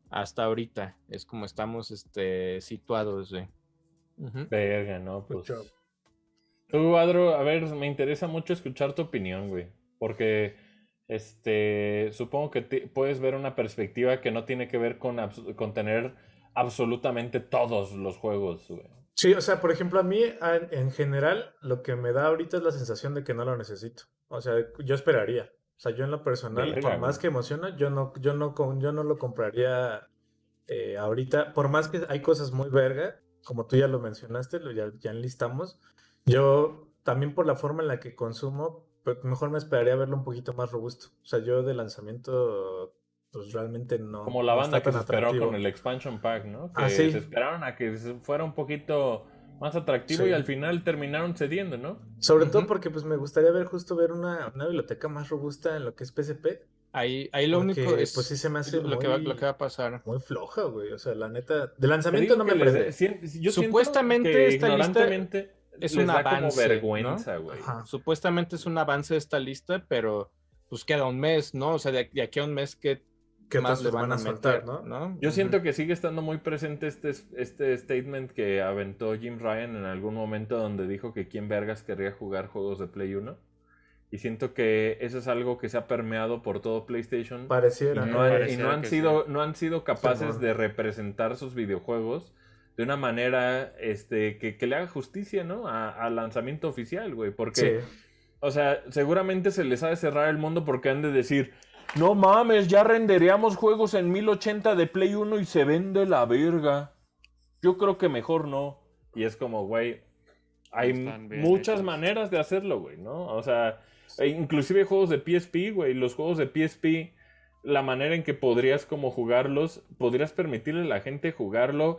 Hasta ahorita es como estamos este, situados, güey. Ujú. Verga, ¿no? Pues. Tú, Adro, a ver, me interesa mucho escuchar tu opinión, güey. Porque, este, supongo que puedes ver una perspectiva que no tiene que ver con, con tener absolutamente todos los juegos, güey. Sí, o sea, por ejemplo, a mí en general lo que me da ahorita es la sensación de que no lo necesito. O sea, yo esperaría. O sea, yo en lo personal, por más que emociona, yo no, yo no, yo no lo compraría eh, ahorita. Por más que hay cosas muy verga, como tú ya lo mencionaste, lo ya, ya enlistamos. Yo también por la forma en la que consumo, pues mejor me esperaría verlo un poquito más robusto. O sea, yo de lanzamiento pues realmente no. Como la banda que se esperó con el expansion pack, ¿no? Que ah, se esperaron a que fuera un poquito más atractivo y al final terminaron cediendo, ¿no? Sobre todo porque pues me gustaría ver justo ver una, una, biblioteca más robusta en lo que es PSP. Ahí, ahí lo único es pues sí se me hace lo, que va, lo que va a pasar. Muy floja, güey. O sea, la neta, de lanzamiento no me parece. Supuestamente esta lista es un avance, vergüenza, güey. Supuestamente es un avance de esta lista, pero pues queda un mes, ¿no? O sea, de, de aquí a un mes que ¿Qué más le van a soltar, ¿no? Yo siento que sigue estando muy presente este, este statement que aventó Jim Ryan en algún momento donde dijo que quién vergas querría jugar juegos de Play 1. Y siento que eso es algo que se ha permeado por todo PlayStation. Pareciera. Y no, han, sido, no han sido capaces de representar sus videojuegos de una manera este, que, le haga justicia, ¿no? Al lanzamiento oficial, güey. Porque, o sea, seguramente se les ha de cerrar el mundo porque han de decir no mames, ya renderíamos juegos en 1080 de Play 1 y se vende la verga. Yo creo que mejor no. Y es como, güey, hay muchas maneras de hacerlo, güey, ¿no? O sea, e inclusive juegos de PSP, güey, los juegos de PSP, la manera en que podrías como jugarlos, podrías permitirle a la gente jugarlo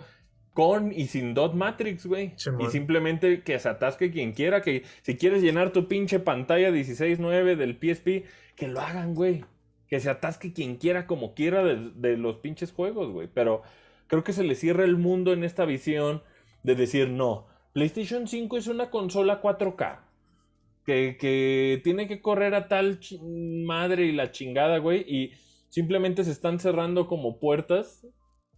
con y sin dot matrix, güey. y simplemente que se atasque quien quiera, que si quieres llenar tu pinche pantalla 16.9 del PSP, que lo hagan, güey que se atasque quien quiera como quiera de, los pinches juegos, güey. Pero creo que se le cierra el mundo en esta visión de decir, no, PlayStation 5 es una consola 4K. Que, que tiene que correr a tal madre y la chingada, güey. Y simplemente se están cerrando como puertas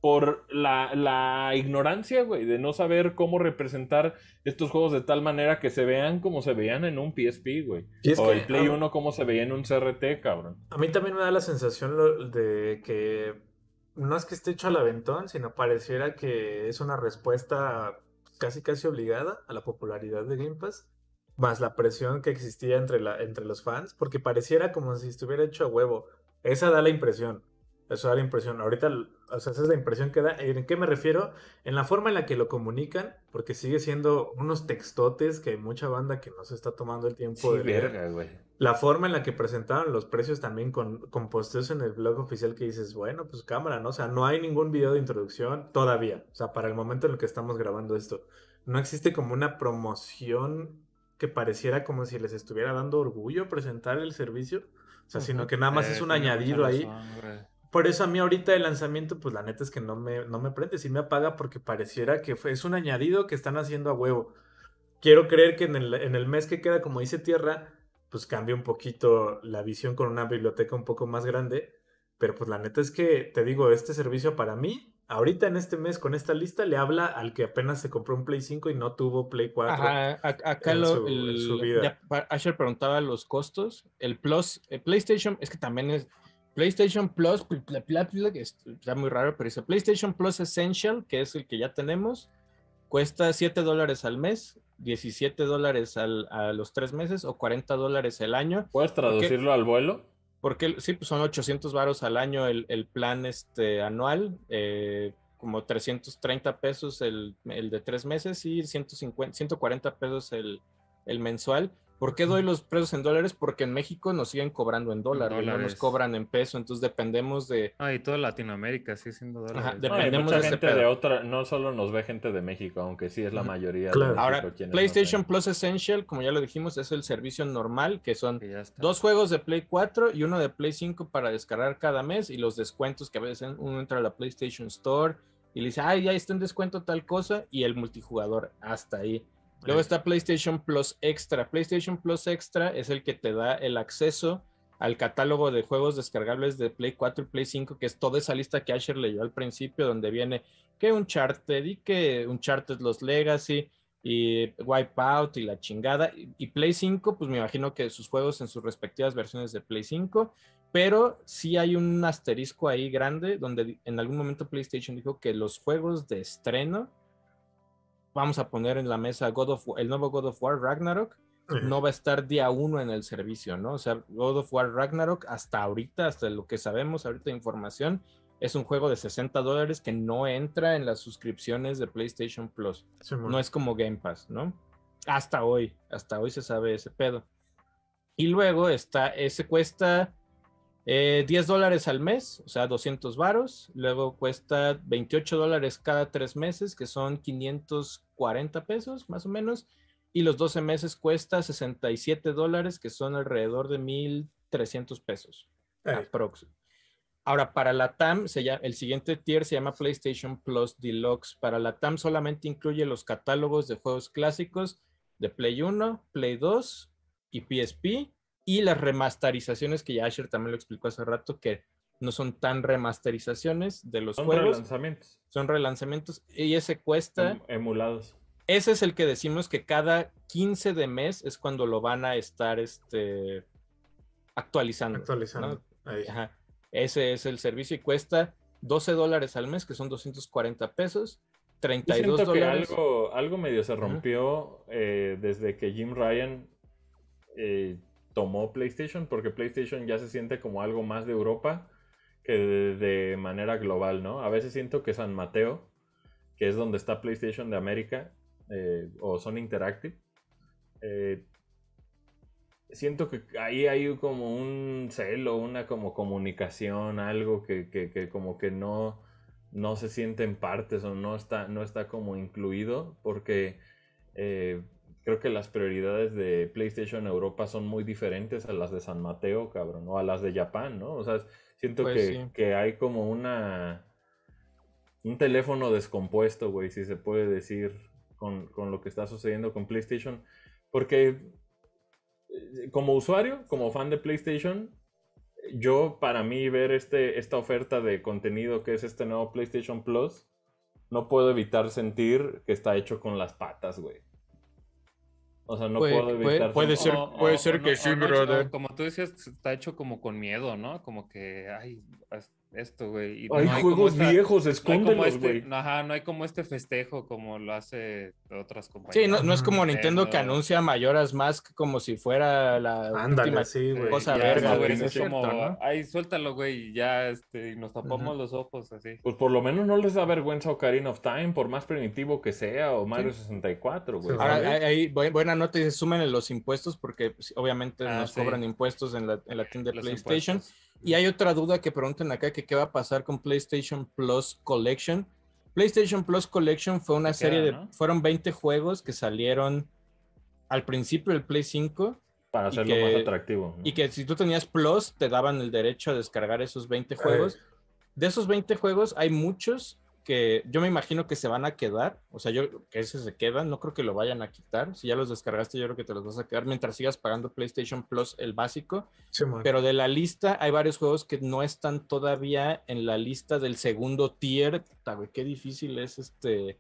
por la, ignorancia, güey, de no saber cómo representar estos juegos de tal manera que se vean como se veían en un PSP, güey. O el Play 1 como se veía en un CRT, cabrón. A mí también me da la sensación de que no es que esté hecho al aventón, sino pareciera que es una respuesta casi casi obligada a la popularidad de Game Pass, más la presión que existía entre, la, entre los fans, porque pareciera como si estuviera hecho a huevo. Esa da la impresión. Eso da la impresión. Ahorita, o sea, esa es la impresión que da. ¿En qué me refiero? En la forma en la que lo comunican, porque sigue siendo unos textotes que hay mucha banda que no se está tomando el tiempo de leer. La forma en la que presentaron los precios también con, con posteos en el blog oficial que dices, bueno, pues cámara, ¿no? O sea, no hay ningún video de introducción todavía. O sea, para el momento en el que estamos grabando esto. No existe como una promoción que pareciera como si les estuviera dando orgullo presentar el servicio. O sea, sino que nada más es un añadido ahí. Por eso a mí ahorita el lanzamiento, pues la neta es que no me, no me prende, sí me apaga porque pareciera que fue, es un añadido que están haciendo a huevo. Quiero creer que en el, en el mes que queda, como dice Tierra, pues cambia un poquito la visión con una biblioteca un poco más grande. Pero pues la neta es que, te digo, este servicio para mí, ahorita en este mes con esta lista, le habla al que apenas se compró un Play 5 y no tuvo Play 4. Ajá, acá lo, Asher preguntaba los costos. El Plus, el PlayStation, es que también es PlayStation Plus, está muy raro, pero dice PlayStation Plus Essential, que es el que ya tenemos, cuesta 7 dólares al mes, 17 dólares a los 3 meses o 40 dólares el año. ¿Puedes traducirlo al vuelo? Porque sí, pues son 800 varos al año el, plan este, anual, eh, como 330 pesos el, el, de 3 meses y 150, 140 pesos el, el mensual. ¿Por qué doy los precios en dólares? Porque en México nos siguen cobrando en dólares, no nos cobran en peso, entonces dependemos de... Ah, y toda Latinoamérica sí siendo dólares. dependemos de gente de otra, no solo nos ve gente de México, aunque sí es la mayoría. Claro. Ahora, PlayStation Plus Essential, como ya lo dijimos, es el servicio normal, que son dos juegos de Play 4 y uno de Play 5 para descargar cada mes y los descuentos que a veces uno entra a la PlayStation Store y le dice, ay, ya está en descuento tal cosa y el multijugador hasta ahí. Luego está PlayStation Plus Extra. PlayStation Plus Extra es el que te da el acceso al catálogo de juegos descargables de Play 4 y Play 5, que es toda esa lista que Asher leyó al principio, donde viene que Uncharted y que Uncharted Los Legacy, y Wipeout y la chingada. Y, Play 5, pues me imagino que sus juegos en sus respectivas versiones de Play 5, pero sí hay un asterisco ahí grande donde en algún momento PlayStation dijo que los juegos de estreno, vamos a poner en la mesa God of, el nuevo God of War Ragnarok, no va a estar día uno en el servicio, ¿no? O sea, God of War Ragnarok hasta ahorita, hasta lo que sabemos ahorita de información, es un juego de 60 dólares que no entra en las suscripciones de PlayStation Plus. no es como Game Pass, ¿no? Hasta hoy, hasta hoy se sabe ese pedo. Y luego está, ese cuesta 10 eh, dólares al mes, o sea, 200 varos. Luego cuesta 28 dólares cada tres meses, que son 540 pesos más o menos y los 12 meses cuesta 67 dólares, que son alrededor de 1.300 pesos. Ahora, para la TAM, se llama, el siguiente tier se llama PlayStation Plus Deluxe. Para la TAM solamente incluye los catálogos de juegos clásicos de Play 1, Play 2 y PSP y las remasterizaciones que ya Asher también lo explicó hace rato que no son tan remasterizaciones de los juegos. Son relanzamientos. Son relanzamientos y ese cuesta... Em, emulados. Ese es el que decimos que cada 15 de mes es cuando lo van a estar este, actualizando. Actualizando. Ese es el servicio y cuesta 12 dólares al mes, que son 240 pesos. 32 Yo dólares. Que algo, algo medio se rompió eh, desde que Jim Ryan eh, tomó PlayStation, porque PlayStation ya se siente como algo más de Europa que de manera global, ¿no? A veces siento que San Mateo, que es donde está PlayStation de América, eh, o son Interactive. Eh, siento que ahí hay como un celo, una como comunicación, algo que, como que no, no se sienten partes o no está, no está como incluido, porque eh, creo que las prioridades de PlayStation Europa son muy diferentes a las de San Mateo, cabrón, o a las de Japón, ¿no? O sea, siento pues que, que, hay como una... Un teléfono descompuesto, güey, si se puede decir con, lo que está sucediendo con PlayStation. Porque eh, como usuario, como fan de PlayStation, yo para mí ver este, esta oferta de contenido que es este nuevo PlayStation Plus, no puedo evitar sentir que está hecho con las patas, güey. O sea, no puedo evitar. Puede, ser, puede ser que sí, brother. Como tú decías, está hecho como con miedo, ¿no? Como que, ay, esto, güey. hay, juegos viejos, escóndelos, este, güey. No, ajá, no hay como este festejo como lo hace otras compañías. Sí, no, no es como Nintendo que anuncia Mayoras Mask como si fuera la última sí, güey. cosa verga, güey. Es como, ay, suéltalo, güey, y ya, este, y nos tapamos los ojos así. Pues por lo menos no les da vergüenza Ocarina of Time, por más primitivo que sea, o Mario 64, güey. Ahora, ahí, buena nota, y sumen los impuestos, porque pues, obviamente ah, nos cobran impuestos en la, en la tienda de PlayStation. Y hay otra duda que preguntan acá, que qué va a pasar con PlayStation Plus Collection. PlayStation Plus Collection fue una serie de, fueron 20 juegos que salieron al principio del Play 5. Para hacerlo más atractivo. Y que si tú tenías Plus, te daban el derecho a descargar esos 20 juegos. De esos 20 juegos, hay muchos que yo me imagino que se van a quedar, o sea, yo que ese se quedan, no creo que lo vayan a quitar. Si ya los descargaste, yo creo que te los vas a quedar mientras sigas pagando PlayStation Plus el básico. Pero de la lista hay varios juegos que no están todavía en la lista del segundo tier. Qué difícil es este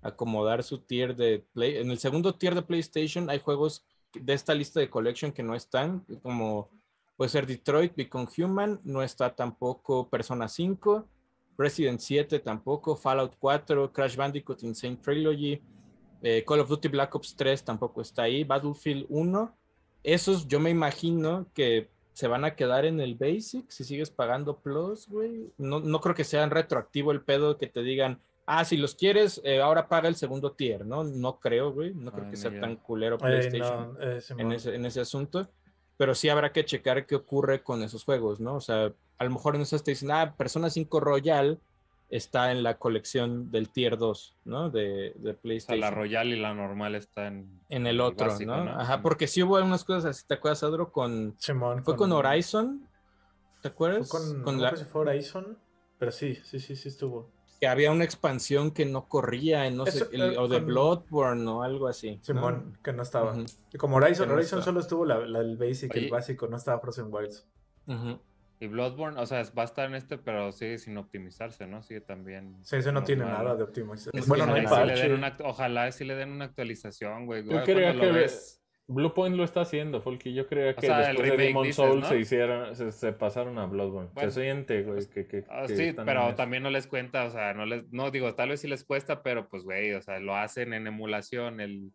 acomodar su tier de Play. En el segundo tier de PlayStation hay juegos de esta lista de collection que no están, como puede ser Detroit Become Human, no está tampoco Persona 5 Resident 7 tampoco, Fallout 4, Crash Bandicoot Insane Trilogy, eh, Call of Duty Black Ops 3 tampoco está ahí, Battlefield 1. Esos yo me imagino que se van a quedar en el Basic si sigues pagando Plus, güey. No, no creo que sean retroactivo el pedo que te digan, ah, si los quieres, eh, ahora paga el segundo tier, ¿no? No creo, güey. No creo que sea tan culero PlayStation en, ese, en ese asunto. Pero sí habrá que checar qué ocurre con esos juegos, ¿no? O sea, a lo mejor en esas te dicen, ah, Persona 5 Royal está en la colección del Tier 2, ¿no? De, de PlayStation. la Royal y la normal está en, en el otro, ¿no? Ajá, porque sí hubo algunas cosas así, ¿te acuerdas, Adro? Con, fue con, Horizon, ¿te acuerdas? Fue con, la... fue Horizon, pero sí, sí, sí, sí estuvo. Que había una expansión que no corría, no sé, eh, o de Bloodborne o algo así. Simón, que no estaba. Como Horizon, Horizon solo estuvo la, el basic, el básico, no estaba Frozen Wilds. Y Bloodborne, o sea, va a estar en este, pero sigue sin optimizarse, ¿no? Sigue también. Sí, ese no normal. tiene nada de optimización. Es Bueno, que no hay ojalá, sí le den una, act- ojalá sí le den una actualización, güey. Yo creía que ves- Bluepoint lo está haciendo, Folky. Yo creía O que sea, el después de Demon Souls ¿no? se hicieron, se, se pasaron a Bloodborne. Bueno, se siente, güey, que, que, Ah, que sí, pero eso. también no les cuenta, o sea, no les, no digo, tal vez sí les cuesta, pero pues, güey, o sea, lo hacen en emulación, el,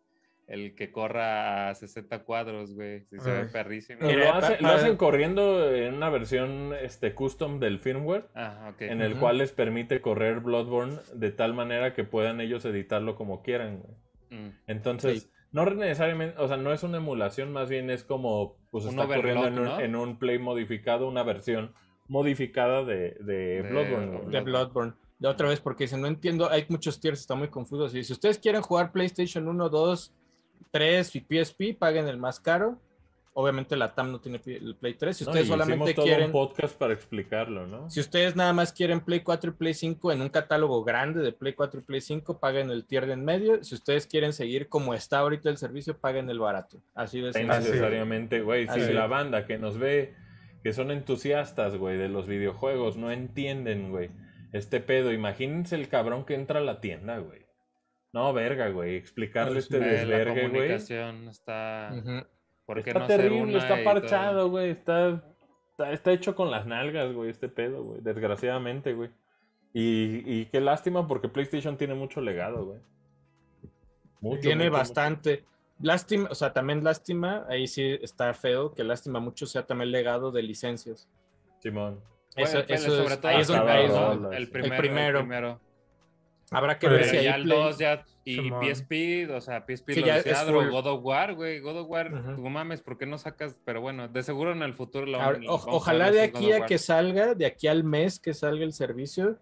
el que corra a 60 cuadros, güey, sí se ve perrísimo. Mira, lo, hace- hacen corriendo en una versión este, custom del firmware, Ah, ok. en el cual les permite correr Bloodborne de tal manera que puedan ellos editarlo como quieran, güey. Mm. Entonces, Sí. no necesariamente, o sea, no es una emulación, más bien es como, pues Un está corriendo en un, ¿no? en un play modificado, una versión modificada de, de, De- Bloodborne. güey. de Bloodborne. De otra vez, porque si no entiendo, hay muchos tiers, está muy confuso. Si ustedes quieren jugar PlayStation 1, 2, 3 y PSP, paguen el más caro. Obviamente la TAM no tiene el Play 3. Si ustedes solamente todo quieren, un podcast para explicarlo, ¿no? si ustedes nada más quieren Play 4 y Play 5 en un catálogo grande de Play 4 y Play 5, paguen el tier de en medio. Si ustedes quieren seguir como está ahorita el servicio, paguen el barato. Así de sencillo. necesariamente, güey. Si la banda que nos ve, que son entusiastas, güey, de los videojuegos, no entienden, güey, este pedo. Imagínense el cabrón que entra a la tienda, güey. No, verga, güey. Explicarle No, este la desvergue, güey. comunicación está... ¿Por qué Está no terrible, está parchado, güey. Está, está, está hecho con las nalgas, güey, este pedo, güey. Desgraciadamente, güey. Y, y qué lástima porque PlayStation tiene mucho legado, güey. Mucho, Tiene mucho, mucho. bastante. Lástima, o sea, también lástima, ahí sí está feo, que lástima mucho sea también legado de licencias. Simón. Eso, Bueno, eso sobre es, todo ahí es el donde- Acaba ahí es primero, donde- rolas. el El primero, el primero. Habrá que ver si hay ya el Play- 2 ya, y Simón. PSP, o sea, PSP Sí, lo ya decía full. God of War, güey, God of War, Ujú. no mames, ¿por qué no sacas? Pero bueno, de seguro en el futuro lo Ahora, lo o- vamos a ojalá de aquí a que salga, de aquí al mes que salga el servicio,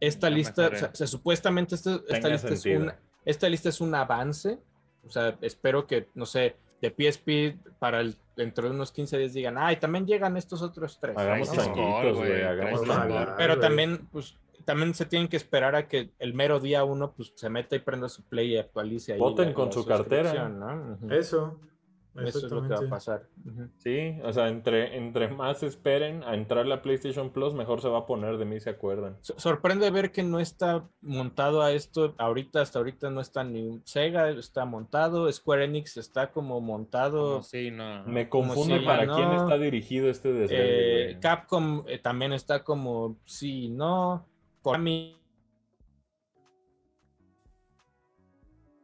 esta Ya lista, o sea, o sea, supuestamente esta, esta lista es una, esta lista es un avance. O sea, espero que, no sé, de PSP para el, dentro de unos 15 días digan, ay, también llegan estos otros tres. Hagamos ¿no? Güey. Hagamos. Pero también, pues, también se tienen que esperar a que el mero día uno, pues, se meta y prenda su play y actualice ahí. Voten la- con la su cartera. Eso. Eso es lo que va a pasar. Sí, o sea, entre, entre más esperen a entrar la PlayStation Plus, mejor se va a poner de mí, se acuerdan. So- Sorprende ver que no está montado a esto. Ahorita, hasta ahorita no está ni Sega, está montado. Square Enix está como montado. Como sí, no. Me Como confunde si para no- quién está dirigido este desvergue, Eh. Capcom eh, también está como sí, no. Konami.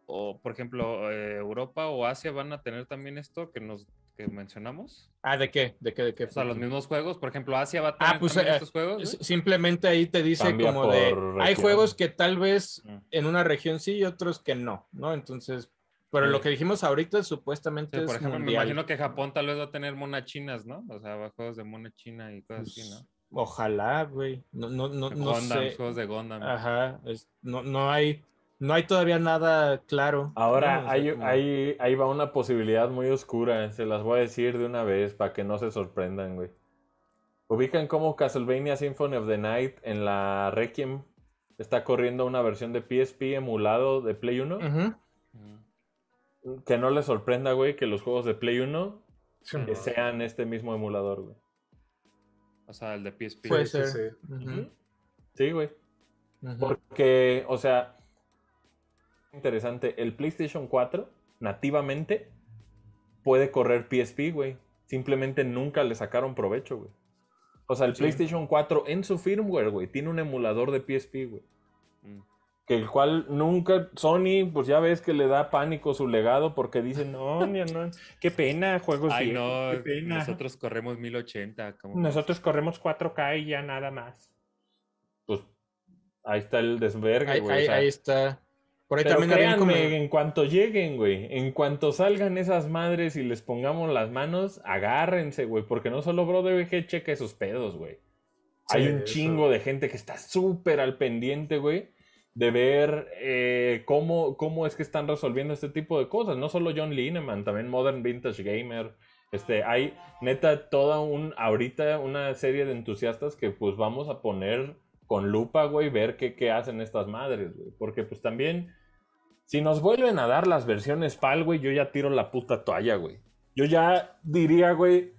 O, por ejemplo, eh, Europa o Asia van a tener también esto que nos que mencionamos. Ah, ¿de qué? ¿De qué? ¿De qué? O sea, los mismos juegos. Por ejemplo, Asia va a tener Ah, pues, también eh, estos juegos. Simplemente ahí te dice Cambia como de. por Hay región. juegos que tal vez Mm. en una región sí y otros que no, ¿no? Entonces. Pero Sí. lo que dijimos ahorita supuestamente Sí, por es ejemplo, me mundial. imagino que Japón tal vez va a tener monas chinas, ¿no? O sea, va a juegos de mona china y cosas así, ¿no? Ojalá, güey. No, no, no, no Gundam, sé. juegos de Gundam. Ajá, es- no, no hay, no hay todavía nada claro. Ahora, ¿no? O sea, ahí, como- va una posibilidad muy oscura. Se las voy a decir de una vez para que no se sorprendan, güey. Ubican cómo Castlevania Symphony of the Night en la Requiem está corriendo una versión de PSP emulado de Play 1. Ujú. Mm. Que no les sorprenda, güey, que los juegos de Play 1 Sí, eh, sean este mismo emulador, güey. O sea, el de PSP. Puede sí, ser. sí. Güey. Porque, o sea, interesante, el PlayStation 4 nativamente puede correr PSP, güey. Simplemente nunca le sacaron provecho, güey. O sea, el Sí. PlayStation 4 en su firmware, güey, tiene un emulador de PSP, güey. Mm. Que el cual nunca, Sony, pues ya ves que le da pánico su legado porque dicen, no, ni- no, qué pena, juegos Ay, viejos, no, qué pena. nosotros corremos 1080. Como... Nosotros corremos 4K y ya nada más. Pues ahí está el desvergue, Ahí, güey. o ahí- sea, ahí está. Por ahí Pero también créanme, como- en cuanto lleguen, güey, en cuanto salgan esas madres y les pongamos las manos, agárrense, güey, porque no solo BroDBG checa esos pedos, güey. Hay un eso. chingo de gente que está súper al pendiente, güey, de ver eh, cómo, cómo es que están resolviendo este tipo de cosas. No solo John Lineman, también Modern Vintage Gamer. Este, hay neta toda un, ahorita una serie de entusiastas que pues vamos a poner con lupa, güey, ver qué, qué hacen estas madres, güey. Porque pues también, si nos vuelven a dar las versiones PAL, güey, yo ya tiro la puta toalla, güey. Yo ya diría, güey,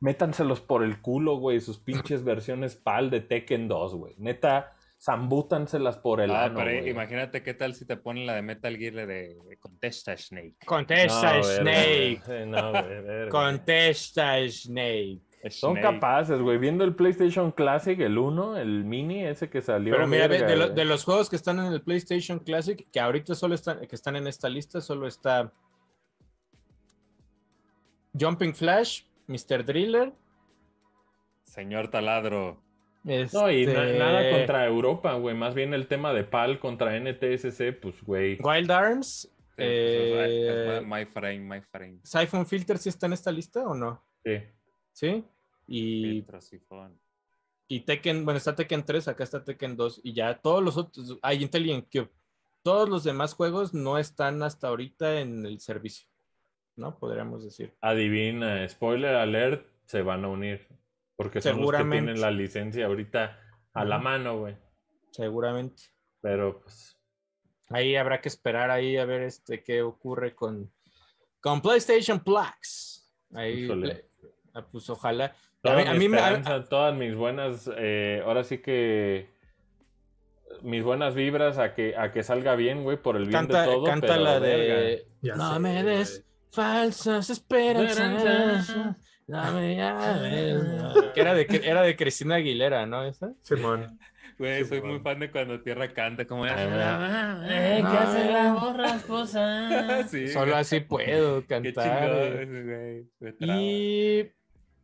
métanselos por el culo, güey, sus pinches versiones PAL de Tekken 2, güey. Neta, zambútanselas por el Ah, ano, pero güey. imagínate qué tal si te ponen la de Metal Gear de, Contesta Snake. Contesta, No, Snake. güey. Sí, no, güey, verga. Contesta, Snake. Son Snake. capaces, güey. Viendo el PlayStation Classic, el 1, el mini, ese que salió. Pero mira, verga, de, lo- güey. de los juegos que están en el PlayStation Classic, que ahorita solo están, que están en esta lista, solo está Jumping Flash, Mr. Driller. Señor Taladro. No, y na- este, nada contra Europa, güey. Más bien el tema de PAL contra NTSC, pues, güey. Wild Arms. Sí, pues, es- eh, es my frame, my frame. Siphon Filter, ¿sí está en esta lista o no? Sí. Sí. Y, Filtro, sifón. y Tekken, bueno, está Tekken 3, acá está Tekken 2, y ya todos los otros, hay Intelligent Cube. Todos los demás juegos no están hasta ahorita en el servicio, ¿no? Podríamos decir. Adivina, spoiler alert, se van a unir. Porque son los que Seguramente. tienen la licencia ahorita a la mano, güey. Seguramente. Pero, pues, Ahí habrá que esperar ahí a ver este qué ocurre con, con PlayStation Plus. Ahí, le- ah, pues ojalá. A mí, a mi mí me- a- esperanza, todas mis buenas, eh, ahora sí que mis buenas vibras a que, a que salga bien, güey, por el bien canta, de todo. canta pero, la de Ya No sé, me des güey. falsas esperanzas. Dame llaves". que era de era de Cristina Aguilera, ¿no? ¿Esa? Simón. Güey, soy muy fan de cuando Tierra canta. Como Eh, ¿qué hace la borra sí, Solo así puedo cantar. Y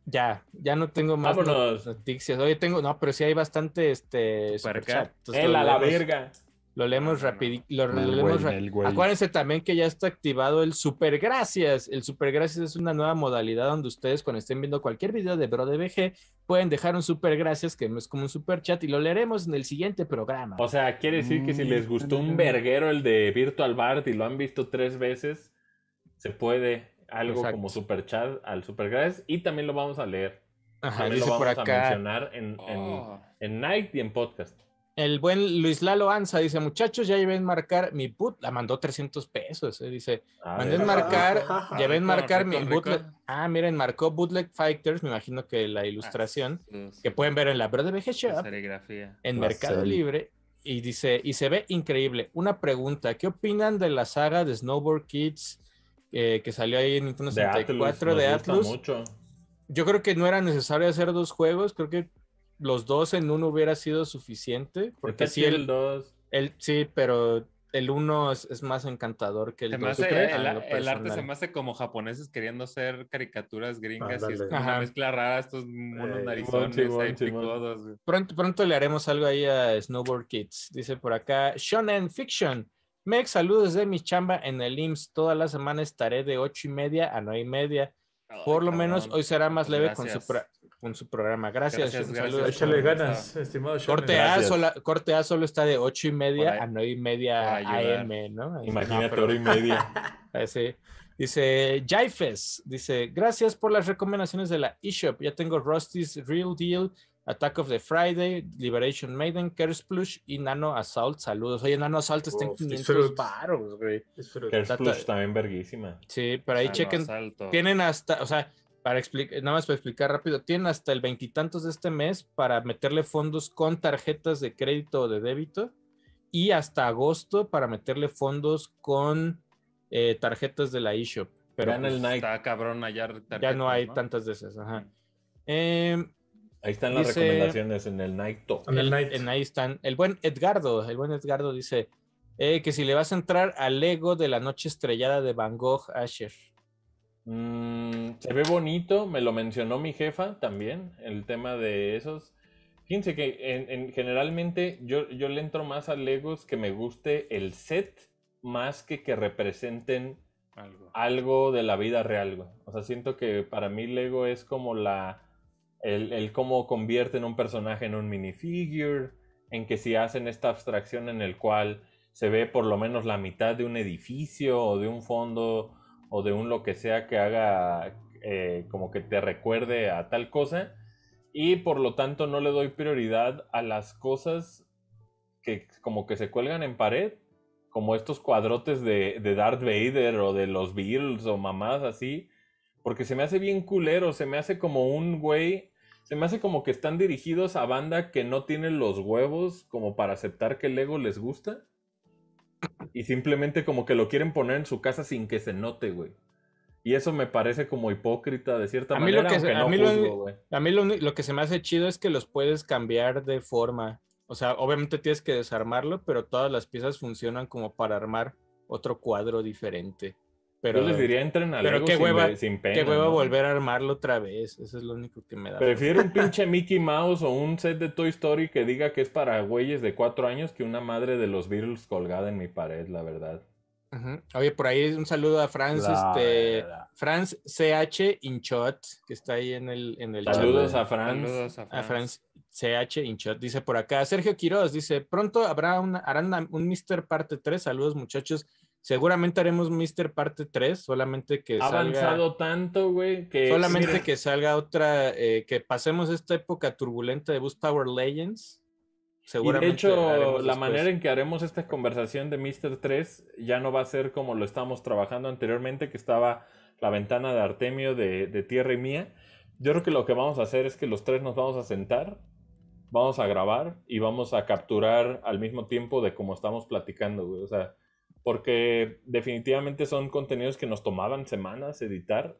ya, ya no tengo más Vámonos. noticias. Oye, tengo, no, pero sí hay bastante este Supercat. superchat. Entonces, Él lo a la verga. Lo leemos no. rapidito. Lo leemos ra-. Acuérdense también que ya está activado el Super Gracias. El Super Gracias es una nueva modalidad donde ustedes cuando estén viendo cualquier video de Bro de BG pueden dejar un Super Gracias que es como un super chat y lo leeremos en el siguiente programa. O sea, quiere decir que si Mm, les gustó un verguero el de Virtual Bart y lo han visto tres veces, se puede algo Exacto. como super chat al super gracias y también lo vamos a leer. Ajá, También dice lo por vamos a mencionar en, en, Oh. en Night y en podcast. El buen Luis Lalo Anza dice, muchachos, ya llevé a enmarcar mi boot. La mandó 300 pesos. eh, Dice, A mandé enmarcar, Ah, llevé enmarcar rico, mi rico. bootleg. Ah, miren, marcó Bootleg Fighters. Me imagino que la ilustración Ah, que pueden ver en la Bro de BG su Shop. serigrafía. en La Mercado serie. Libre y dice, y se ve increíble. Una pregunta, ¿qué opinan de la saga de Snowboard Kids eh, que salió ahí en Nintendo de Atlus, 64 nos de Atlus? mucho. Yo creo que no era necesario hacer dos juegos, creo que los dos en uno hubiera sido suficiente, porque sí, el el, 2. el- sí, pero el uno es, es más encantador que el Se dos. hace- el, el arte se me hace como japoneses queriendo hacer caricaturas gringas y es una Ajá. mezcla rara, estos monos Eh, narizones ahí picudos, güey. Pronto, pronto le haremos algo ahí a Snowboard Kids. Dice por acá, Shonen Fiction. Mex, saludos de mi chamba en el IMSS. Toda la semana estaré de ocho y media a nueve y media. Por lo menos hoy será más leve con su, con su programa. Gracias. Gracias, un gracias. saludo. Échale ganas, estimado. Corte a, sola- corte A solo está de ocho y media a nueve y media. AM, ¿no? Imagínate no, hora y media. Ah, sí. Dice Jaifes, dice, gracias por las recomendaciones de la eShop. Ya tengo Rusty's Real Deal, Attack of the Friday, Liberation Maiden, Curse Plush y Nano Assault. Saludos. Oye, Nano Assault está en Uf, 500 disfrut. baros, güey. Curse Plush también verguísima. Sí, pero ahí Salo, chequen. asalto. Tienen hasta, o sea, para explicar, nada más para explicar rápido, tienen hasta el veintitantos de este mes para meterle fondos con tarjetas de crédito o de débito y hasta agosto para meterle fondos con eh, tarjetas de la eShop. Pero Vean el pues, Night. Está cabrón hallar ya no hay tantas de esas. Ajá. Em, Ahí están las Dice- recomendaciones en el Night Top. En el en ahí están. El buen Edgardo, el buen Edgardo dice eh, que si le vas a entrar al Lego de la noche estrellada de Van Gogh Asher. Mm, se ve bonito, me lo mencionó mi jefa también, el tema de esos. Fíjense que en, en- generalmente yo, yo le entro más a Legos que me guste el set más que que representen Algo. algo de la vida real. güey. O sea, siento que para mí Lego es como la. El, el cómo convierten un personaje en un minifigure, en que si hacen esta abstracción en el cual se ve por lo menos la mitad de un edificio o de un fondo o de un lo que sea que haga eh, como que te recuerde a tal cosa. Y por lo tanto no le doy prioridad a las cosas que como que se cuelgan en pared, como estos cuadrotes de, de Darth Vader o de los Beatles o mamás así, Porque se me hace bien culero, se me hace como un güey, se me hace como que están dirigidos a banda que no tiene los huevos como para aceptar que el ego les gusta. Y simplemente como que lo quieren poner en su casa sin que se note, güey. Y eso me parece como hipócrita de cierta A manera, lo que, a mí lo- juzgo, güey. A mí lo, uni- lo que se me hace chido es que los puedes cambiar de forma. O sea, obviamente tienes que desarmarlo, pero todas las piezas funcionan como para armar otro cuadro diferente. Pero Yo les diría entren al pero qué sin, hueva- ve- sin pena. qué hueva ¿no? volver a armarlo otra vez. Eso es lo único que me da. Prefiero un pinche Mickey Mouse o un set de Toy Story que diga que es para güeyes de cuatro años que una madre de los Beatles colgada en mi pared, la verdad. Oye, por ahí un saludo a Franz, La este. Franz CH Inchot, que está ahí en el, en el chat. Saludos a Franz. Saludos a A Franz. Franz CH Inchot. Dice por acá, Sergio Quiroz dice, pronto habrá una, harán un Mister parte 3. Saludos muchachos. Seguramente haremos Mister parte 3, solamente que Ha salga, avanzado tanto, güey, que... solamente Mira, que salga otra, eh, que pasemos esta época turbulenta de Boost Power Legends. Y de Seguramente hecho, la manera en que haremos esta conversación de Mr. 3 ya no va a ser como lo estábamos trabajando anteriormente, que estaba la ventana de Artemio de, de Tierra y Mía. Yo creo que lo que vamos a hacer es que los tres nos vamos a sentar, vamos a grabar y vamos a capturar al mismo tiempo de cómo estamos platicando, güey. O sea, porque definitivamente son contenidos que nos tomaban semanas editar.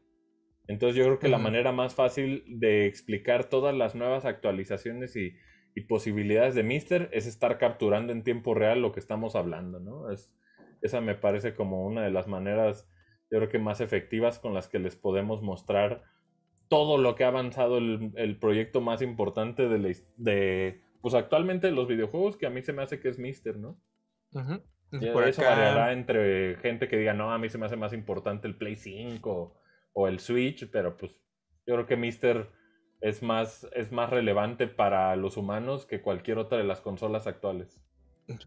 Entonces yo creo que la manera más fácil de explicar todas las nuevas actualizaciones y, y posibilidades de Mister es estar capturando en tiempo real lo que estamos hablando, ¿no? Es, esa me parece como una de las maneras, yo creo que más efectivas con las que les podemos mostrar todo lo que ha avanzado el, el proyecto más importante de, la de, pues actualmente los videojuegos, que a mí se me hace que es Mister, ¿no? Ujú. Por eso acá- variará entre gente que diga, no, a mí se me hace más importante el Play 5 o el Switch, pero pues yo creo que Mister es más, es más relevante para los humanos que cualquier otra de las consolas actuales.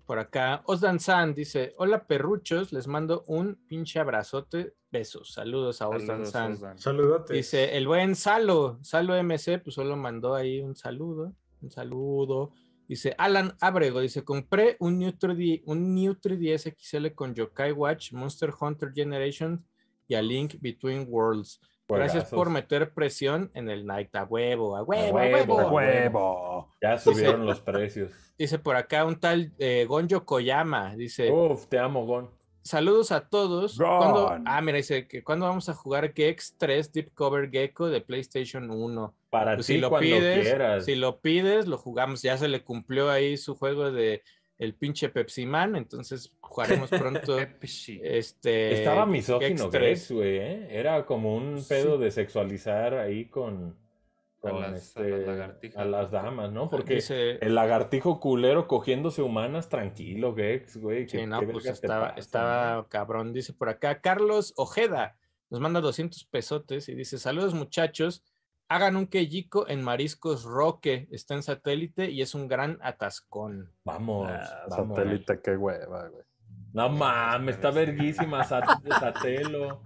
Por acá, Osdan San dice: Hola perruchos, les mando un pinche abrazote. Besos. Saludos a Osdan Saludos, San. Osdan. Saludotes. Dice el buen Salo, Salo MC, pues solo mandó ahí un saludo. Un saludo. Dice Alan Abrego, dice: Compré un Nutri, D- un Nutri 10 XL con Yokai Watch, Monster Hunter Generation y a Link Between Worlds. Gracias Juegazos. por meter presión en el Night. A huevo, a huevo, a huevo, huevo. a ¡Huevo! Ya subieron los precios. Dice por acá un tal eh, Gonjo Koyama. Dice: Uf, te amo, Gon. Saludos a todos. ¿Cuándo- Gon. Ah, mira, dice que cuando vamos a jugar Gex 3 Deep Cover Gecko de PlayStation 1. Para Pues ti si lo cuando pides, quieras. si lo pides, lo jugamos. Ya se le cumplió ahí su juego de el pinche Pepsi Man, entonces jugaremos pronto. Este Estaba misógino Gex 3. Gex, güey, ¿eh? Era como un pedo de sexualizar ahí con, A las- a este, las lagartijas. a las damas, ¿no? Porque Dice- el lagartijo culero cogiéndose humanas, tranquilo, Gex, güey. Sí, ¿qué- no, pues estaba, pasa, estaba cabrón. Dice por acá, Carlos Ojeda nos manda 200 pesotes y dice: Saludos, muchachos. Hagan un quejico en Mariscos Roque. Está en satélite y es un gran atascón. Vamos, Ah, vamos. satélite, qué hueva, güey. No mames, está verguísima Sat- Satelo.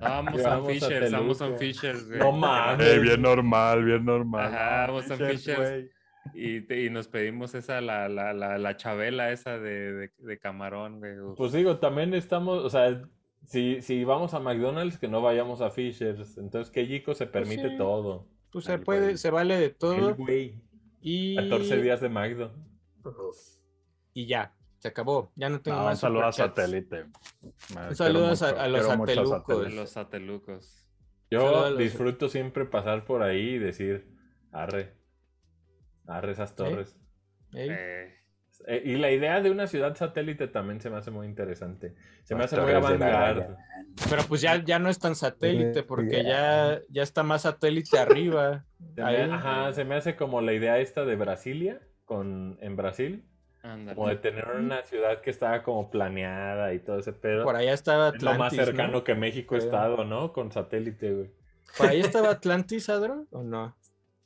Vamos a Fishers, vamos a. Fishers, güey. No mames. Eh, bien normal, bien normal. Ajá, vamos a Fishers. Y, te- y nos pedimos esa, la, la, la, la chabela esa de, de, de camarón, güey. Pues digo, también estamos, o sea, si, si vamos a McDonald's, que no vayamos a Fishers. Entonces, que Yico se permite sí. todo. Pues se El puede, güey. se vale de El todo. güey. Y, 14 días de McDo. y ya, se acabó. Ya no tengo No, un más. saludo a satélite. Un saludo a- a los satelucos. Los satelucos. Yo los- disfruto siempre pasar por ahí y decir, arre, arre esas torres. Eh, Eh, y la idea de una ciudad satélite también se me hace muy interesante. Se me hace muy avant-garde. Pero pues ya, ya no es tan satélite, porque ya, ya está más satélite arriba. Se Ahí. me, ajá, se me hace como la idea esta de Brasilia, con, en Brasil, ándale. como de tener una ciudad que estaba como planeada y todo ese pedo. Por allá estaba es lo más cercano ¿no? que México ha estado, ¿no? Con satélite, güey. ¿Por ahí estaba Atlantis, Adro? ¿O no?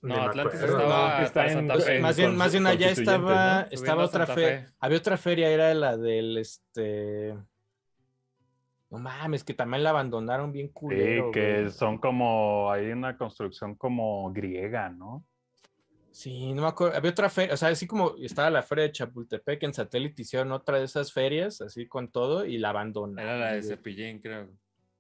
No, Atlantis estaba No, que está hasta en- Santa Fe. Más bien, más bien allá estaba, ¿no? estaba otra feria. Fe. Había otra feria, era la del este. No mames, que también la abandonaron bien Sí, culero. que güey. son como, hay una construcción como griega, ¿no? Sí, no me acuerdo. Había otra feria, o sea, así como estaba la feria de Chapultepec en satélite, hicieron otra de esas ferias, así con todo, y la abandonaron. Era la de. Cepillín, creo.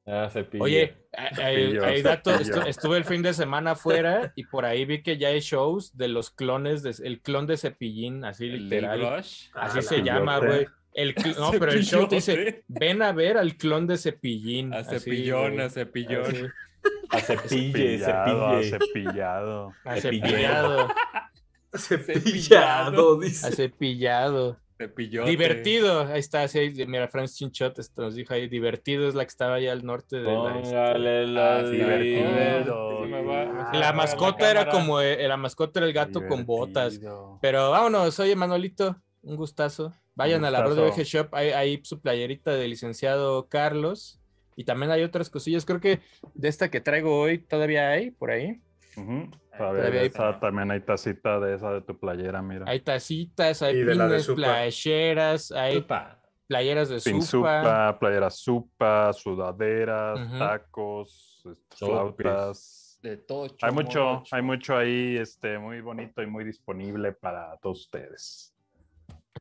Ah, cepillo. Oye, hay- hay, Cepillo, hay datos, estu- estuve el fin de semana afuera y por ahí vi que ya hay shows de los clones, de, el clon de Cepillín, así El literal. Así Ah, se la llama, güey. El cl- no, pero el show te dice, ven a ver al clon de Cepillín. A cepillón, a cepillón. Así, A cepille, Cepillado, cepille. cepillado. a Cepillero. cepillado, Cepillado, a dice. cepillado. Divertido, ahí está, sí, mira, Franz Chinchot esto nos dijo ahí, divertido es la que estaba allá al norte de la... este, Póngale la sí, divertido. Sí, va- La mascota era cámara. como, eh, la mascota era el gato con botas. Pero vámonos, oye Manolito, un gustazo. Vayan Un a la gustazo. Broadway Shop, hay su playerita del licenciado Carlos. Y también hay otras cosillas, creo que de esta que traigo hoy todavía hay por ahí. Todavía Todavía hay- también hay tacita de esa de tu playera, mira. Hay tacitas, hay de de pines, playeras, hay Upa. playeras de Sin supa. supa, playera supa, sudaderas, tacos, este, flautas. De todo Hay mucho, hay mucho ahí, este, muy bonito y muy disponible para todos ustedes.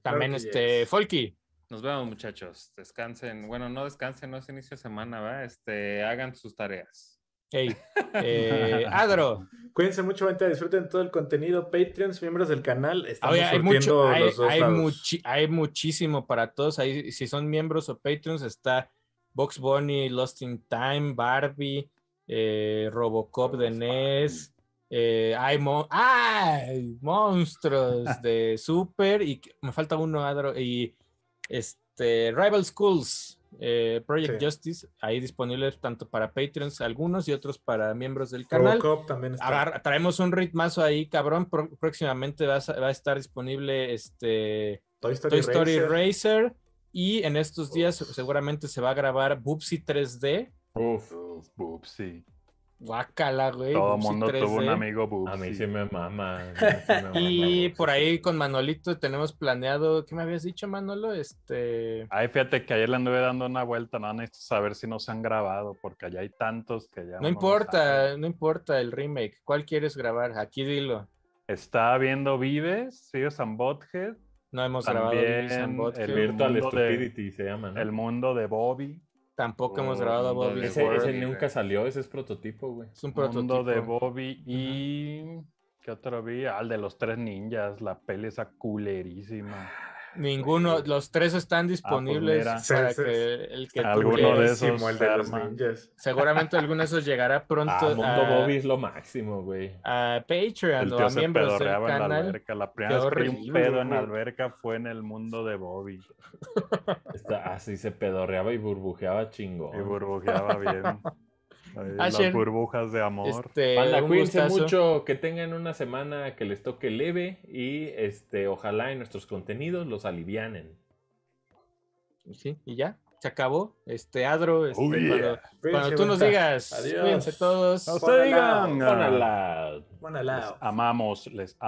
También este. Folky. Nos vemos, muchachos. Descansen. Bueno, no descansen, no es inicio de semana, ¿va? Este, hagan sus tareas. Hey, eh, Adro. Cuídense mucho, gente. Disfruten todo el contenido. Patreons, miembros del canal. Estamos Oye, hay, surtiendo mucho, hay, los dos hay, muchi- hay muchísimo para todos. Ahí, si son miembros o Patreons, está Box Bunny, Lost in Time, Barbie, eh, Robocop de NES. eh, hay mo- ¡Ay! monstruos de Super. Y me falta uno, Adro. Y este, Rival Schools. Eh, Project Sí. Justice, ahí disponibles tanto para Patreons, algunos y otros para miembros del canal. Robocop también está. Agarra- traemos un ritmazo ahí, cabrón. Próximamente va a, sa- va a estar disponible este Toy Story, Toy Story Racer. Racer. Y en estos días seguramente se va a grabar Bubsy 3D. Uf. Bubsy. Guácala, güey. Todo el mundo tuvo un 3D. amigo Bubsy. A mí sí me mama. a mí sí me mama Y por ahí con Manolito tenemos planeado. ¿Qué me habías dicho, Manolo? Este. Ay, fíjate que ayer le anduve dando una vuelta, no necesito saber si no se han grabado, porque allá hay tantos que ya. No importa, no importa el remake. ¿Cuál quieres grabar? Aquí dilo. Está viendo Vives, Sirius and Bothead, No hemos grabado Beavis and También Butthead. el Virtual de- Stupidity se llama, ¿no? El mundo de Bobby. Tampoco hemos grabado Bobby's de Ese, World. ese World. nunca salió, ese es prototipo, güey. Es un Mundo de prototipo. Bobby y. ¿Qué otro vi? Ah, el de los tres ninjas, la peli esa culerísima. Ninguno, los tres están disponibles mira. para Sí, sí. que el que tú Alguno de quieras. esos el de los ninjas. Seguramente alguno de esos llegará pronto Ah, Mundo a, Bobby es lo máximo, güey. a Patreon El o a se miembros del en la canal. alberca. La primera vez que un pedo en alberca fue en el mundo de Bobby. Está, así se pedorreaba y burbujeaba chingón. Y burbujeaba bien. Ahí las Asher, burbujas de amor. Este, Panda, cuídense gustazo. mucho, que tengan una semana que les toque leve y este, ojalá en nuestros contenidos los alivianen. Sí, y ya, se acabó. Este, Adro, este, Oh, yeah. cuando, cuando tú nos digas, Adiós. cuídense todos. Póngala. digan. Póngala. Les amamos, les amamos.